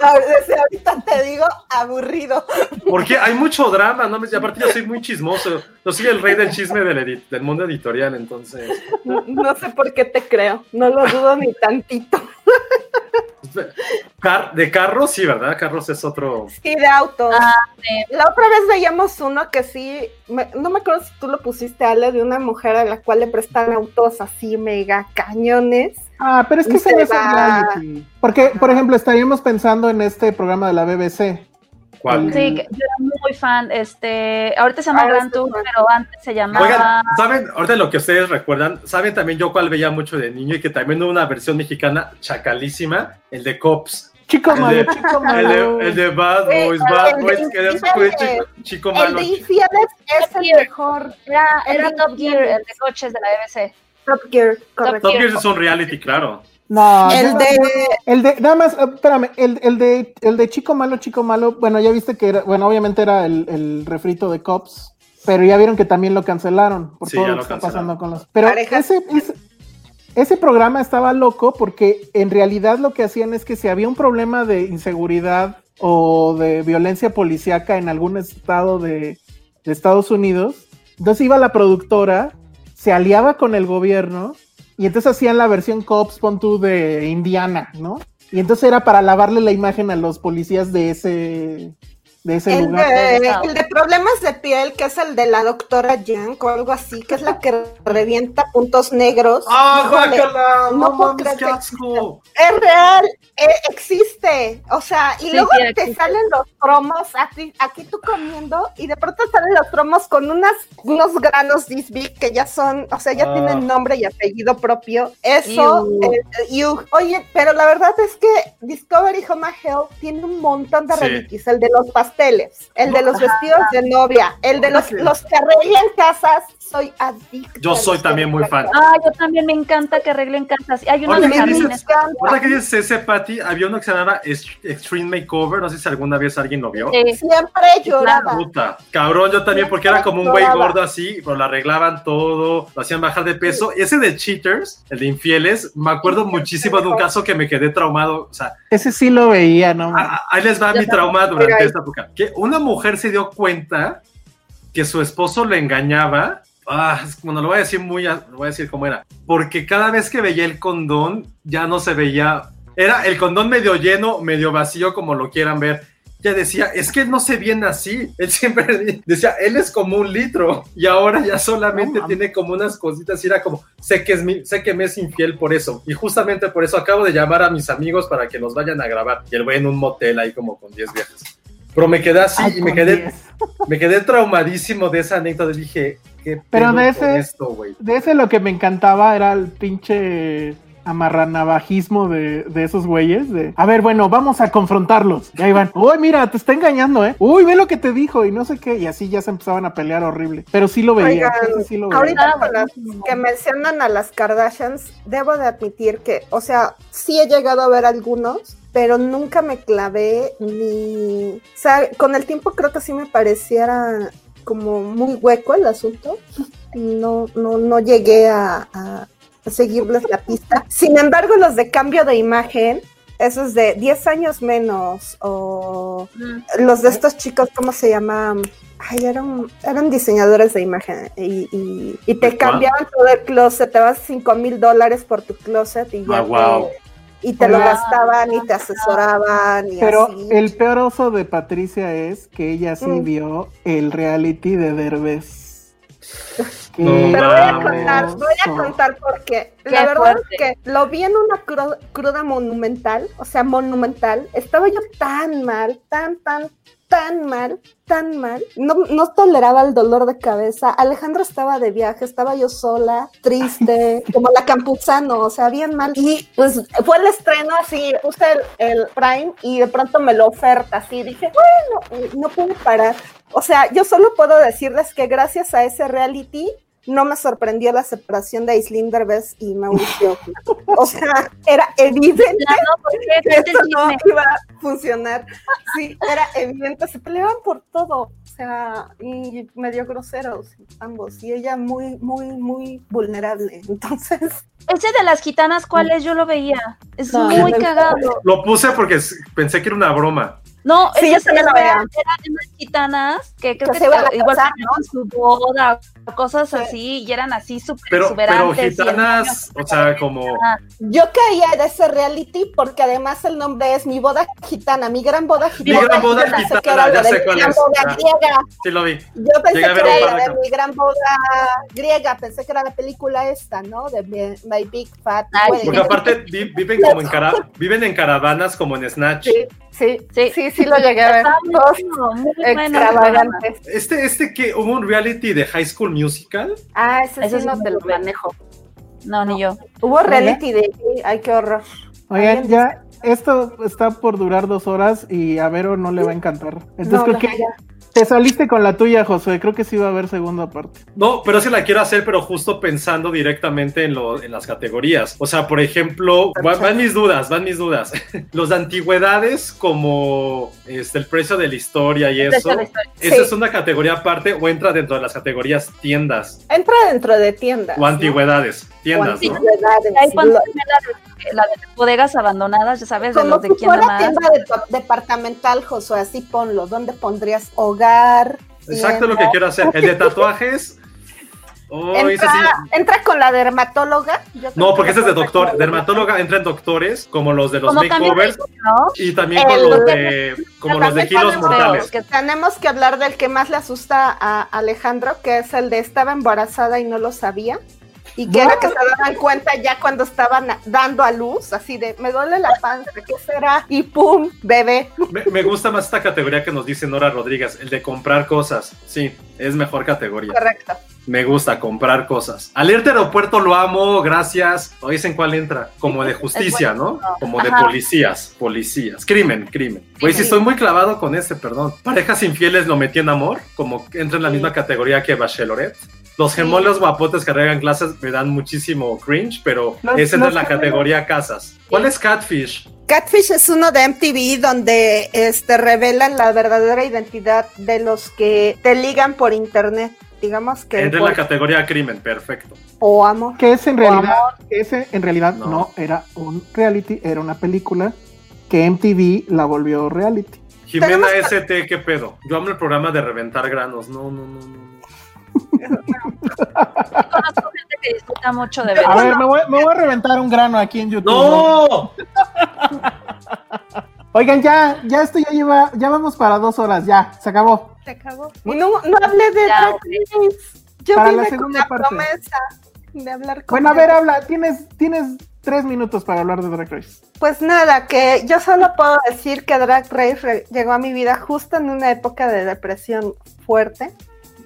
Ahorita te digo aburrido. Porque hay mucho drama, ¿no? Y aparte yo soy muy chismoso. Yo soy el rey del chisme del, edit- del mundo editorial, entonces. No, no sé por qué te creo. No lo dudo ni tantito. <laughs> Car- de carros, sí, ¿verdad? Carros es otro. Sí, de autos. Ah, sí. La otra vez veíamos uno que sí, me- no me acuerdo si tú lo pusiste, Ale, de una mujer a la cual le prestan autos así mega cañones. Ah, pero es que se es reality. Porque, por ejemplo, estaríamos pensando en este programa de la BBC. ¿Cuál? Sí, yo era muy fan. Este, ahorita se llama Ah, Grand sí, Tour, pero antes se llamaba. Oigan, ¿saben? Ahorita lo que ustedes recuerdan, ¿saben también yo cuál veía mucho de niño y que también hubo una versión mexicana chacalísima? El de Cops. Chico El malo, de- chico El malo. de, el de Bad Boys, el Bad de Boys, que era chico, chico El malo. de infieles es el mejor. Era, El Top Gear, el de coches de la BBC. Top Gear, correcto. Top Gear es un reality, claro. No, El de El de, nada más, espérame, el, el de, el de Chico Malo, Chico Malo, bueno, ya viste que era, bueno, obviamente era el, el refrito de Cops, pero ya vieron que también lo cancelaron por Sí, todo ya lo lo que está cancelaron. pasando con los. Pero ese, ese programa estaba loco porque en realidad lo que hacían es que si había un problema de inseguridad o de violencia policíaca en algún estado de, de Estados Unidos, entonces iba la productora, se aliaba con el gobierno y entonces hacían la versión Cops, pon de Indiana, ¿no? Y entonces era para lavarle la imagen a los policías de ese, de ese el lugar. de, el de problemas de piel, que es el de la doctora Yang o algo así, que es la que revienta puntos negros. ¡Ah, guácala! no ¡No puedo mames, creer qué asco! Es real, eh, existe. O sea, y Sí, luego sí, te existe. salen los promos aquí, aquí tú comiendo y de pronto salen los promos con unas, unos granos this big que ya son, o sea, ya Ah. tienen nombre y apellido propio. Eso, eh. Oye, pero la verdad es que Discovery Home Health tiene un montón de Sí. realities. El de los pasteles, el de los vestidos de novia, el de los, Sí. los que arreglan casas. Soy adicta. Yo soy también muy fan. Ah, yo también me encanta que arreglen casas. Hay uno de jardines. Ahora que dices ese, Patty, había uno que se llamaba Ex- Extreme Makeover, no sé si alguna vez alguien lo vio. Sí. Siempre lloraba. Puta, cabrón, yo también, porque era como un güey gordo así, pero lo arreglaban todo, lo hacían bajar de peso. Ese de Cheaters, el de Infieles, me acuerdo muchísimo de un caso que me quedé traumado. O sea, Ese sí lo veía, ¿no? a- ahí les va Yo mi trauma durante esta época. Que una mujer se dio cuenta que su esposo le engañaba. Ah, bueno, lo voy a decir muy, lo voy a decir cómo era. Porque cada vez que veía el condón, ya no se veía. Era el condón medio lleno, medio vacío, como lo quieran ver. Ya decía, es que no se viene así. Él siempre <laughs> decía, él es como un litro. Y ahora ya solamente tiene como unas cositas. Y era como, sé que, es mi- sé que me es infiel por eso. Y justamente por eso acabo de llamar a mis amigos para que nos vayan a grabar. Y el güey en un motel ahí como con 10 viejas. Pero me quedé así Ay, y me quedé, 10. <laughs> me quedé traumadísimo de esa anécdota. Dije, qué Pero pedo de ese- esto, güey. De ese lo que me encantaba era el pinche amarranavajismo de, de esos güeyes. De, a ver, bueno, vamos a confrontarlos. Y ahí van. <laughs> Uy, mira, te está engañando, ¿eh? Uy, ve lo que te dijo y no sé qué. Y así ya se empezaban a pelear horrible. Pero sí lo veía. Oigan, sí lo veía. Ahorita Ah, con las que mencionan a las Kardashians, debo de admitir que, o sea, sí he llegado a ver algunos, pero nunca me clavé ni... O sea, con el tiempo creo que sí me pareciera como muy hueco el asunto. No, no, no llegué a, a- a seguirles la pista. Sin embargo, los de cambio de imagen, esos de 10 años menos, o Mm. los de estos chicos, ¿cómo se llaman? Ay, eran, eran diseñadores de imagen y, y- y te cambiaban todo el closet, te vas 5 mil dólares por tu closet y ya Ah, wow. te, y te lo gastaban y te asesoraban y Pero así. el peor oso de Patricia es que ella sí Mm. vio el reality de Derbez. No Pero voy a contar, voy a contar porque Qué la verdad fuerte. es que lo vi en una cru- cruda monumental, o sea, monumental. Estaba yo tan mal, tan, tan, tan mal, tan mal. No, no toleraba el dolor de cabeza. Alejandro estaba de viaje, estaba yo sola, triste, <laughs> como la Campuzano, o sea, bien mal. Y pues fue el estreno así, puse el, el Prime y de pronto me lo oferta así. Dije, bueno, no pude parar. O sea, yo solo puedo decirles que gracias a ese reality no me sorprendió la separación de Aislinn Derbez y Mauricio. o sea, era evidente Claro, porque que esto no iba a funcionar. Sí, era evidente, se peleaban por todo. O sea, y medio groseros ambos. Y ella muy, muy, muy vulnerable. Entonces, Ese de las gitanas, ¿cuál es? Yo lo veía. Es No, muy no, cagado. Lo puse porque pensé que era una broma. No, Sí, ellas yo también veía. eran unas gitanas que creo Que que, se iban a igual casar, tenían su boda, cosas Sí. así, y eran así súper Pero, pero exuberantes. el gitanas, o sea, como. Yo caía de ese reality porque además el nombre es Mi Boda Gitana, Mi Gran Boda Mi Gitana. Gran Boda Gitana, que era ya de sé Mi cuál Gran es. Boda Ah. griega. Sí, lo vi. Yo pensé Llegué que era la de de mi gran boda griega, pensé que era la película esta, ¿no? De Mi- My Big Fat Ay. Porque aparte vi- viven como en cara- viven en caravanas como en Snatch. Sí, sí, Sí. sí, sí, lo llegué a ver. Muy Todos ese extravagantes. Este, este que hubo un reality de High School Musical. Ah, ese Eso sí no te lo manejo. No, ni yo. Hubo reality de ay qué horror. Oigan, ya, esto está por durar dos horas y a Vero no le va a encantar. Entonces No, creo que ya. Te saliste con la tuya, Josué. Creo que sí va a haber segunda parte. No, pero sí la quiero hacer, pero justo pensando directamente en, lo, en las categorías. O sea, por ejemplo, va- van mis dudas, van mis dudas. <laughs> Los de antigüedades, como este, el precio de la historia y eso. historia. ¿Esa Sí. es una categoría aparte o entra dentro de las categorías tiendas Entra dentro de tiendas. o antigüedades? O Tiendas, ¿no? antigüedades. La de, bodegas abandonadas, ya sabes, de los de quién fuera más. tienda de pa- departamental, Josué, así ponlo. ¿Dónde pondrías hogar? Exacto lo que quiero hacer. El de tatuajes. <laughs> Oh, Entra, sí. entra con la dermatóloga. Yo No, que porque ese es de doctor. Dermatóloga entra en doctores, como los de los Como también makeovers, ¿no? y también con los de, como los de kilos mortales. que- Tenemos que hablar del que más le asusta a Alejandro, que es el de estaba embarazada y no lo sabía. Y que era que se daban cuenta ya cuando estaban dando a luz, así de, me duele la panza, ¿qué será? Y pum, bebé. Me, me gusta más esta categoría que nos dice Nora Rodríguez, el de comprar cosas. Sí, es mejor categoría. Correcto. Me gusta comprar cosas. Alerta Aeropuerto lo amo, gracias. ¿O dicen cuál entra? Como de justicia, ¿no? Como de Ajá. policías, policías. Crimen, crimen. Güey, sí estoy muy clavado con este, perdón. Parejas infieles lo metí en amor, como que entra en la Sí. misma categoría que Bachelorette. Los gemelos guapotes que regan clases me dan muchísimo cringe, pero Los- ese entra los en la gemelos. categoría casas. ¿Cuál es Catfish? Catfish es uno de MTV donde este, revelan la verdadera identidad de los que te ligan por internet. Digamos que Entra en la categoría crimen, perfecto. o amor. Que ese en realidad, que ese en realidad No. no. era un reality, era una película que MTV la volvió reality. Jimena ST, ¿qué pedo? Yo amo el programa de reventar granos. No, no, no, no. Conozco gente que disfruta mucho de ver. A ver, me voy, me voy a reventar un grano aquí en YouTube. ¡No! Oigan, ya, ya esto ya lleva, ya vamos para dos horas, ya, se acabó. Se acabó. Y no, no hablé de Ya, Drag. Race. Yo Para vine la con segunda la parte. promesa de hablar con Bueno, a ver, habla, tienes, tienes tres minutos para hablar de Drag Race. Pues nada, que yo solo puedo decir que Drag Race llegó a mi vida justo en una época de depresión fuerte,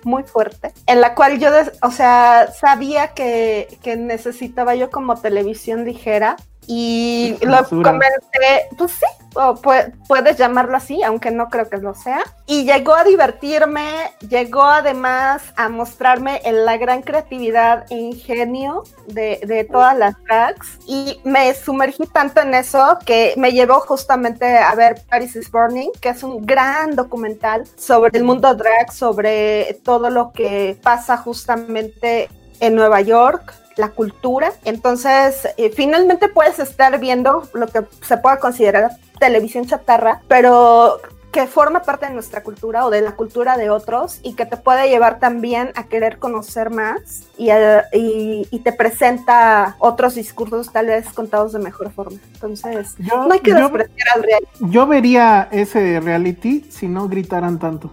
muy fuerte, en la cual yo, o sea, sabía que, que necesitaba yo como televisión ligera y lo comenté, pues sí, o pue- puedes llamarlo así, aunque no creo que lo sea. Y llegó a divertirme, llegó además a mostrarme en la gran creatividad e ingenio de, de todas las drags. Y me sumergí tanto en eso que me llevó justamente a ver Paris is Burning, que es un gran documental sobre el mundo drag, sobre todo lo que pasa justamente en Nueva York, la cultura. Entonces, eh, finalmente puedes estar viendo lo que se pueda considerar televisión chatarra, pero que forma parte de nuestra cultura o de la cultura de otros y que te puede llevar también a querer conocer más y, a- y- y te presenta otros discursos tal vez contados de mejor forma. Entonces, Yo- no hay que yo- despreciar al real. Yo vería ese reality si no gritaran tanto.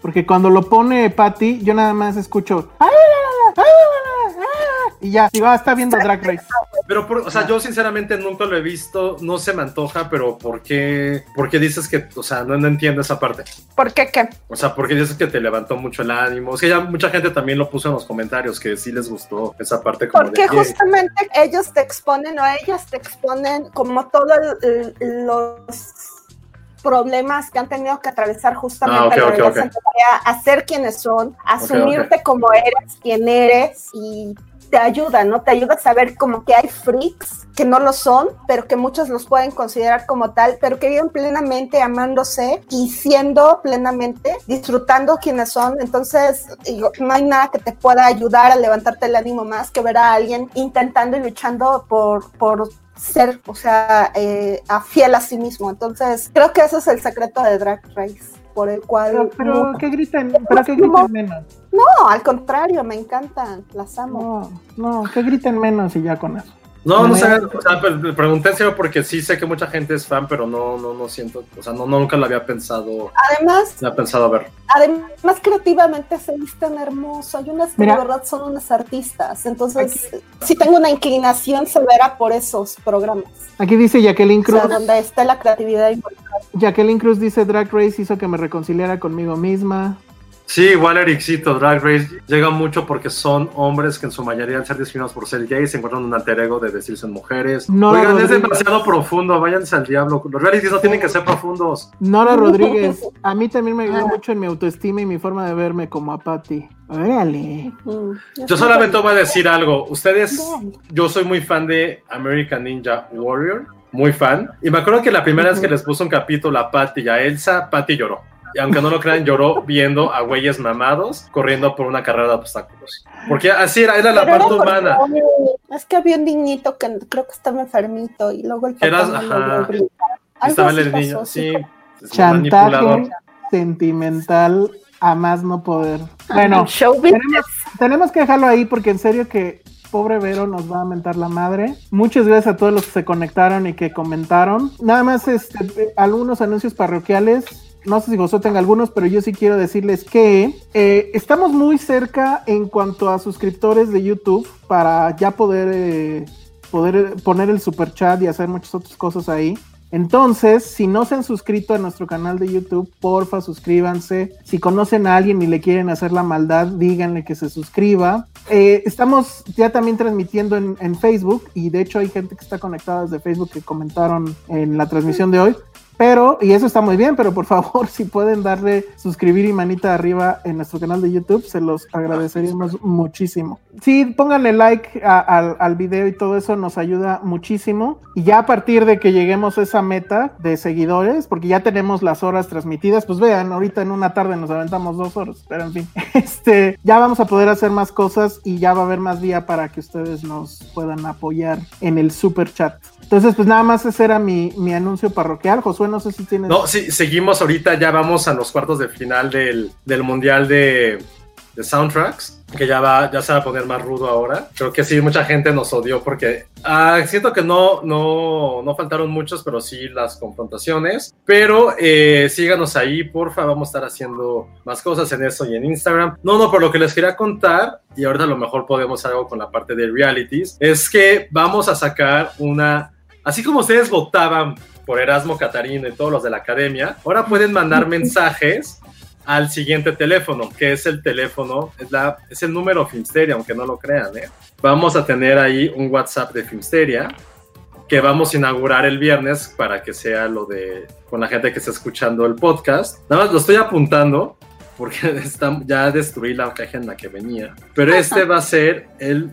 Porque cuando lo pone Patty, yo nada más escucho. "Ah, ah, ah, ah", Y ya, digo, ah, está viendo Drag Race. Pero, por- o sea, yo sinceramente nunca lo he visto, no se me antoja, pero ¿por qué, por qué dices que, o sea, no, no entiendo esa parte? ¿Por qué qué? O sea, ¿por qué dices que te levantó mucho el ánimo? Es que ya mucha gente también lo puso en los comentarios, que sí les gustó esa parte como Porque justamente ellos te exponen o ellas te exponen como todos los problemas que han tenido que atravesar justamente Ah, ok, al ok, regresar ok. en tarea, a ser quienes son, asumirte como eres, quien eres y te ayuda, ¿no? Te ayuda a saber como que hay freaks que no lo son, pero que muchos los pueden considerar como tal, pero que viven plenamente amándose y siendo plenamente, disfrutando quienes son. Entonces, digo, no hay nada que te pueda ayudar a levantarte el ánimo más que ver a alguien intentando y luchando por, por ser, o sea, eh, a fiel a sí mismo. Entonces, creo que ese es el secreto de Drag Race, por el cual... Pero, pero que griten, pero que griten menos. No, al contrario, me encantan, las amo. No, no, que griten menos y ya con eso. No, no sé, o sea, pero le pregunté en serio porque sí sé que mucha gente es fan, pero no, no, no siento, o sea, no, no, nunca lo había pensado, Además, había pensado ver. además creativamente se visten hermoso. Hay unas que Mira. de verdad son unas artistas. Entonces, sí tengo una inclinación severa por esos programas. Aquí dice Jacqueline O Cruz. sea, donde está la creatividad involucrada. Jacqueline Cruz dice Drag Race hizo que me reconciliara conmigo misma. Sí, igual Ericito, Drag Race llega mucho porque son hombres que en su mayoría al ser discriminados por ser gays se encuentran un alter ego de vestirse en mujeres. Nora Oigan, es demasiado profundo, váyanse al diablo. Los realities no tienen que ser profundos. Nora Rodríguez, <laughs> a mí también me Ah. ayudó mucho en mi autoestima y mi forma de verme como a Patty. Órale. Yo solamente voy a decir algo. Ustedes, yo soy muy fan de American Ninja Warrior, muy fan. Y me acuerdo que la primera vez que les puso un capítulo a Patty y a Elsa, Patty lloró. Y aunque no lo crean, lloró viendo a güeyes mamados corriendo por una carrera de obstáculos. Porque así era, era la Pero parte humana. Es que había un niñito que creo que estaba enfermito y luego el papá Eras- ajá. logró. Algo Estaba así el niño, pasó, sí. Chantaje sentimental a más no poder. Bueno, Show business. tenemos, tenemos que dejarlo ahí porque en serio que pobre Vero nos va a mentar la madre. Muchas gracias a todos los que se conectaron y que comentaron. Nada más este, eh, algunos anuncios parroquiales. No sé si José tenga algunos, pero yo sí quiero decirles que eh, estamos muy cerca en cuanto a suscriptores de YouTube para ya poder, eh, poder poner el super chat y hacer muchas otras cosas ahí. Entonces, si no se han suscrito a nuestro canal de YouTube, porfa, suscríbanse. Si conocen a alguien y le quieren hacer la maldad, díganle que se suscriba. Eh, estamos ya también transmitiendo en, en Facebook y de hecho hay gente que está conectada desde Facebook que comentaron en la transmisión de hoy. Pero, y eso está muy bien, pero por favor, <laughs> si pueden darle suscribir y manita arriba en nuestro canal de YouTube, se los agradeceríamos muchísimo. Sí, pónganle like a- al, al video y todo eso nos ayuda muchísimo. Y ya a partir de que lleguemos a esa meta de seguidores, porque ya tenemos las horas transmitidas, pues vean, ahorita en una tarde nos aventamos dos horas, pero en fin, <laughs> este, ya vamos a poder hacer más cosas y ya va a haber más vía para que ustedes nos puedan apoyar en el super chat. Entonces, pues nada más ese era mi, mi anuncio parroquial. Josué, no sé si tienes. No, sí, seguimos ahorita, ya vamos a los cuartos de final del, del Mundial de, de Soundtracks, que ya va, ya se va a poner más rudo ahora. Creo que sí, mucha gente nos odió porque ah, siento que no, no, no faltaron muchos, pero sí las confrontaciones. Pero eh, síganos ahí, porfa, vamos a estar haciendo más cosas en eso y en Instagram. No, no, por lo que les quería contar, y ahorita a lo mejor podemos hacer algo con la parte de realities, es que vamos a sacar una Así como ustedes votaban por Erasmo Catarino y todos los de la academia, ahora pueden mandar <laughs> mensajes al siguiente teléfono, que es el teléfono, es, la, es el número Filmsteria, aunque no lo crean. ¿eh? Vamos a tener ahí un WhatsApp de Filmsteria que vamos a inaugurar el viernes para que sea lo de con la gente que está escuchando el podcast. Nada más lo estoy apuntando porque <laughs> está, ya destruí la caja en la que venía, pero este va a ser el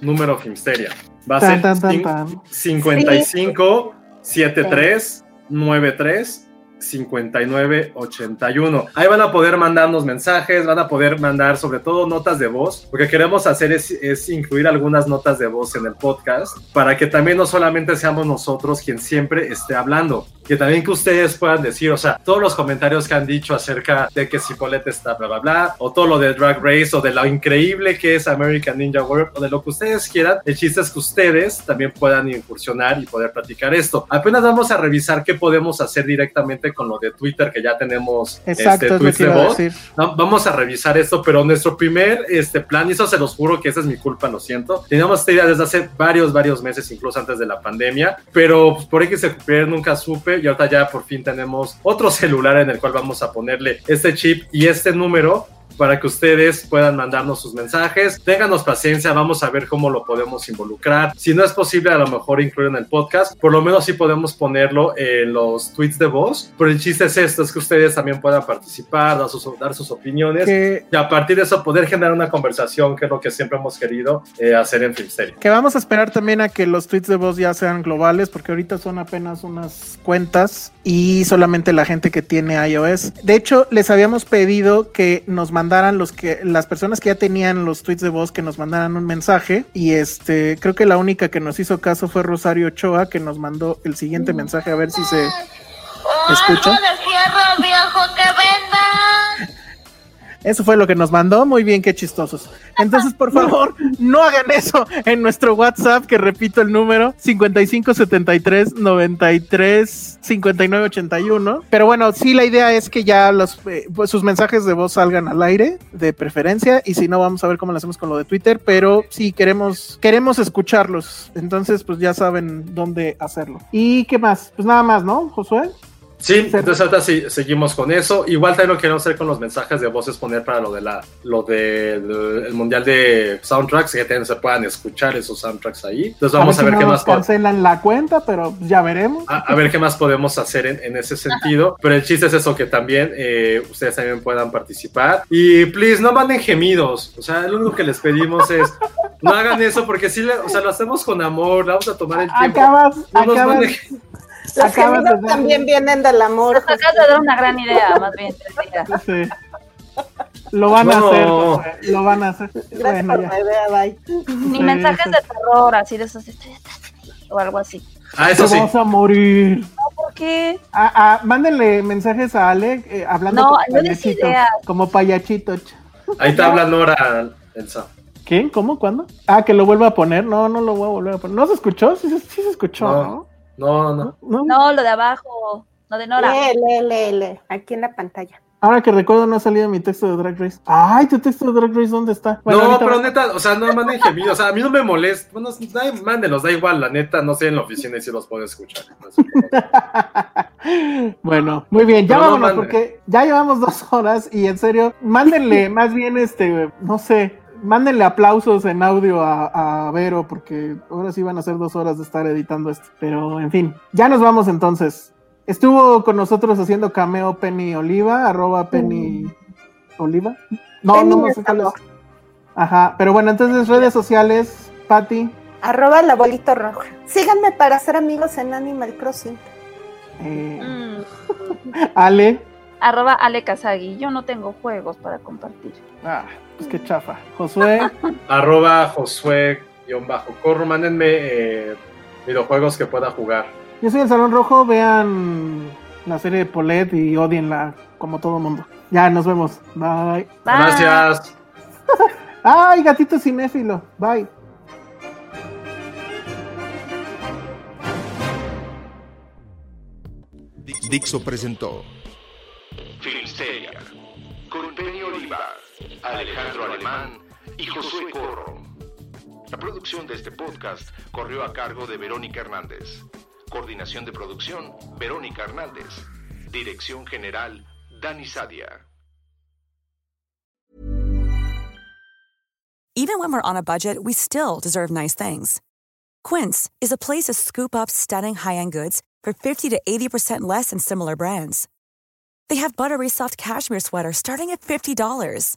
número Filmsteria. Va a Tan, ser tan, tan, cin- tan. 55 73 93 59 81. Ahí van a poder mandarnos mensajes, van a poder mandar sobre todo notas de voz. Lo que queremos hacer es, es incluir algunas notas de voz en el podcast para que también no solamente seamos nosotros quien siempre esté hablando. Que también que ustedes puedan decir, o sea, todos los comentarios que han dicho acerca de que si Paulette está bla bla bla, o todo lo de Drag Race, o de lo increíble que es American Ninja Warrior, o de lo que ustedes quieran, el chiste es que ustedes también puedan incursionar y poder platicar esto. Apenas vamos a revisar qué podemos hacer directamente con lo de Twitter, que ya tenemos Exacto, este, es lo tweets de voz. No, vamos a revisar esto, pero nuestro primer este, plan, y eso se los juro que esa es mi culpa, lo siento. Teníamos esta idea desde hace varios, varios meses, incluso antes de la pandemia, pero pues, por ahí que se nunca supe y ahorita ya por fin tenemos otro <laughs> celular en el cual vamos a ponerle este chip y este número para que ustedes puedan mandarnos sus mensajes. Ténganos paciencia, vamos a ver cómo lo podemos involucrar. Si no es posible, a lo mejor incluir en el podcast, por lo menos sí podemos ponerlo en los tweets de voz. Pero el chiste es esto, es que ustedes también puedan participar, dar sus, dar sus opiniones Que, y a partir de eso poder generar una conversación, que es lo que siempre hemos querido eh, hacer en Filmsteria. que vamos a esperar también a que los tweets de voz ya sean globales, porque ahorita son apenas unas cuentas y solamente la gente que tiene iOS. De hecho, les habíamos pedido que nos mandaran los que las personas que ya tenían los tweets de voz que nos mandaran un mensaje y este creo que la única que nos hizo caso fue Rosario Ochoa que nos mandó el siguiente mensaje a ver si se escucha. Eso fue lo que nos mandó. Muy bien, qué chistosos. Entonces, por favor, no hagan eso en nuestro WhatsApp, que repito el número 5573 93 59 81. Pero bueno, sí, la idea es que ya los, eh, pues, sus mensajes de voz salgan al aire, de preferencia. Y si no, vamos a ver cómo lo hacemos con lo de Twitter. Pero sí, queremos, queremos escucharlos. Entonces, pues ya saben dónde hacerlo. ¿Y qué más? Pues nada más, ¿no, Josué? Sí, entonces ahorita sí, seguimos con eso. Igual también lo que queremos hacer con los mensajes de voz es poner para lo de la, lo del el mundial de soundtracks, que también se puedan escuchar esos soundtracks ahí. Entonces vamos a ver, si qué no más cancelan la cuenta, pero ya veremos. a, a ver qué más podemos hacer en, en ese sentido. Pero el chiste es eso, que también eh, ustedes también puedan participar. Y please, no manden gemidos. O sea, lo único que les pedimos es no hagan eso porque sí, o sea, lo hacemos con amor, vamos a tomar el tiempo. Acabas, No nos acabas, Los acabas de también vienen del amor. Nos acabas de dar una gran idea, más bien. Sí. Lo van a hacer, lo van a hacer. Gracias Bueno, por ya. la idea, bye. Ni Sí, mensajes sí. de terror, así de esos. estoy O algo así. Ah, Te eso sí. vas a morir. ¿Por qué? Ah, ah, mándenle mensajes a Ale eh, hablando No, como payachito. Como payachito. ch- Ahí te habla Nora, Elsa. ¿Quién? ¿Cómo? ¿Cuándo? Ah, que lo vuelva a poner. No, no lo voy a volver a poner. ¿No se escuchó? Sí, se- sí se escuchó, ¿no? No, no. ¿No? No, lo de abajo. No de Nora. Lee, lee, lee, lee. Aquí en la pantalla. Ahora que recuerdo, no ha salido mi texto de Drag Race. Ay, tu texto de Drag Race, ¿dónde está? Bueno, no, pero va- neta, o sea, no manden gemidos. O sea, a mí no me molesta. Bueno, da- mándenlos, da igual, la neta, no sé en la oficina y si los puedo escuchar. No <laughs> bueno, muy bien, ya Pero no vámonos porque ya llevamos dos horas y en serio, mándenle más bien este, no sé, mándenle aplausos en audio a, a Vero porque ahora sí van a ser dos horas de estar editando esto. Pero en fin, ya nos vamos entonces. Estuvo con nosotros haciendo cameo Penny Oliva, arroba Penny Oliva. No, Penny no, no sé cuál es. Mercado. Ajá, pero bueno, entonces redes sociales, Patty. Arroba la bolita roja. Síganme para ser amigos en Animal Crossing. eh, Mm. <laughs> Ale. Arroba Ale Kazagi. Yo no tengo juegos para compartir. Ah, pues qué chafa. Josué. <laughs> Arroba Josué-Corro, mándenme eh, videojuegos que pueda jugar. Yo soy el Salón Rojo, vean la serie de Paulette y odienla como todo mundo. Ya, nos vemos. Bye. Bye. Gracias. <laughs> Ay, gatito cinéfilo. Bye. Dixo presentó Filmsteria, con Penny Oliva, Alejandro Alemán y Josué Corro. La producción de este podcast corrió a cargo de Verónica Hernández. Coordinación de producción, Verónica Hernández. Dirección general, Dani Sadia. Even when we're on a budget, we still deserve nice things. Quince is a place to scoop up stunning high-end goods for 50 to 80% less than similar brands. They have buttery soft cashmere sweaters starting at $50,